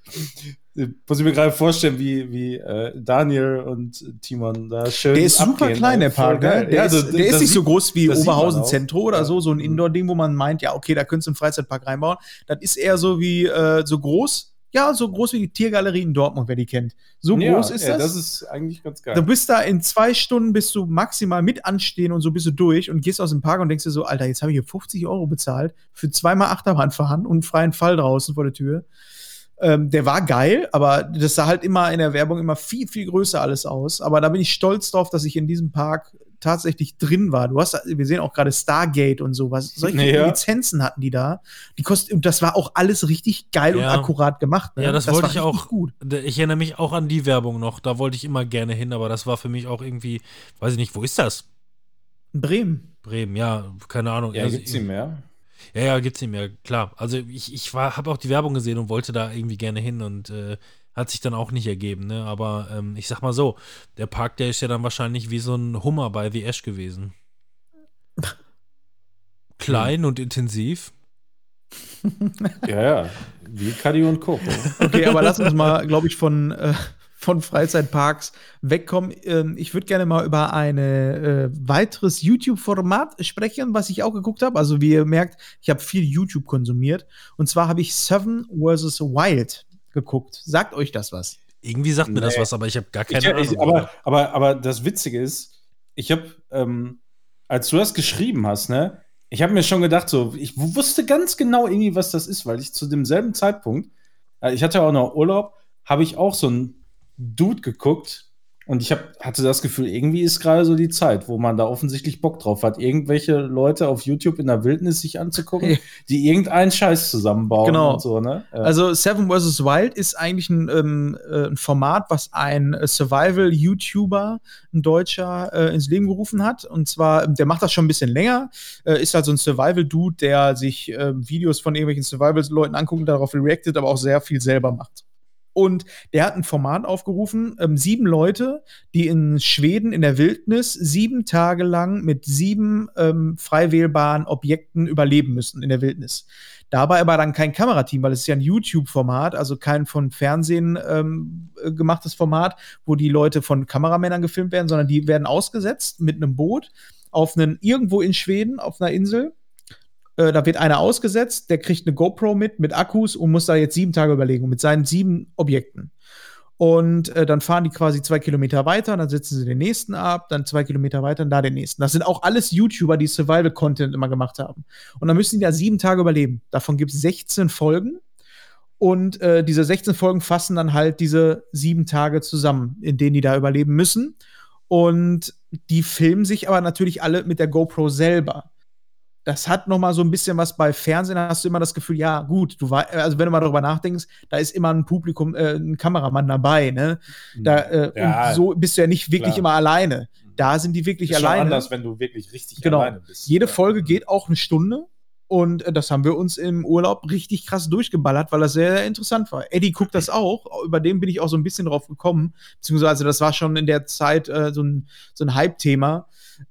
Äh, Muss ich mir gerade vorstellen, wie, wie äh, Daniel und Timon da schön. Der ist super abgehen. klein, der Voll Park. Ne? Der, Ja, ist, das- der ist nicht so sieht- groß wie Oberhausen. Zentrum oder Ja. so, so ein Mhm. Indoor-Ding, wo man meint, ja, okay, da könntest du einen Freizeitpark reinbauen. Das ist eher so wie, äh, so groß, ja, so groß wie die Tiergalerie in Dortmund, wer die kennt. So ja, groß ist ja, das. Das ist eigentlich ganz geil. Du bist da in zwei Stunden bist du maximal mit anstehen und so bist du durch und gehst aus dem Park und denkst dir so, Alter, jetzt habe ich hier 50 Euro bezahlt für zweimal Achterbahn fahren und einen freien Fall draußen vor der Tür. Ähm, der war geil, aber das sah halt immer in der Werbung immer viel, viel größer alles aus. Aber da bin ich stolz drauf, dass ich in diesem Park tatsächlich drin war. Du hast, wir sehen auch gerade Stargate und sowas. Solche Ja. Lizenzen hatten die da. Die kosten, und das war auch alles richtig geil Ja. und akkurat gemacht. Ne? Ja, das wollte war ich richtig auch. Gut. Ich erinnere mich auch an die Werbung noch. Da wollte ich immer gerne hin, aber das war für mich auch irgendwie, weiß ich nicht, wo ist das? In Bremen. Bremen, ja, keine Ahnung. ja, Also, gibt's nicht mehr. Ja, ja, gibt's nicht mehr, klar. Also ich, ich habe auch die Werbung gesehen und wollte da irgendwie gerne hin und äh, hat sich dann auch nicht ergeben, ne? Aber ähm, ich sag mal so, der Park, der ist ja dann wahrscheinlich wie so ein Hummer bei The Ash gewesen. [LAUGHS] Klein und intensiv. Ja, ja. Wie Cuddy und Coco. Okay, aber lass uns mal, glaube ich, von, äh, von Freizeitparks wegkommen. Ähm, ich würde gerne mal über ein äh, weiteres YouTube-Format sprechen, was ich auch geguckt habe. Also, wie ihr merkt, ich habe viel YouTube konsumiert. Und zwar habe ich Seven vs. Wild geguckt. Sagt euch das was? Irgendwie sagt mir das Nee. was, aber ich habe gar keine Ich, Ahnung. ich, aber, aber, aber das Witzige ist, ich habe, ähm, als du das geschrieben hast, ne, ich habe mir schon gedacht, so, ich wusste ganz genau irgendwie, was das ist, weil ich zu demselben Zeitpunkt, äh, ich hatte auch noch Urlaub, habe ich auch so einen Dude geguckt und ich hab, hatte das Gefühl, irgendwie ist gerade so die Zeit, wo man da offensichtlich Bock drauf hat, irgendwelche Leute auf YouTube in der Wildnis sich anzugucken, die irgendeinen Scheiß zusammenbauen Genau. und so, ne? Ja. Also Seven vs. Wild ist eigentlich ein, ähm, äh, ein Format, was ein äh, Survival-YouTuber, ein Deutscher, äh, ins Leben gerufen hat. Und zwar, ähm, der macht das schon ein bisschen länger, äh, ist halt so ein Survival-Dude, der sich äh, Videos von irgendwelchen Survival-Leuten anguckt und darauf reactet, aber auch sehr viel selber macht. Und der hat ein Format aufgerufen, ähm, sieben Leute, die in Schweden in der Wildnis sieben Tage lang mit sieben ähm, frei wählbaren Objekten überleben müssen in der Wildnis. Dabei aber dann kein Kamerateam, weil es ist ja ein YouTube-Format, also kein von Fernsehen ähm, äh, gemachtes Format, wo die Leute von Kameramännern gefilmt werden, sondern die werden ausgesetzt mit einem Boot auf einen irgendwo in Schweden auf einer Insel. Äh, da wird einer ausgesetzt, der kriegt eine GoPro mit, mit Akkus und muss da jetzt sieben Tage überlegen mit seinen sieben Objekten. Und äh, dann fahren die quasi zwei Kilometer weiter, dann setzen sie den nächsten ab, dann zwei Kilometer weiter und da den nächsten. Das sind auch alles YouTuber, die Survival-Content immer gemacht haben. Und dann müssen die da sieben Tage überleben. Davon gibt es 16 Folgen. Und äh, diese 16 Folgen fassen dann halt diese sieben Tage zusammen, in denen die da überleben müssen. Und die filmen sich aber natürlich alle mit der GoPro selber. Das hat noch mal so ein bisschen was bei Fernsehen, da hast du immer das Gefühl, ja, gut, du wei- also wenn du mal darüber nachdenkst, da ist immer ein Publikum, äh, ein Kameramann dabei, ne? Da, äh, Ja, und so bist du ja nicht wirklich klar. immer alleine. Da sind die wirklich ist schon alleine. anders, wenn du wirklich richtig Genau. alleine bist. Jede Ja. Folge geht auch eine Stunde. Und äh, das haben wir uns im Urlaub richtig krass durchgeballert, weil das sehr, sehr interessant war. Eddie guckt das auch. Über den bin ich auch so ein bisschen drauf gekommen. Beziehungsweise das war schon in der Zeit äh, so ein, so ein Hype-Thema.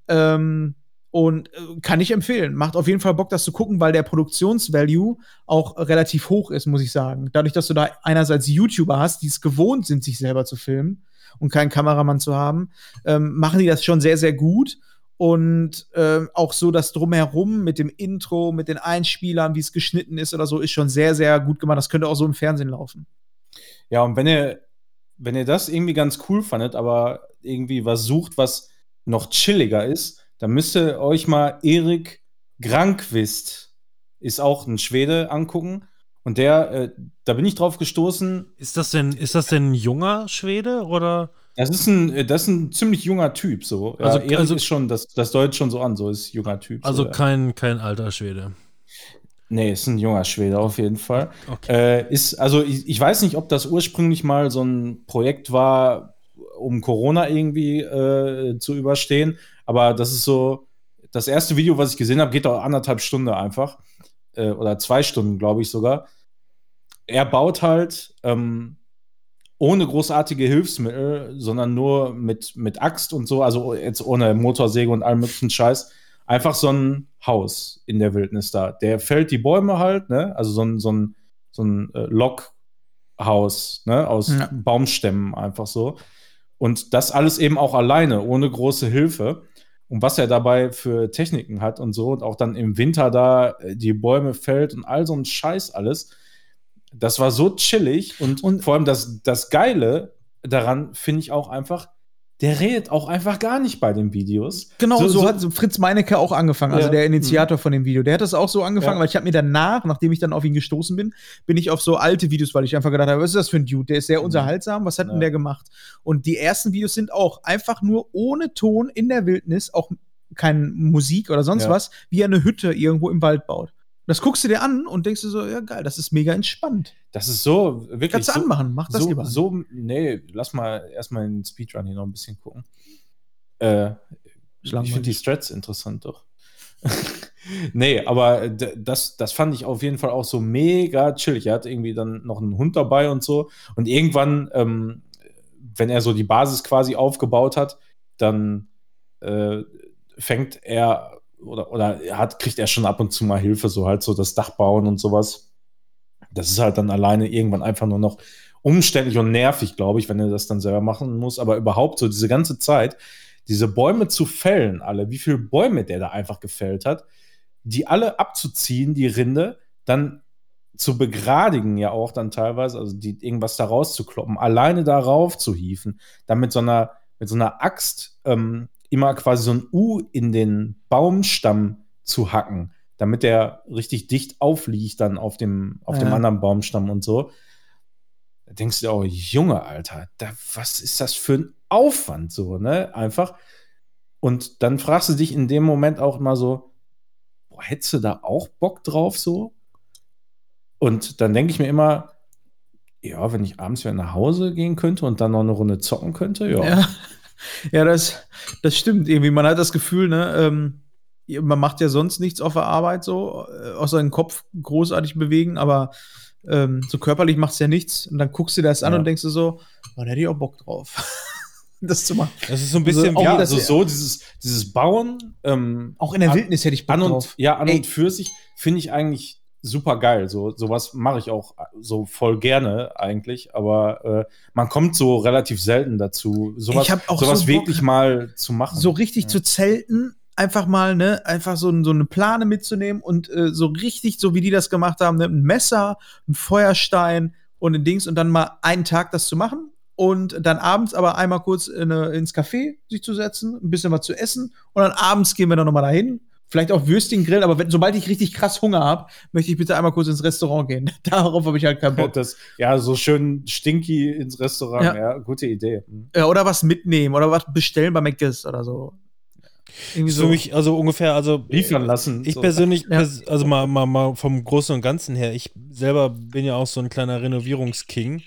Ähm, und äh, kann ich empfehlen. Macht auf jeden Fall Bock, das zu gucken, weil der Produktionsvalue auch relativ hoch ist, muss ich sagen. Dadurch, dass du da einerseits YouTuber hast, die es gewohnt sind, sich selber zu filmen und keinen Kameramann zu haben, ähm, machen die das schon sehr, sehr gut. Und ähm, auch so das Drumherum mit dem Intro, mit den Einspielern, wie es geschnitten ist oder so, ist schon sehr, sehr gut gemacht. Das könnte auch so im Fernsehen laufen. Ja, und wenn ihr, wenn ihr das irgendwie ganz cool fandet, aber irgendwie was sucht, was noch chilliger ist, dann müsst ihr euch mal Erik Grankvist, ist auch ein Schwede, angucken. Und der, äh, da bin ich drauf gestoßen. Ist das denn, ist das denn ein junger Schwede oder? Das ist ein, äh, das ist ein ziemlich junger Typ, so. Also- Erik also- ist schon, das, das deutet schon so an, so ist junger Typ. Also so, ja. kein, kein alter Schwede. Nee, ist ein junger Schwede auf jeden Fall. Okay. Äh, ist, also ich, ich weiß nicht, ob das ursprünglich mal so ein Projekt war, um Corona irgendwie äh, zu überstehen, aber das ist so, das erste Video, was ich gesehen habe, geht auch anderthalb Stunden einfach. Äh, oder zwei Stunden, glaube ich sogar. Er baut halt ähm, ohne großartige Hilfsmittel, sondern nur mit, mit Axt und so, also jetzt ohne Motorsäge und allem möglichen Scheiß, einfach so ein Haus in der Wildnis da. Der fällt die Bäume halt, ne? Also so ein, so ein, so ein äh, Lockhaus, ne? Aus Ja. Baumstämmen einfach so. Und das alles eben auch alleine, ohne große Hilfe. Und was er dabei für Techniken hat und so, und auch dann im Winter da äh, die Bäume fällt und all so ein Scheiß alles. Das war so chillig und, Und- vor allem das, das Geile daran finde ich auch einfach, der redet auch einfach gar nicht bei den Videos. Genau, so, So- hat Fritz Meinecke auch angefangen, also Ja. der Initiator von dem Video. Der hat das auch so angefangen, Ja. weil ich habe mir danach, nachdem ich dann auf ihn gestoßen bin, bin ich auf so alte Videos, weil ich einfach gedacht habe, was ist das für ein Dude? Der ist sehr unterhaltsam, was hat denn Ja. der gemacht? Und die ersten Videos sind auch einfach nur ohne Ton in der Wildnis, auch keine Musik oder sonst was, wie er eine Hütte irgendwo im Wald baut. Das guckst du dir an und denkst du so, ja geil, das ist mega entspannt. Das ist so, wirklich. Kannst du so, anmachen, mach das so, lieber. so, nee, lass mal erstmal den Speedrun hier noch ein bisschen gucken. Äh, ich finde die Strats interessant doch. [LAUGHS] nee, aber d- das, das fand ich auf jeden Fall auch so mega chillig. Er hat irgendwie dann noch einen Hund dabei und so. Und irgendwann, ähm, wenn er so die Basis quasi aufgebaut hat, dann äh, fängt er oder, oder er hat, kriegt er schon ab und zu mal Hilfe, so halt so das Dach bauen und sowas. Das ist halt dann alleine irgendwann einfach nur noch umständlich und nervig, glaube ich, wenn er das dann selber machen muss. Aber überhaupt so diese ganze Zeit, diese Bäume zu fällen, alle, wie viele Bäume der da einfach gefällt hat, die alle abzuziehen, die Rinde, dann zu begradigen ja auch dann teilweise, also die, irgendwas da rauszukloppen, alleine darauf zu hieven, dann mit so einer, mit so einer Axt ähm, immer quasi so ein U in den Baumstamm zu hacken, damit der richtig dicht aufliegt dann auf dem, auf dem Ja. anderen Baumstamm und so. Da denkst du auch, Junge, Alter, da, was ist das für ein Aufwand so, ne? Einfach. Und dann fragst du dich in dem Moment auch mal so, boah, hättest du da auch Bock drauf so? Und dann denke ich mir immer, ja, wenn ich abends wieder nach Hause gehen könnte und dann noch eine Runde zocken könnte, ja. Ja, ja das, das stimmt irgendwie. Man hat das Gefühl, ne, ähm, man macht ja sonst nichts auf der Arbeit so, äh, außer den Kopf großartig bewegen, aber ähm, so körperlich macht es ja nichts. Und dann guckst du dir das an Ja. und denkst du so, oh, da hätte ich auch Bock drauf, [LAUGHS] das zu machen. Das ist so ein bisschen Also ja, also so dieses, dieses Bauen, ähm, Auch in der Wildnis hätte ich Bock an und, drauf. ja, an Ey. und für sich finde ich eigentlich super geil. So, sowas mache ich auch so voll gerne eigentlich, aber äh, man kommt so relativ selten dazu, sowas, sowas so Bock- wirklich mal zu machen. so richtig Ja. zu zelten, einfach mal, ne, einfach so, so eine Plane mitzunehmen und äh, so richtig, so wie die das gemacht haben, ne, ein Messer, ein Feuerstein und ein Dings und dann mal einen Tag das zu machen und dann abends aber einmal kurz in eine, ins Café sich zu setzen, ein bisschen was zu essen und dann abends gehen wir dann nochmal dahin. Vielleicht auch Würstchen grillen, aber wenn, sobald ich richtig krass Hunger habe, möchte ich bitte einmal kurz ins Restaurant gehen. [LAUGHS] Darauf habe ich halt keinen Bock. Das, ja, so schön stinky ins Restaurant, Ja. ja, gute Idee. Mhm. Ja, oder was mitnehmen oder was bestellen bei McDonald's oder so. Irgendwie für mich, also ungefähr, also Liefern lassen. Ich so. persönlich, Ja. pers- also mal, mal, mal vom Großen und Ganzen her, ich selber bin ja auch so ein kleiner Renovierungsking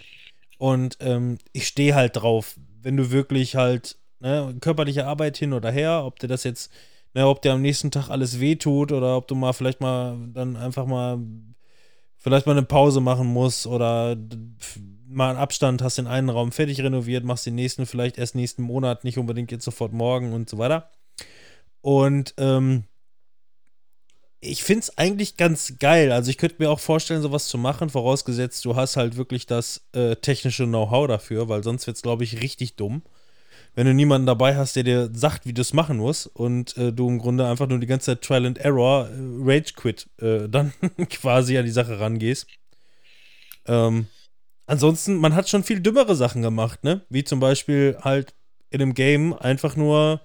und ähm, ich stehe halt drauf, wenn du wirklich halt ne, körperliche Arbeit hin oder her, ob dir das jetzt, ne, ob dir am nächsten Tag alles wehtut oder ob du mal vielleicht mal dann einfach mal vielleicht mal eine Pause machen musst oder mal einen Abstand, hast den einen Raum fertig renoviert, machst den nächsten vielleicht erst nächsten Monat, nicht unbedingt jetzt sofort morgen und so weiter. Und ähm, ich finde es eigentlich ganz geil. Also ich könnte mir auch vorstellen, sowas zu machen, vorausgesetzt, du hast halt wirklich das äh, technische Know-how dafür, weil sonst wird es, glaube ich, richtig dumm. Wenn du niemanden dabei hast, der dir sagt, wie du es machen musst und äh, du im Grunde einfach nur die ganze Zeit Trial and Error, äh, Rage Quit, äh, [LAUGHS] dann quasi an die Sache rangehst. Ähm, ansonsten, man hat schon viel dümmere Sachen gemacht, ne? Wie zum Beispiel halt in einem Game einfach nur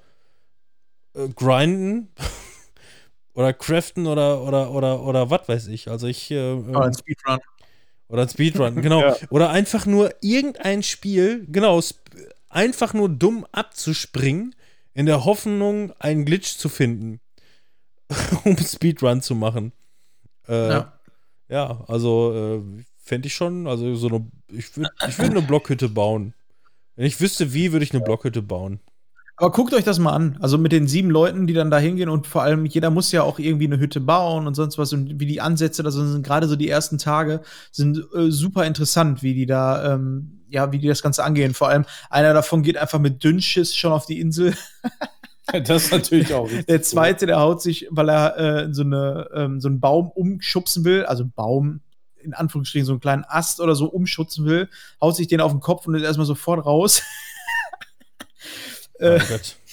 äh, grinden [LAUGHS] oder craften oder oder oder oder was weiß ich. Also ich äh, Oder ein Speedrun. oder ein Speedrun, genau. [LAUGHS] Ja. Oder einfach nur irgendein Spiel, genau, einfach nur dumm abzuspringen, in der Hoffnung, einen Glitch zu finden, [LAUGHS] um Speedrun zu machen. Äh, ja. Ja. also äh, fände ich schon, also so eine, ich würde ich würd eine Blockhütte bauen. Wenn ich wüsste, wie, würde ich eine Blockhütte bauen. Aber guckt euch das mal an. Also mit den sieben Leuten, die dann da hingehen und vor allem jeder muss ja auch irgendwie eine Hütte bauen und sonst was und wie die Ansätze, das sind gerade so die ersten Tage, sind äh, super interessant, wie die da, ähm, ja, wie die das Ganze angehen. Vor allem einer davon geht einfach mit Dünnschiss schon auf die Insel. [LAUGHS] Das ist natürlich auch. Der zweite, der haut sich, weil er äh, so, eine, ähm, so einen Baum umschubsen will, also Baum, in Anführungsstrichen, so einen kleinen Ast oder so umschubsen will, haut sich den auf den Kopf und ist erstmal sofort raus. [LAUGHS] Äh, Gott. [LAUGHS]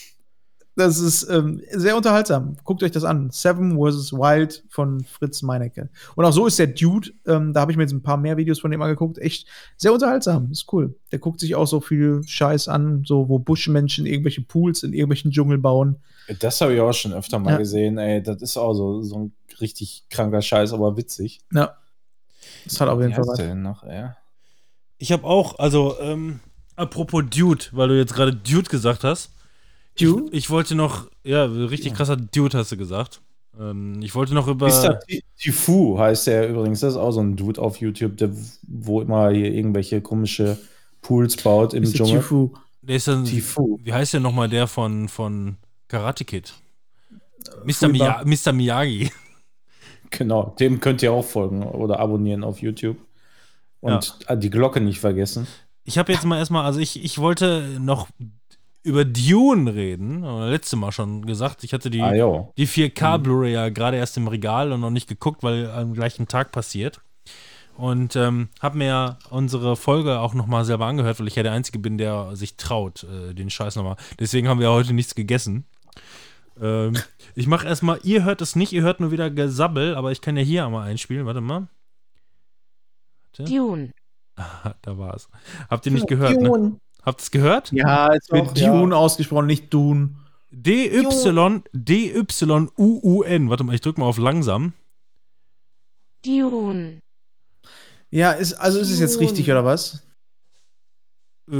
Das ist ähm, sehr unterhaltsam. Guckt euch das an. Seven vs. Wild von Fritz Meinecke. Und auch so ist der Dude, ähm, da habe ich mir jetzt ein paar mehr Videos von dem angeguckt, echt sehr unterhaltsam. Ist cool. Der guckt sich auch so viel Scheiß an, so wo Buschmenschen irgendwelche Pools in irgendwelchen Dschungel bauen. Das habe ich auch schon öfter mal Ja. gesehen, ey. Das ist auch so, so ein richtig kranker Scheiß, aber witzig. Ja. Das hat auf jeden Fall was. noch? Ich habe auch, also, ähm, apropos Dude, weil du jetzt gerade Dude gesagt hast. Dude? Ich, ich wollte noch, ja, richtig krasser Dude hast du gesagt. Ähm, ich wollte noch über. Mr. Tifu heißt der übrigens. Das ist auch so ein Dude auf YouTube, der, wo immer hier irgendwelche komische Pools baut im Mr. Dschungel. Tifu. Der ist dann, Tifu. wie heißt der nochmal der von, von Karate Kid? Mr. Miya Mr. Miyagi. [LAUGHS] Genau, dem könnt ihr auch folgen oder abonnieren auf YouTube. Und äh, die Glocke nicht vergessen. Ich habe jetzt mal erstmal, also ich, ich wollte noch über Dune reden. Äh, Letzte Mal schon gesagt. Ich hatte die, Ah, die 4K Blu-ray ja gerade erst im Regal und noch nicht geguckt, weil am gleichen Tag passiert. Und ähm, habe mir unsere Folge auch nochmal selber angehört, weil ich ja der Einzige bin, der sich traut, äh, den Scheiß nochmal. Deswegen haben wir heute nichts gegessen. Ähm, ich mache erstmal, ihr hört es nicht, ihr hört nur wieder Gesabbel, aber ich kann ja hier einmal einspielen. Warte mal. Dune. Da war es. Habt ihr nicht gehört, ne? Habt ihr es gehört? Ja, es wird Doch, ja. Dune ausgesprochen, nicht Dune. D-Y, D-Y-U-U-N. Warte mal, ich drück mal auf langsam. Dune. Ja, ist, also ist es jetzt richtig, oder was? Äh,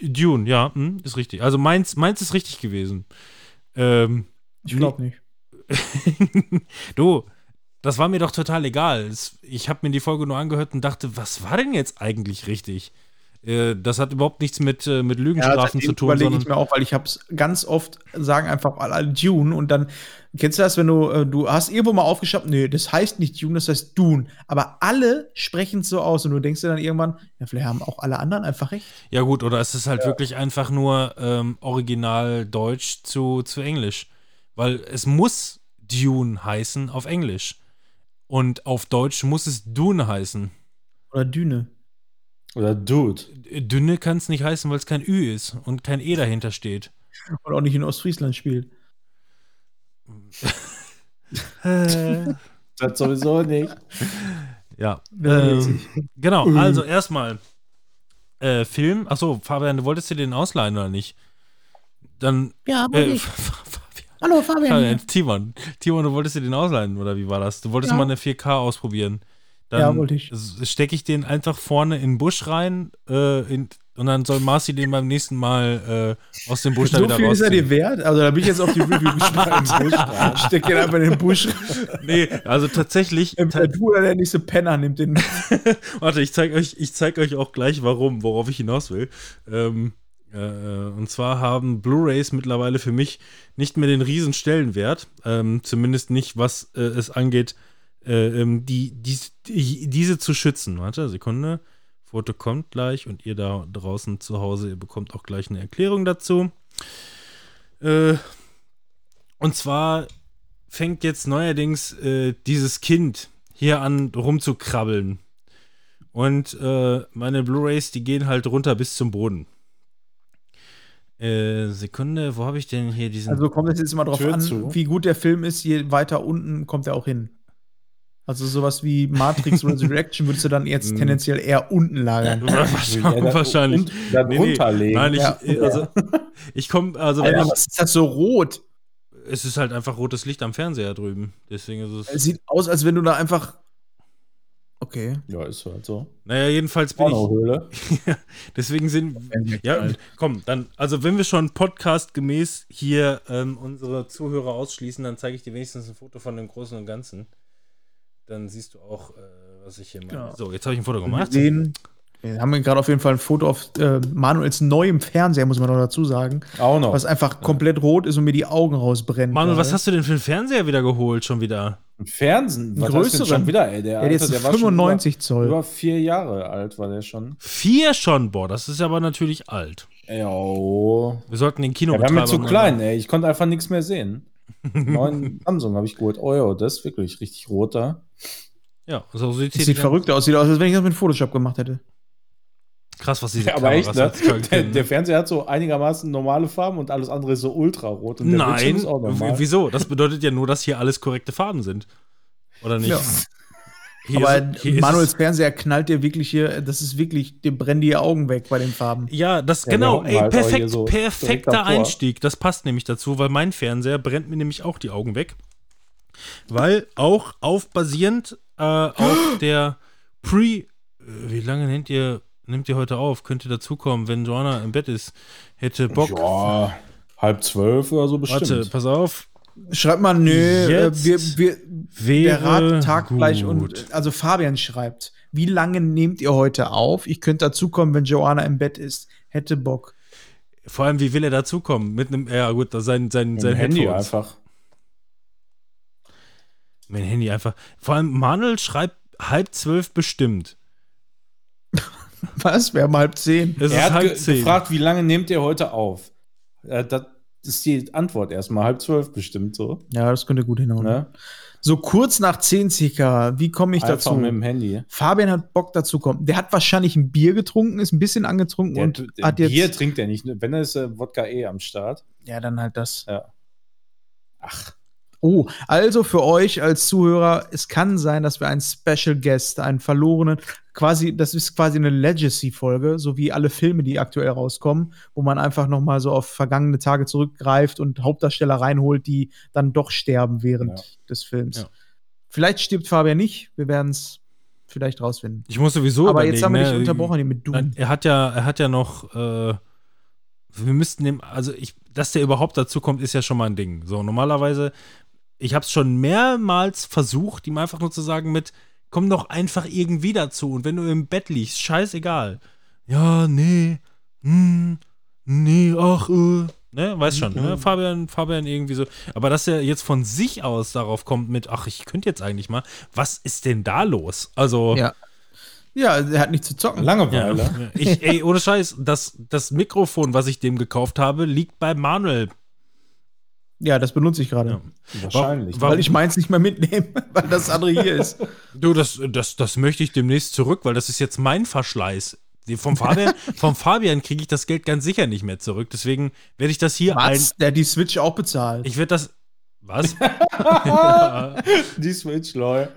Dune, ja, hm, ist richtig. Also meins, meins ist richtig gewesen. Ähm, Ich glaube nicht. [LAUGHS] du, das war mir doch total egal. Ich habe mir die Folge nur angehört und dachte, was war denn jetzt eigentlich richtig? Äh, das hat überhaupt nichts mit, äh, mit Lügenstrafen zu tun, überlege ich mir auch, weil ich habe es ganz oft, sagen einfach alle Dune und dann, kennst du das, wenn du, äh, du hast irgendwo mal aufgeschrieben, nee, das heißt nicht Dune, das heißt Dune. Aber alle sprechen es so aus und du denkst dir dann irgendwann, ja, vielleicht haben auch alle anderen einfach recht. Ja, gut, oder es ist halt wirklich einfach nur ähm, original Deutsch zu, zu Englisch. Weil es muss Dune heißen auf Englisch. Und auf Deutsch muss es Dune heißen. Oder Düne. Oder Dude. Dünne kann es nicht heißen, weil es kein Ü ist und kein E dahinter steht. Und auch nicht in Ostfriesland spielt. [LAUGHS] Das sowieso nicht. Ja. Ähm, genau, also erstmal äh, Film. Achso, Fabian, du wolltest dir den ausleihen oder nicht? Dann. Ja, Äh, [LAUGHS] Hallo, Fabian. Fabian, Timon. Timon, du wolltest dir den ausleihen, oder wie war das? Du wolltest Ja. mal eine 4K ausprobieren. Dann Ja, wollte ich. stecke ich den einfach vorne in den Busch rein äh, in, und dann soll Marci den beim nächsten Mal äh, aus dem Busch da So wieder viel ist er rausziehen. dir wert? Also da bin ich jetzt auf die Review [LAUGHS] gespannt. Steck den einfach in den Busch. Nee, also tatsächlich, Der du oder der nächste Penner nimmt den. [LAUGHS] Warte, ich zeige euch, ich zeig euch auch gleich, warum, worauf ich hinaus will. Ähm, äh, und zwar haben Blu-rays mittlerweile für mich nicht mehr den riesen Stellenwert, ähm, zumindest nicht, was äh, es angeht, äh, ähm, die, dies- die, diese zu schützen. Warte, Sekunde. Foto kommt gleich und ihr da draußen zu Hause, ihr bekommt auch gleich eine Erklärung dazu. Äh, und zwar fängt jetzt neuerdings äh, dieses Kind hier an rumzukrabbeln. Und äh, meine Blu-rays, die gehen halt runter bis zum Boden. Äh, Sekunde, wo habe ich denn hier diesen. Also kommt es jetzt immer drauf Tür an, zu. wie gut der Film ist, je weiter unten kommt er auch hin. Also sowas wie Matrix Resurrection würdest du dann jetzt [LAUGHS] Hm. tendenziell eher unten lagern. wahrscheinlich. wahrscheinlich. Und da Nee, nee. legen. Nein, ich, Ja. also, ich komme, also wenn Alter, ich, was ist das so rot? es ist halt einfach rotes Licht am Fernseher drüben. Deswegen ist Es es. sieht aus, als wenn du da einfach. Okay. ja, ist halt so. Naja, jedenfalls bin ich. Pornohöhle. [LAUGHS] Deswegen sind. Ja, komm, dann, also wenn wir schon Podcast gemäß hier ähm, unsere Zuhörer ausschließen, dann zeige ich dir wenigstens ein Foto von dem Großen und Ganzen. Dann siehst du auch, äh, was ich hier meine. Ja. So, jetzt habe ich ein Foto Wir gemacht. sehen, wir haben gerade auf jeden Fall ein Foto auf äh, Manuels neuem Fernseher, muss man noch dazu sagen, Auch noch. was einfach komplett rot ist und mir die Augen rausbrennt. Manuel, was hast du denn für einen Fernseher wieder geholt schon wieder? Ein Fernsehen. Was größeren. schon wieder, ey? Der, Ja, der ist Alte, der war schon 95 über, Zoll. Über vier Jahre alt war der schon. Vier schon, boah, das ist aber natürlich alt. Ja, oh. Wir sollten den Ja, Kinobetreiber wir haben mir zu klein, ey. Ich konnte einfach nichts mehr sehen. [LAUGHS] Neuen Samsung habe ich geholt. Oh ja, das ist wirklich richtig rot da. Ja, so sieht Das sieht verrückt aus. Sieht aus, als wenn ich das mit Photoshop gemacht hätte. Krass, was diese Ja, aber echt, ne? Der, können, der? Fernseher hat so einigermaßen normale Farben und alles andere ist so ultrarot. Und Nein, ist auch normal. wieso? Das bedeutet ja nur, dass hier alles korrekte Farben sind. Oder nicht? Ja. Hier Aber ist, hier Manuels Fernseher knallt dir wirklich hier, das ist wirklich, dem brennen die Augen weg bei den Farben. Ja, das Ja, genau, ey, halt perfekt, so perfekter. Einstieg. Das passt nämlich dazu, weil mein Fernseher brennt mir nämlich auch die Augen weg. Weil auch auf basierend äh, auf [GASPS] der Pre. Äh, wie lange nennt ihr, nimmt ihr heute auf? Könnt ihr dazukommen, wenn Joanna im Bett ist? Hätte Bock. Ja, halb zwölf oder so bestimmt. Warte, pass auf. Schreibt mal, nö, äh, Jetzt wir, wir, Wäre der Rat gleich gut. und also Fabian schreibt, wie lange nehmt ihr heute auf? Ich könnte dazukommen, wenn Joanna im Bett ist. Hätte Bock. Vor allem, wie will er dazukommen? Mit einem, ja gut, das sein, sein, Mit sein dem Handy Headphones. einfach. Mein Handy einfach. Vor allem, Manuel schreibt halb zwölf bestimmt. [LAUGHS] [LAUGHS] Was? Wir haben halb zehn. Es Er ist hat halb ge zehn. gefragt, wie lange nehmt ihr heute auf? Äh, das ist die Antwort erstmal. Halb zwölf bestimmt so. Ja, das könnte gut hinhauen. Ne? So kurz nach 10 CK, wie komme ich Einfach dazu? mit dem Handy. Fabian hat Bock dazu kommen. Der hat wahrscheinlich ein Bier getrunken, ist ein bisschen angetrunken Der, und der hat jetzt. Bier trinkt er nicht. Wenn er ist äh, Wodka eh am Start. Ja, dann halt das. Ach, Oh, also für euch als Zuhörer, es kann sein, dass wir einen Special Guest, einen verlorenen, quasi, das ist quasi eine Legacy-Folge, so wie alle Filme, die aktuell rauskommen, wo man einfach noch mal so auf vergangene Tage zurückgreift und Hauptdarsteller reinholt, die dann doch sterben während Ja. des Films. Ja. Vielleicht stirbt Fabian nicht, wir werden es vielleicht rausfinden. Ich muss sowieso Aber jetzt haben wir dich ne, unterbrochen hier mit Doom. er hat ja, er hat ja noch, äh, wir müssten dem, also ich, dass der überhaupt dazu kommt, ist ja schon mal ein Ding. So, normalerweise, ich habe es schon mehrmals versucht, ihm einfach nur zu sagen mit, komm doch einfach irgendwie dazu und wenn du im Bett liegst, scheißegal. Ja, nee, hm, nee, ach, äh, ne, weißt schon, ne, Fabian, Fabian irgendwie so, aber dass er jetzt von sich aus darauf kommt mit, ach, ich könnte jetzt eigentlich mal, was ist denn da los? Also, Ja. Ja, er hat nichts zu zocken. Langeweile. ja. Ich, ey, ohne Scheiß, das, das Mikrofon, was ich dem gekauft habe, liegt bei Manuel. Ja, das benutze ich gerade. Ja. Wahrscheinlich. Wa- Weil ich meins nicht mehr mitnehme, [LAUGHS] weil das andere hier ist. Du, das, das, das möchte ich demnächst zurück, weil das ist jetzt mein Verschleiß. Vom Fabian, [LAUGHS] vom Fabian kriege ich das Geld ganz sicher nicht mehr zurück. Deswegen werde ich das hier ein. Mats, der die Switch auch bezahlt. Ich werde das. Was? [LAUGHS] Die Switch, lol.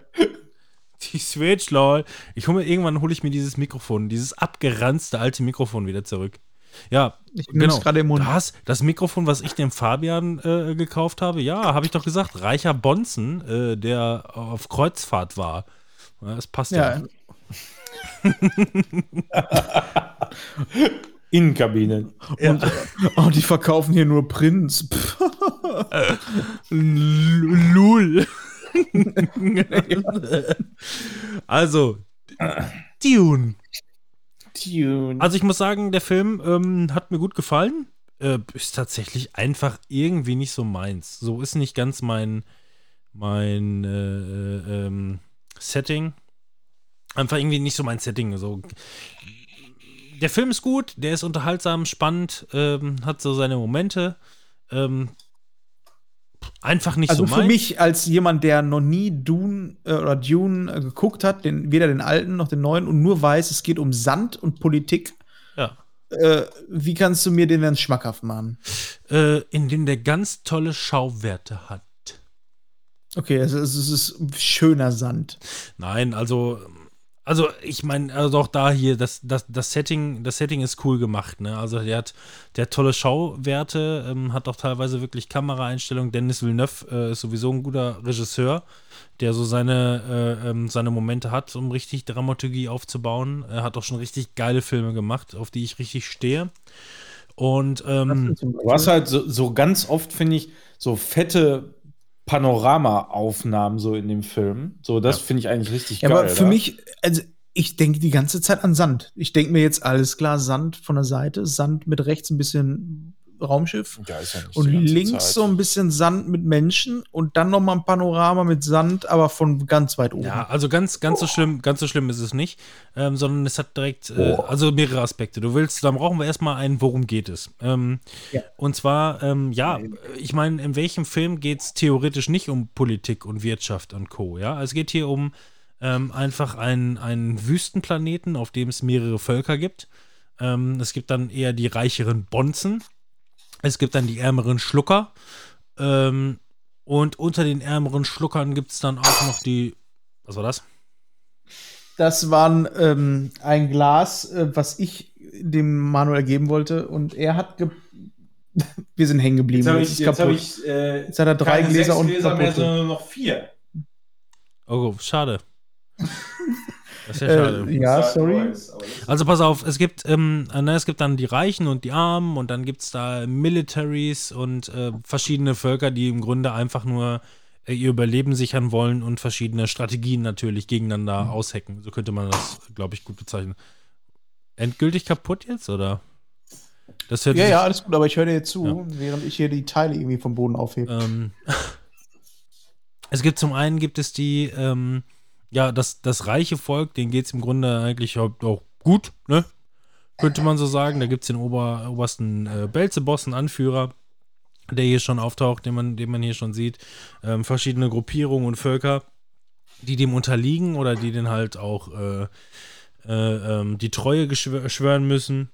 Die Switch, lol. Ich hole mir irgendwann hole ich mir dieses Mikrofon, dieses abgeranzte alte Mikrofon wieder zurück. Ja, Ich es gerade im Mund. Das, das Mikrofon, was ich dem Fabian äh, gekauft habe, ja, habe ich doch gesagt, reicher Bonzen, äh, der auf Kreuzfahrt war. Ja, das passt ja. Ja, [LAUGHS] Innenkabine. und oh, die verkaufen hier nur Prinz. Pff. Lul. [LAUGHS] also, Dune. Tune. Also ich muss sagen, der Film ähm, hat mir gut gefallen. Äh, ist tatsächlich einfach irgendwie nicht so meins. So ist nicht ganz mein, mein äh, äh, ähm, Setting. Einfach irgendwie nicht so mein Setting. So. Der Film ist gut, der ist unterhaltsam, spannend, ähm, hat so seine Momente. Ähm, einfach nicht Also so für meins. mich als jemand, der noch nie Dune äh, oder Dune äh, geguckt hat, den, weder den alten noch den neuen und nur weiß, es geht um Sand und Politik, Ja. äh, wie kannst du mir den dann schmackhaft machen? Äh, in dem der ganz tolle Schauwerte hat. Okay, also es ist schöner Sand. Nein, also, also ich meine, also auch da hier, das, das, das Setting, das Setting ist cool gemacht, ne? Also der hat, der hat tolle Schauwerte, ähm, hat auch teilweise wirklich Kameraeinstellungen. Dennis Villeneuve äh, ist sowieso ein guter Regisseur, der so seine, äh, ähm, seine Momente hat, um richtig Dramaturgie aufzubauen. Er hat auch schon richtig geile Filme gemacht, auf die ich richtig stehe. Und ähm, Du hast halt so, so ganz oft, finde ich, so fette Panorama-Aufnahmen so in dem Film. So, das finde ich eigentlich richtig Ja, geil. aber für da. mich, also ich denke die ganze Zeit an Sand. Ich denke mir jetzt alles klar, Sand von der Seite, Sand mit rechts ein bisschen Raumschiff Ja, ist ja nicht und links Zeit. so ein bisschen Sand mit Menschen und dann noch mal ein Panorama mit Sand, aber von ganz weit oben. Ja, also ganz, ganz so schlimm, ganz so schlimm ist es nicht, ähm, sondern es hat direkt, äh, also mehrere Aspekte. Du willst, dann brauchen wir erstmal einen, worum geht es. Ähm, Ja. Und zwar, ähm, ja, ich meine, in welchem Film geht es theoretisch nicht um Politik und Wirtschaft und Co. Ja, es geht hier um ähm, einfach einen, einen Wüstenplaneten, auf dem es mehrere Völker gibt. Ähm, es gibt dann eher die reicheren Bonzen. Es gibt dann die ärmeren Schlucker. Ähm, und unter den ärmeren Schluckern gibt es dann auch noch die. Was war das? Das war ähm, ein Glas, äh, was ich dem Manuel geben wollte und er hat ge [LAUGHS] Wir sind hängen geblieben. Jetzt habe Jetzt jetzt ich äh, Jetzt hat er drei keine Gläser sechs und Gläser mehr, sondern nur noch vier. Oh, schade. Das ist ja schade. Äh, ja, sorry. Also pass auf, es gibt, ähm, na, es gibt dann die Reichen und die Armen und dann gibt es da Militaries und äh, verschiedene Völker, die im Grunde einfach nur äh, ihr Überleben sichern wollen und verschiedene Strategien natürlich gegeneinander aushacken. So könnte man das, glaube ich, gut bezeichnen. Endgültig kaputt jetzt, oder? Das hört Ja, ja, alles gut, aber ich höre dir zu, Ja. während ich hier die Teile irgendwie vom Boden aufhebe. Ähm, [LAUGHS] es gibt zum einen gibt es die, ähm, ja, das, das reiche Volk, denen geht es im Grunde eigentlich auch, gut, ne? Könnte man so sagen. Da gibt es den Ober, obersten äh, Belzeboss, einen Anführer, der hier schon auftaucht, den man, den man hier schon sieht. Ähm, verschiedene Gruppierungen und Völker, die dem unterliegen oder die den halt auch äh, äh, ähm, die Treue schwören müssen.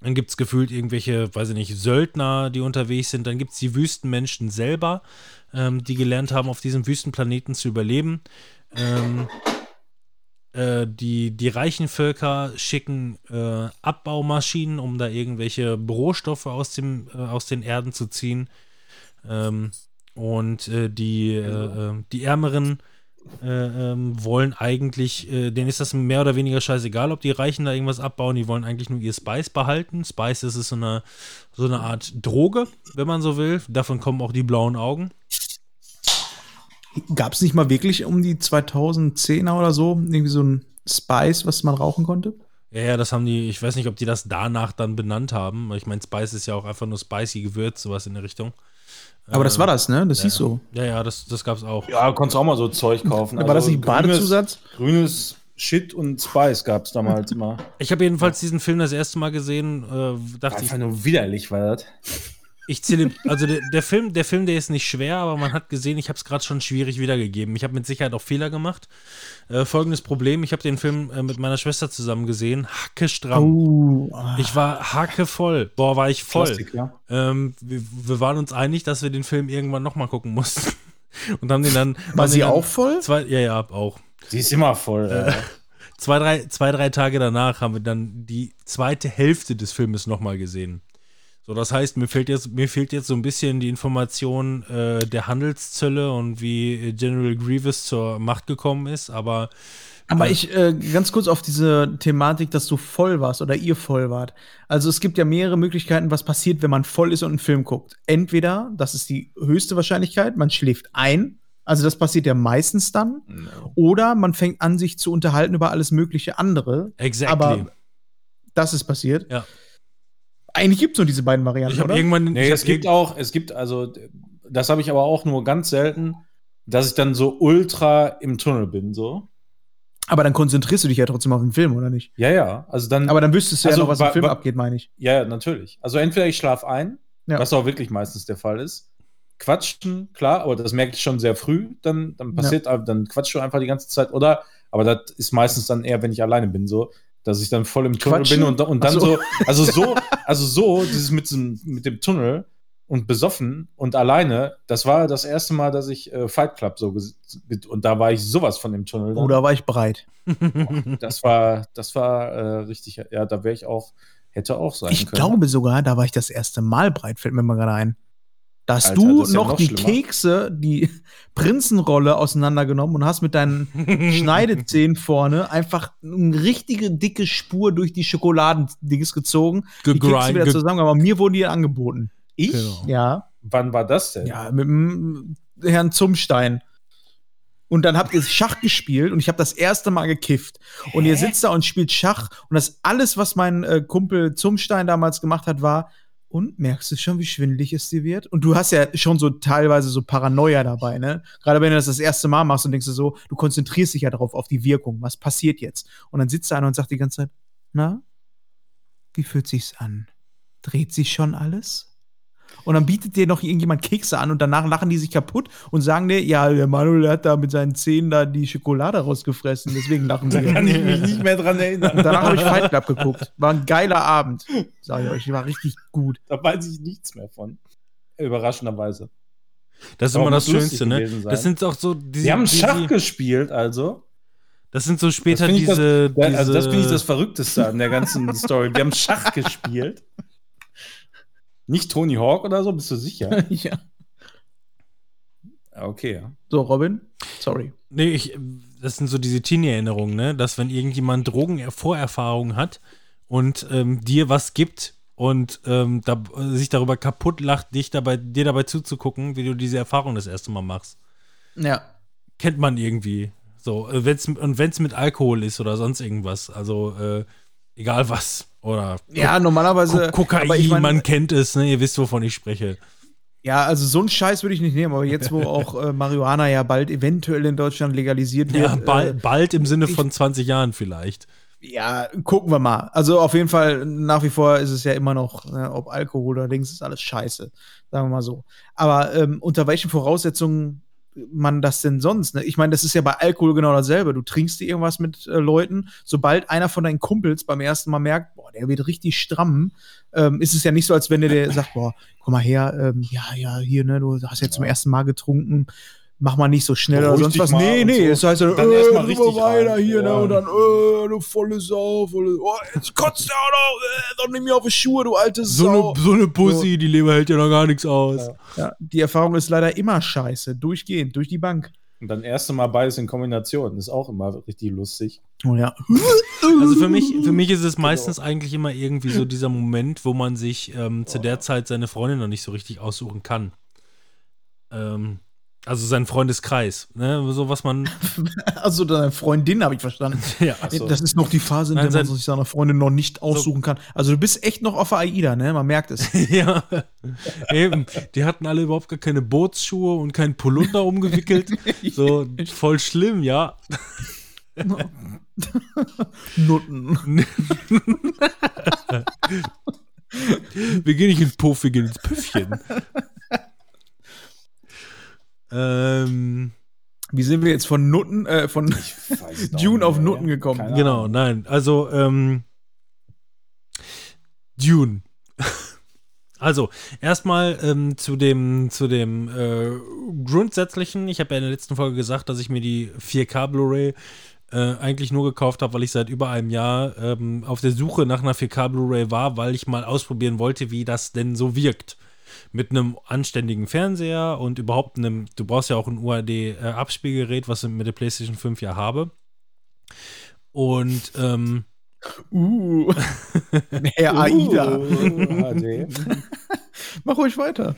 Dann gibt es gefühlt irgendwelche, weiß ich nicht, Söldner, die unterwegs sind. Dann gibt es die Wüstenmenschen selber, ähm, die gelernt haben, auf diesem Wüstenplaneten zu überleben. Ähm, äh, die, die reichen Völker schicken äh, Abbaumaschinen, um da irgendwelche Rohstoffe aus, dem, äh, aus den Erden zu ziehen. Ähm, und äh, die, äh, äh, die Ärmeren äh, ähm, wollen eigentlich, denen ist das mehr oder weniger scheißegal, ob die Reichen da irgendwas abbauen, die wollen eigentlich nur ihr Spice behalten. Spice ist es so eine, so eine Art Droge, wenn man so will. Davon kommen auch die blauen Augen. Gab es nicht mal wirklich um die 2010er oder so irgendwie so ein Spice, was man rauchen konnte? Ja, ja, das haben die, ich weiß nicht, ob die das danach dann benannt haben. Ich meine, Spice ist ja auch einfach nur spicy Gewürz, sowas in der Richtung. Aber das war das, ne? Das hieß so. Ja, ja, das, das gab's auch. Ja, du konntest auch mal so Zeug kaufen. war das nicht grünes- Badezusatz? Grünes Shit und Spice gab es damals [LAUGHS] immer. Ich habe jedenfalls diesen Film das erste Mal gesehen, äh, dachte ich, Einfach nur widerlich war das. Ich zähle, also der, der Film, der Film, der ist nicht schwer, aber man hat gesehen, ich habe es gerade schon schwierig wiedergegeben. Ich habe mit Sicherheit auch Fehler gemacht. Äh, folgendes Problem: Ich habe den Film äh, mit meiner Schwester zusammen gesehen, hackestramm. Oh, ah. Ich war hackevoll. Boah, war ich voll. Plastik, ja. Ähm, wir, wir waren uns einig, dass wir den Film irgendwann nochmal gucken mussten. [LAUGHS] Und haben den dann. War sie dann auch voll? Zwei, ja, ja, auch. Sie ist immer voll. Äh. Zwei drei, zwei, drei Tage danach haben wir dann die zweite Hälfte des Filmes nochmal gesehen. So, das heißt, mir fehlt jetzt, mir fehlt jetzt so ein bisschen die Information äh, der Handelszölle und wie General Grievous zur Macht gekommen ist, aber Aber ich äh, ganz kurz auf diese Thematik, dass du voll warst oder ihr voll wart. Also es gibt ja mehrere Möglichkeiten, was passiert, wenn man voll ist und einen Film guckt. Entweder, das ist die höchste Wahrscheinlichkeit, man schläft ein. Also das passiert ja meistens dann. Oder man fängt an, sich zu unterhalten über alles mögliche andere. exactly. Aber das ist passiert. Ja. Eigentlich gibt es nur diese beiden Varianten, ich habe oder? irgendwann. Nee, ich es hab gibt auch, es gibt, also, das habe ich aber auch nur ganz selten, dass ich dann so ultra im Tunnel bin, so. Aber dann konzentrierst du dich ja trotzdem auf den Film, oder nicht? Ja, ja. Also dann, Aber dann wüsstest du Also ja noch, was wa- im Film abgeht, meine ich. ja, ja, natürlich. Also entweder ich schlafe ein, Ja. was auch wirklich meistens der Fall ist, quatschen, klar, aber das merke ich schon sehr früh. Dann, dann passiert, ja. dann quatschst du einfach die ganze Zeit. Oder, aber das ist meistens dann eher, wenn ich alleine bin, so, dass ich dann voll im Tunnel Quatschen? bin und, und dann so. so, also so, also so, dieses mit, mit dem Tunnel und besoffen und alleine, das war das erste Mal, dass ich äh, Fight Club so und da war ich sowas von dem Tunnel. Oder oh, war ich bereit? das war, das war äh, richtig, ja, da wäre ich auch, hätte auch sein ich können. Ich glaube sogar, da war ich das erste Mal breit, fällt mir mal gerade ein. Da hast Alter, du noch, ja noch, die schlimmer. Kekse, die [LAUGHS] Prinzenrolle auseinandergenommen und hast mit deinen [LAUGHS] Schneidezähnen vorne einfach eine richtige dicke Spur durch die Schokoladendings gezogen. Ge die Kekse wieder zusammen, aber mir wurden die angeboten. Ich? Genau. Ja. Wann war das denn? Ja, mit dem Herrn Zumstein. Und dann habt ihr Schach gespielt und ich habe das erste Mal gekifft. Hä? Und ihr sitzt da und spielt Schach und das alles, was mein äh, Kumpel Zumstein damals gemacht hat, war, und merkst du schon, wie schwindelig es dir wird? Und du hast ja schon so teilweise so Paranoia dabei, ne? Gerade wenn du das das erste Mal machst und denkst du so, du konzentrierst dich ja darauf, auf die Wirkung. Was passiert jetzt? Und dann sitzt da einer und sagt die ganze Zeit, na, wie fühlt sich's an? Dreht sich schon alles? Und dann bietet dir noch irgendjemand Kekse an und danach lachen die sich kaputt und sagen dir, ja, der Manuel hat da mit seinen Zähnen da die Schokolade rausgefressen, deswegen lachen sie. da kann ich mich nicht mehr dran erinnern. Und danach habe ich Fight Club geguckt. War ein geiler Abend, sage ich euch. War richtig gut. Da weiß ich nichts mehr von. Überraschenderweise. Das ist Aber immer das Schönste, ne? Das sind auch so diese. Die haben Schach gespielt, also. Das sind so später diese, das, diese. Also, das finde ich das Verrückteste an der ganzen Story. Die haben Schach gespielt. [LAUGHS] Nicht Tony Hawk oder so, bist du sicher? [LAUGHS] ja. Okay, ja. So, Robin, sorry. Nee, ich, das sind so diese Teenie-Erinnerungen, ne? Dass wenn irgendjemand Drogen-Vorerfahrungen hat und ähm, dir was gibt und ähm, da, sich darüber kaputt lacht, dich dabei, dir dabei zuzugucken, wie du diese Erfahrung das erste Mal machst. Ja. Kennt man irgendwie. So, äh, wenn's, und wenn es mit Alkohol ist oder sonst irgendwas. Also, äh, egal was. Oder ja, normalerweise. Kokain, ich mein, man kennt es, ne? Ihr wisst, wovon ich spreche. Ja, also so einen Scheiß würde ich nicht nehmen, aber jetzt, wo [LAUGHS] auch äh, Marihuana ja bald eventuell in Deutschland legalisiert wird. Ja, bald, äh, bald im Sinne von 20 Jahren vielleicht. Ja, gucken wir mal. Also auf jeden Fall, nach wie vor ist es ja immer noch, ne, ob Alkohol oder Dings, ist alles scheiße. Sagen wir mal so. Aber ähm, unter welchen Voraussetzungen man das denn sonst? Ne? Ich meine, das ist ja bei Alkohol genau dasselbe. Du trinkst dir irgendwas mit äh, Leuten, sobald einer von deinen Kumpels beim ersten Mal merkt, boah, der wird richtig stramm, ähm, ist es ja nicht so, als wenn der dir sagt, boah, komm mal her, ähm, ja, ja, hier, ne, du hast jetzt zum ersten Mal getrunken, mach mal nicht so schnell oder sonst was. Nee, nee, das heißt dann, dann äh, erstmal richtig weiter rein. hier, ne, ja. ne, und dann, äh, du volle Sau, volle, oh, jetzt kotzt der auch noch, äh, dann nimm mir auf die Schuhe, du alte Sau. So eine, so eine Pussy, so. die Leber hält ja noch gar nichts aus. Ja. ja, die Erfahrung ist leider immer scheiße, durchgehend, durch die Bank. Und dann erste Mal beides in Kombination, ist auch immer richtig lustig. Oh ja. Also für mich, für mich ist es meistens genau. eigentlich immer irgendwie so dieser Moment, wo man sich ähm, zu der Zeit seine Freundin noch nicht so richtig aussuchen kann. Ähm, also sein Freundeskreis, ne? So was man. [LAUGHS] also deine Freundin habe ich verstanden. [LAUGHS] ja, so. Das ist noch die Phase, in der man sich seiner Freundin noch nicht aussuchen so. kann. Also du bist echt noch auf der AIDA, ne? Man merkt es. [LAUGHS] ja. Eben. Die hatten alle überhaupt gar keine Bootsschuhe und keinen Polunder umgewickelt. So voll schlimm, ja. Nutten. wir gehen nicht ins Puff, wir gehen ins Püffchen. Ähm, Wie sind wir jetzt von Nutten, äh, von Dune auf Nutten ja. gekommen? Keine genau, Ahnung. nein. Also, ähm, Dune. [LAUGHS] Also, erstmal ähm, zu dem, zu dem äh, Grundsätzlichen. Ich habe ja in der letzten Folge gesagt, dass ich mir die 4K Blu-ray äh, eigentlich nur gekauft habe, weil ich seit über einem Jahr ähm, auf der Suche nach einer 4K Blu-ray war, weil ich mal ausprobieren wollte, wie das denn so wirkt mit einem anständigen Fernseher und überhaupt einem, du brauchst ja auch ein UAD-Abspielgerät, was ich mit der PlayStation 5 ja habe. Und ähm, Uh. [LAUGHS] Herr AIDA. Uh, [LAUGHS] [LAUGHS] Mach ruhig weiter.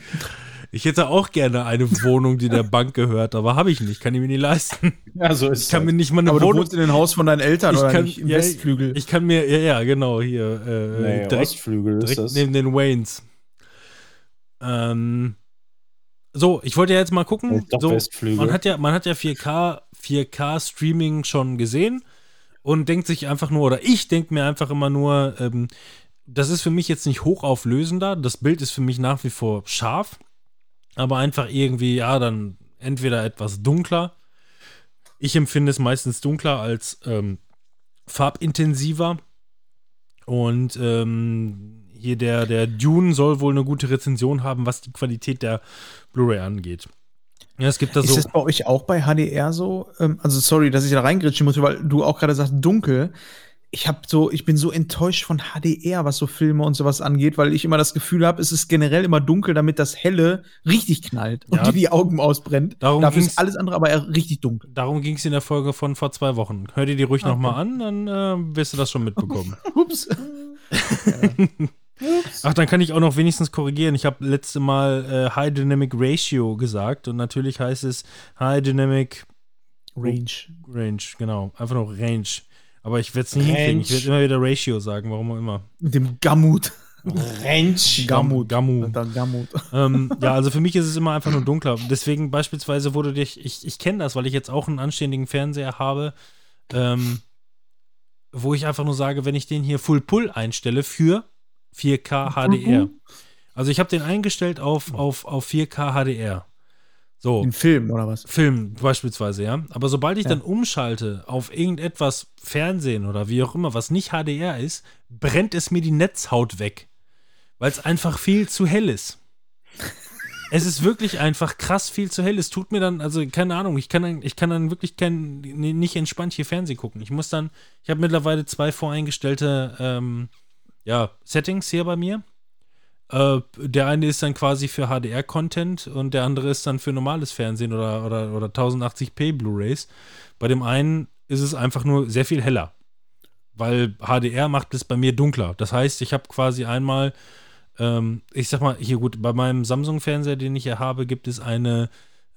Ich hätte auch gerne eine Wohnung, die der Bank gehört, aber habe ich nicht, kann ich mir nicht leisten. Ja, so ist Ich kann halt. mir nicht mal eine aber Wohnung. Du wohnst in den Haus von deinen Eltern ich oder kann, nicht? Im ja, Westflügel. Ich kann mir, ja, ja, genau, hier. Äh, nee, direkt, Ostflügel direkt ist das. neben den Waynes. Ähm, so, ich wollte ja jetzt mal gucken. So, man hat ja, man hat ja 4K, 4K Streaming schon gesehen und denkt sich einfach nur, oder ich denke mir einfach immer nur, ähm, das ist für mich jetzt nicht hochauflösender. Das Bild ist für mich nach wie vor scharf. aber einfach irgendwie, ja, dann entweder etwas dunkler. Ich empfinde es meistens dunkler als ähm, farbintensiver. Und ähm, hier der, der Dune soll wohl eine gute Rezension haben, was die Qualität der Blu-ray angeht. Ja, es gibt da Ist so. das bei euch auch bei HDR so? Ähm, also sorry, dass ich da reingritschen muss, weil du auch gerade sagst dunkel. Ich habe so, ich bin so enttäuscht von HDR, was so Filme und sowas angeht, weil ich immer das Gefühl habe, es ist generell immer dunkel, damit das Helle richtig knallt und Ja. dir die Augen ausbrennt. Darum Dafür ist alles andere aber eher richtig dunkel. Darum ging es in der Folge von vor zwei Wochen. Hör dir die ruhig noch nochmal an, dann äh, wirst du das schon mitbekommen. [LAUGHS] Ups. [LAUGHS] Ach, dann kann ich auch noch wenigstens korrigieren. Ich habe letzte Mal äh, High Dynamic Ratio gesagt und natürlich heißt es High Dynamic Range. Range, genau. Einfach nur Range. Aber ich werde es nicht hinkriegen. Ich werde immer wieder Ratio sagen, warum auch immer. Mit dem Gammut. Range. Gammut. Gamu. Der Gammut. ähm, ja, also für mich ist es immer einfach nur dunkler. Deswegen beispielsweise wurde dich, ich, ich kenne das, weil ich jetzt auch einen anständigen Fernseher habe, ähm, wo ich einfach nur sage, wenn ich den hier Full Pull einstelle für 4K HDR. Also ich habe den eingestellt auf, auf, auf 4K HDR. So. Den Film oder was? Film beispielsweise, ja. Aber sobald ich Ja. dann umschalte auf irgendetwas Fernsehen oder wie auch immer, was nicht HDR ist, brennt es mir die Netzhaut weg. Weil es einfach viel zu hell ist. [LAUGHS] Es ist wirklich einfach krass viel zu hell. Es tut mir dann, also keine Ahnung, ich kann dann, ich kann dann wirklich kein, nicht entspannt hier Fernsehen gucken. Ich muss dann, ich habe mittlerweile zwei voreingestellte ähm, ja, Settings hier bei mir. Äh, der eine ist dann quasi für HDR-Content und der andere ist dann für normales Fernsehen oder, oder, oder 1080p Blu-rays. Bei dem einen ist es einfach nur sehr viel heller. Weil HDR macht es bei mir dunkler. Das heißt, ich habe quasi einmal, ähm, ich sag mal, hier gut, bei meinem Samsung-Fernseher, den ich hier habe, gibt es eine,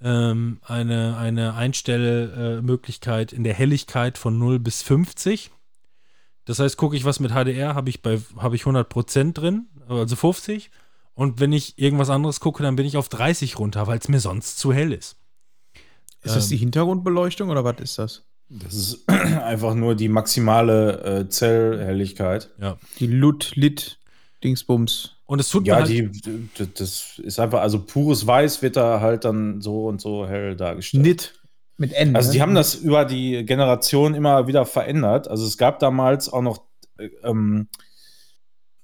ähm, eine, eine Einstellmöglichkeit in der Helligkeit von 0 bis 50. Das heißt, gucke ich was mit HDR, habe ich bei habe ich 100% drin, also 50. Und wenn ich irgendwas anderes gucke, dann bin ich auf 30 runter, weil es mir sonst zu hell ist. Ist das Ähm. die Hintergrundbeleuchtung oder was ist das? Das ist [CLEARS THROAT] einfach nur die maximale äh, Zellhelligkeit. Ja. Die Lut, Lit, Dingsbums. Und es tut mir Ja, halt, die, das ist einfach, also pures Weiß wird da halt dann so und so hell dargestellt. Nit. Mit N. Also ne? die haben das über die Generation immer wieder verändert. Also es gab damals auch noch äh, ähm,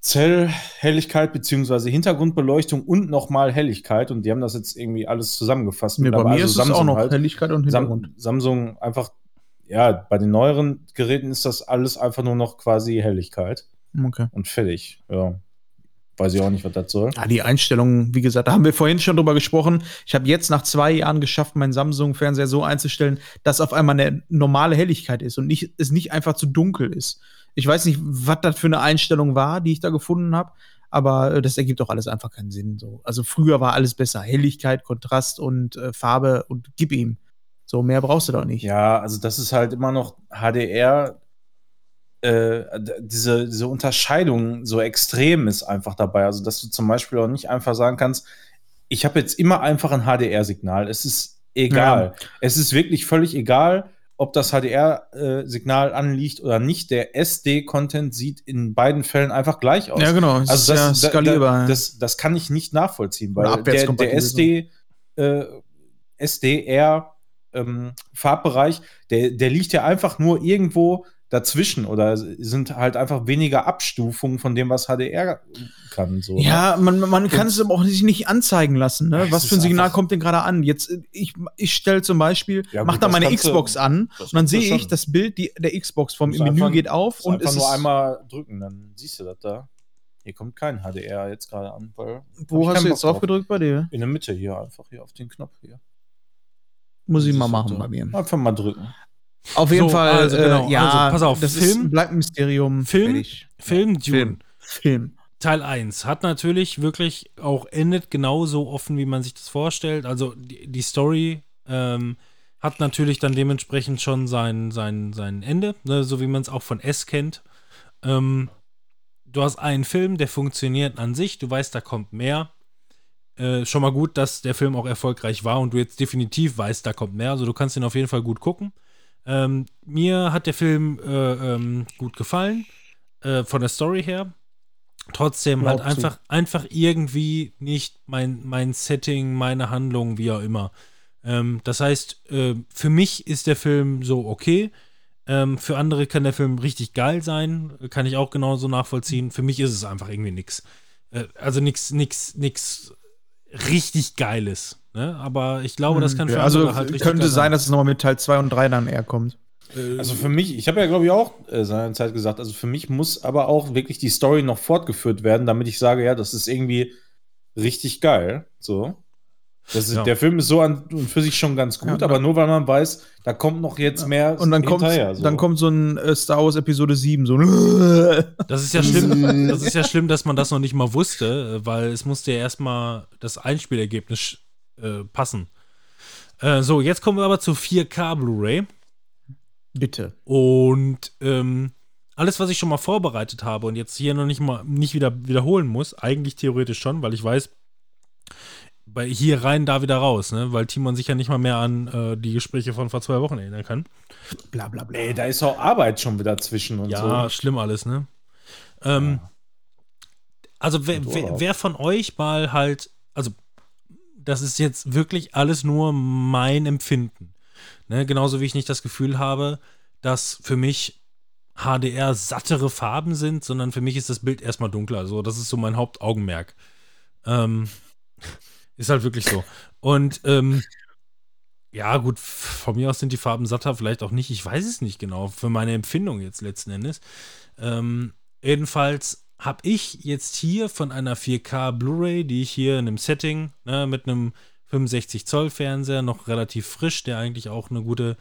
Zellhelligkeit beziehungsweise Hintergrundbeleuchtung und nochmal Helligkeit und die haben das jetzt irgendwie alles zusammengefasst. Nee, bei mir Also ist es auch Samsung noch halt. Helligkeit und Hintergrund. Sam Samsung einfach, ja, bei den neueren Geräten ist das alles einfach nur noch quasi Helligkeit Okay. und fertig. Ja. Weiß ich auch nicht, was das soll. Ja, die Einstellungen, wie gesagt, da haben wir vorhin schon drüber gesprochen. Ich habe jetzt nach zwei Jahren geschafft, meinen Samsung-Fernseher so einzustellen, dass auf einmal eine normale Helligkeit ist und nicht, es nicht einfach zu dunkel ist. Ich weiß nicht, was das für eine Einstellung war, die ich da gefunden habe, aber äh, das ergibt doch alles einfach keinen Sinn. So. Also früher war alles besser. Helligkeit, Kontrast und äh, Farbe und gib ihm. So, mehr brauchst du doch nicht. Ja, also das ist halt immer noch HDR. Äh, diese, diese Unterscheidung so extrem ist einfach dabei. Also, dass du zum Beispiel auch nicht einfach sagen kannst, ich habe jetzt immer einfach ein HDR-Signal. Es ist egal. Es ist wirklich völlig egal, ob das HDR-Signal anliegt oder nicht. Der SD-Content sieht in beiden Fällen einfach gleich aus. Ja, genau. Also ist ja das, da- skalierbar. Da, das, das kann ich nicht nachvollziehen, weil der, der SD, äh, SDR ähm, Farbbereich, der, der liegt ja einfach nur irgendwo dazwischen oder sind halt einfach weniger Abstufungen von dem, was HDR kann. So, ne? Ja, man, man kann es aber auch sich nicht anzeigen lassen. Ne? Was für ein ist Signal kommt denn gerade an? Jetzt, ich, ich stelle zum Beispiel, Ja, mach gut, da meine kannst du- Xbox an und dann sehe ich das Bild die, der Xbox vom Menü einfach- geht auf und einfach es nur ist, einmal drücken, dann siehst du das da. Hier kommt kein HDR jetzt gerade an, wo hast du jetzt drauf gedrückt bei dir? In der Mitte hier, einfach hier auf den Knopf hier. Muss ich mal machen bei mir. Einfach mal drücken. Auf jeden So, Fall, also genau, äh, ja, also pass auf, das Film- ist, bleibt ein Mysterium. Film-. Film Dune. Film. Film. Teil 1 hat natürlich wirklich auch endet genauso offen, wie man sich das vorstellt. Also die, die Story ähm, hat natürlich dann dementsprechend schon sein, sein, sein Ende, ne, so wie man es auch von S kennt. Ähm, du hast einen Film, der funktioniert an sich, du weißt, da kommt mehr. Äh, schon mal gut, dass der Film auch erfolgreich war und du jetzt definitiv weißt, da kommt mehr. Also du kannst ihn auf jeden Fall gut gucken. Ähm, mir hat der Film äh, ähm, gut gefallen, äh, von der Story her. trotzdem Glaub zu. einfach, einfach irgendwie nicht mein, mein Setting, meine Handlung, wie auch immer. Ähm, das heißt, äh, für mich ist der Film so okay. Ähm, für andere kann der Film richtig geil sein, kann ich auch genauso nachvollziehen. Für mich ist es einfach irgendwie nix. Äh, also nix, nix, nix richtig Geiles. Ne? Aber ich glaube, das kann für Ja, also halt richtig könnte sein, dass es nochmal mit Teil 2 und 3 dann eher kommt. Also für mich, ich habe ja glaube ich auch äh, seinerzeit gesagt, also für mich muss aber auch wirklich die Story noch fortgeführt werden, damit ich sage, ja, das ist irgendwie richtig geil. So. Das ist, Ja. Der Film ist so an und für sich schon ganz gut, Ja. aber nur weil man weiß, da kommt noch jetzt mehr Und dann kommt, hinterher. So. dann kommt so ein äh, Star Wars Episode 7, so [LAUGHS] Das ist ja schlimm, [LAUGHS] das ist ja schlimm, dass man das noch nicht mal wusste, äh, weil es musste ja erstmal das Einspielergebnis äh, passen. Äh, so, jetzt kommen wir aber zu 4K Blu-ray. Bitte. Und ähm, alles, was ich schon mal vorbereitet habe und jetzt hier noch nicht mal nicht wieder wiederholen muss, eigentlich theoretisch schon, weil ich weiß, bei hier rein, da wieder raus, ne? Weil Timon sich ja nicht mal mehr an äh, die Gespräche von vor zwei Wochen erinnern kann. Bla bla bla. Ey, da ist auch Arbeit schon wieder zwischen und Ja, so. schlimm alles, ne? Ähm, Also wer, wer, wer von euch mal halt, also das ist jetzt wirklich alles nur mein Empfinden. Ne? Genauso wie ich nicht das Gefühl habe, dass für mich HDR sattere Farben sind, sondern für mich ist das Bild erstmal dunkler. Also das ist so mein Hauptaugenmerk. Ähm, ist halt wirklich so. Und ähm, ja, gut, von mir aus sind die Farben satter, vielleicht auch nicht. Ich weiß es nicht genau, für meine Empfindung jetzt letzten Endes. Ähm, jedenfalls habe ich jetzt hier von einer 4K Blu-ray, die ich hier in einem Setting ne, mit einem 65 Zoll Fernseher noch relativ frisch, der eigentlich auch eine gute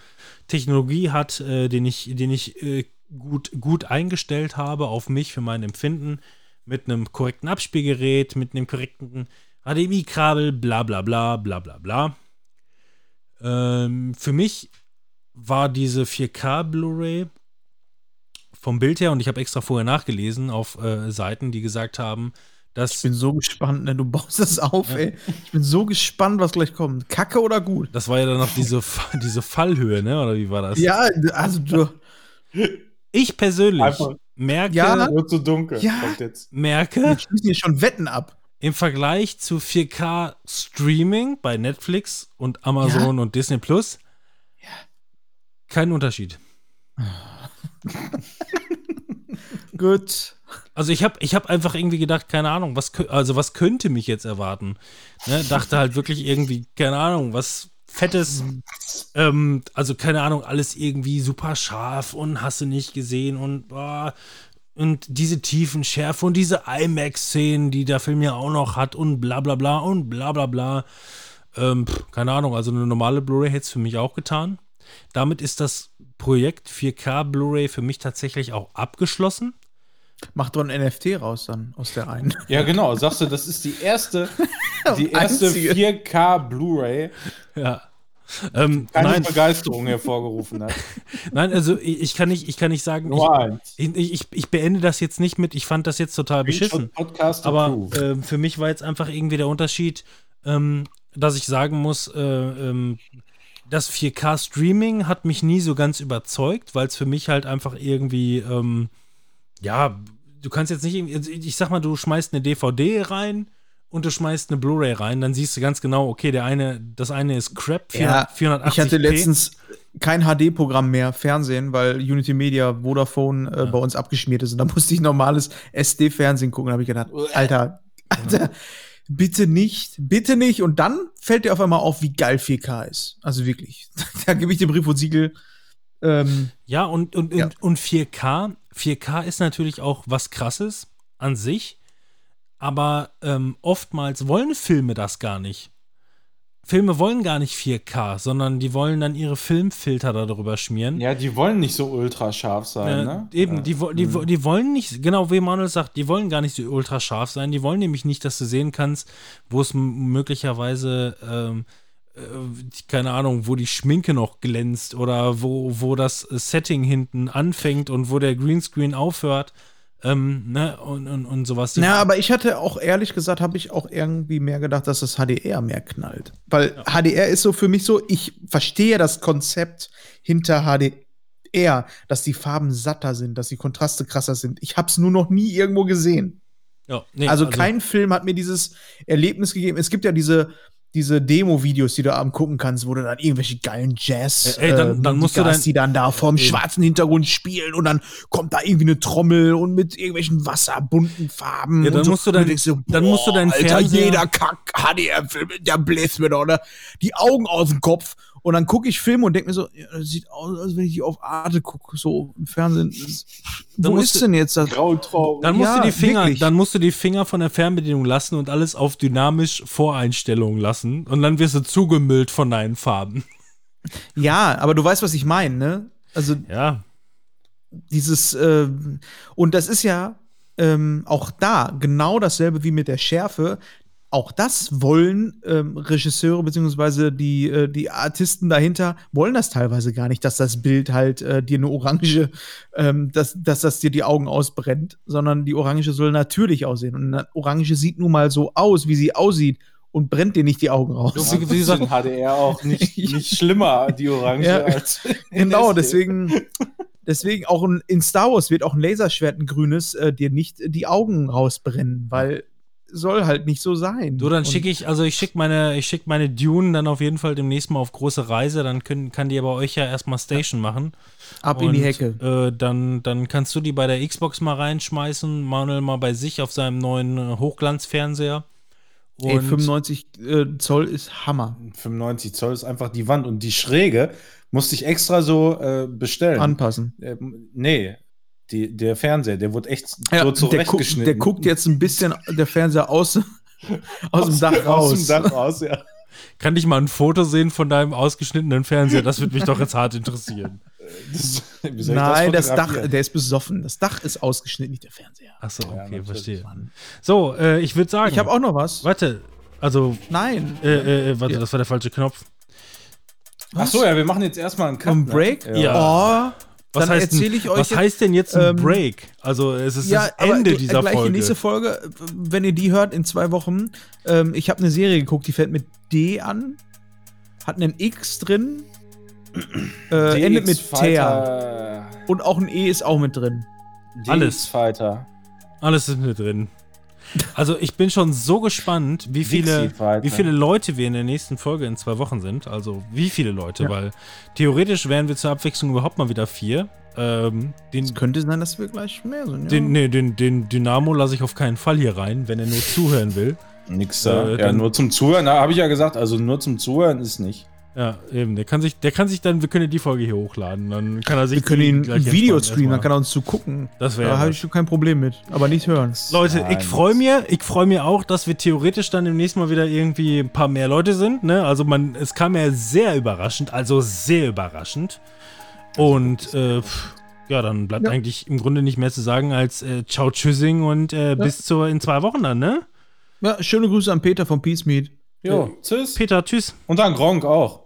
Technologie hat, äh, den ich, den ich äh, gut, gut eingestellt habe auf mich für mein Empfinden, mit einem korrekten Abspielgerät, mit einem korrekten HDMI-Kabel, bla bla bla bla bla bla. Ähm, für mich war diese 4K Blu-ray vom Bild her, und ich habe extra vorher nachgelesen auf äh, Seiten, die gesagt haben, dass Ich bin so gespannt, ne? Du baust das auf, ey. Ich bin so gespannt, was gleich kommt. Kacke oder gut? das war ja dann noch diese, [LAUGHS] diese Fallhöhe, ne? Oder wie war das? Ja, also du. Ich persönlich Einfach- merke, Ja. Wird zu dunkel. Ja. Kommt jetzt. merke Wir schließen hier schon Wetten ab. im Vergleich zu 4K Streaming bei Netflix und Amazon und Disney Plus keinen Unterschied. [LAUGHS] Gut. Also ich habe ich hab einfach irgendwie gedacht, keine Ahnung, was, also was könnte mich jetzt erwarten? Ne? Dachte halt wirklich irgendwie, keine Ahnung, was Fettes, ähm, also keine Ahnung, alles irgendwie super scharf und hast du nicht gesehen und boah, und diese tiefen Schärfe und diese IMAX-Szenen, die der Film ja auch noch hat und bla bla bla und bla bla bla. Ähm, keine Ahnung, also eine normale Blu-ray hätte es für mich auch getan. Damit ist das Projekt 4K Blu-ray für mich tatsächlich auch abgeschlossen. Mach doch ein NFT raus dann aus der einen. Ja, genau. Sagst du, das ist die erste, [LAUGHS] die erste Einzige. 4K Blu-ray, Ja. Ähm, keine nein, Begeisterung hervorgerufen hat. [LAUGHS] nein, also ich, ich kann nicht, ich kann nicht sagen, ich, ich, ich beende das jetzt nicht mit, ich fand das jetzt total beschissen. Podcast Aber ähm, für mich war jetzt einfach irgendwie der Unterschied, ähm, dass ich sagen muss, äh, ähm, das 4K-Streaming hat mich nie so ganz überzeugt, weil es für mich halt einfach irgendwie, ähm, ja, du kannst jetzt nicht, irgendwie- also ich sag mal, du schmeißt eine DVD rein und du schmeißt eine Blu-ray rein, dann siehst du ganz genau, okay, der eine, das eine ist Crap, 400, 480p. ich hatte letztens kein HD-Programm mehr, Fernsehen, weil Unity Media, Vodafone äh, bei uns abgeschmiert ist. Und da [LAUGHS] musste ich normales SD-Fernsehen gucken. Da habe ich gedacht, Alter, Alter, bitte nicht, bitte nicht. Und dann fällt dir auf einmal auf, wie geil 4K ist. Also wirklich. [LAUGHS] da gebe ich dir Brief und Siegel. Ähm, Ja, und, und, Ja. und, und 4K. 4K ist natürlich auch was krasses an sich, aber ähm, oftmals wollen Filme das gar nicht. Filme wollen gar nicht 4K, sondern die wollen dann ihre Filmfilter darüber schmieren. ja, die wollen nicht so ultra scharf sein, Äh, ne? Eben, Ja. die, die, wo- die wollen nicht, genau wie Manuel sagt, die wollen gar nicht so ultra scharf sein. Die wollen nämlich nicht, dass du sehen kannst, wo es möglicherweise, ähm, äh, keine Ahnung, wo die Schminke noch glänzt oder wo, wo das Setting hinten anfängt und wo der Greenscreen aufhört. Ähm, ne, und, und, und sowas. Na, aber ich hatte auch ehrlich gesagt, habe ich auch irgendwie mehr gedacht, dass das HDR mehr knallt. Weil HDR ist so für mich so, ich verstehe das Konzept hinter HDR, dass die Farben satter sind, dass die Kontraste krasser sind. Ich habe es nur noch nie irgendwo gesehen. Ja, nee, also, kein Film hat mir dieses Erlebnis gegeben. Es gibt ja diese, diese Demo-Videos, die du abends gucken kannst, wo du dann irgendwelche geilen Jazz, Ey, ey, dann- dann musst du hast, die dann da vorm Ey. schwarzen Hintergrund spielen und dann kommt da irgendwie eine Trommel und mit irgendwelchen wasserbunten Farben. Ja, dann und so. musst du denkst so, dann musst du deinen Alter, Fernseher- jeder Kack HDR-Film, der bläst mir doch, oder? Die Augen aus dem Kopf. Und dann gucke ich Filme und denke mir so, ja, das sieht aus, als wenn ich die auf Arte gucke, so im Fernsehen. Wo ist denn jetzt das? Grautraurig. Dann musst Ja, du die Finger, wirklich. dann musst du die Finger von der Fernbedienung lassen und alles auf dynamisch Voreinstellungen lassen und dann wirst du zugemüllt von deinen Farben. Ja, aber du weißt, was ich meine, ne? Also Ja, dieses, äh, und das ist ja ähm, auch da genau dasselbe wie mit der Schärfe. Auch das wollen ähm, Regisseure beziehungsweise die, äh, die Artisten dahinter wollen das teilweise gar nicht, dass das Bild halt äh, dir eine Orange, ähm, dass, dass das dir die Augen ausbrennt, sondern die Orange soll natürlich aussehen. Und eine Orange sieht nun mal so aus, wie sie aussieht und brennt dir nicht die Augen raus. Du, wie- gesagt- in HDR auch nicht, [LAUGHS] nicht schlimmer, die Orange, Ja. als [LAUGHS] Genau, deswegen, deswegen auch ein, in Star Wars wird auch ein Laserschwert, ein grünes, äh, dir nicht die Augen rausbrennen, weil soll halt nicht so sein. du, dann Und schicke ich, also ich schicke meine, ich schicke meine Dune dann auf jeden Fall demnächst mal auf große Reise, dann können, kann die bei euch ja erstmal Station machen. ab in die Und, Hecke. Äh, dann, dann kannst du die bei der Xbox mal reinschmeißen, Manuel mal bei sich auf seinem neuen äh, Hochglanzfernseher. Ey, 95 äh, Zoll ist Hammer. 95 Zoll ist einfach die Wand und die Schräge musste ich extra so äh, bestellen. Anpassen. Ähm, nee, die, der Fernseher, der wurde echt so der, guckt, zurechtgeschnitten. der guckt jetzt ein bisschen der Fernseher aus, [LAUGHS] aus dem Dach raus. Aus dem Dach raus, ja. Kann ich mal ein Foto sehen von deinem ausgeschnittenen Fernseher? Das würde mich doch jetzt hart interessieren. [LAUGHS] Das, Nein, das, Dach, fotografieren? der ist besoffen. Das Dach ist ausgeschnitten, nicht der Fernseher. Achso, Ja, okay, natürlich, verstehe. Mann. So, äh, ich würde sagen. Ich habe auch noch was. Warte, also, Nein. äh, äh, warte, Ja. das war der falsche Knopf. Ach so, ja, wir machen jetzt erstmal einen Cut. Ein ne? Break? Ja. Oh, Was dann heißt denn- erzähle ich euch Was jetzt- heißt denn jetzt ein ähm, Break? Also, es ist ja, das Ende gl- dieser gleich Folge. die nächste Folge, wenn ihr die hört in zwei Wochen. Ähm, ich habe eine Serie geguckt, die fängt mit D an, hat einen X drin, [CLEARS THROAT] äh, endet mit Ter und auch ein E ist auch mit drin. Alles. Fighter. Alles ist mit drin. Also, ich bin schon so gespannt, wie viele, wie viele Leute wir in der nächsten Folge in zwei Wochen sind. Also, wie viele Leute, Ja. weil theoretisch wären wir zur Abwechslung überhaupt mal wieder vier. Ähm, den, Es könnte sein, dass wir gleich mehr sind. Ja. den, nee, den, den Dynamo lasse ich auf keinen Fall hier rein, wenn er nur zuhören will. Nix da. Äh, ja, dann- nur zum Zuhören, da habe ich ja gesagt, also nur zum Zuhören ist nicht. Ja, eben. Der kann sich, der kann sich dann, wir können die Folge hier hochladen. Dann kann er sich wir können ihn ein Video streamen, dann kann er uns zugucken. Das wäre Da habe ich schon kein Problem mit. Aber nicht hören. Leute, Nein, ich freue mir, ich freue mir auch, dass wir theoretisch dann demnächst mal wieder irgendwie ein paar mehr Leute sind. Ne? Also man, es kam ja sehr überraschend, also sehr überraschend. Und äh, pff, ja, dann bleibt Ja. eigentlich im Grunde nicht mehr zu sagen als äh, Ciao Tschüssing und äh, bis zur in zwei Wochen dann, ne? Ja, schöne Grüße an Peter von Peace Meet. Jo, tschüss. Peter, tschüss. Und dann Gronk auch.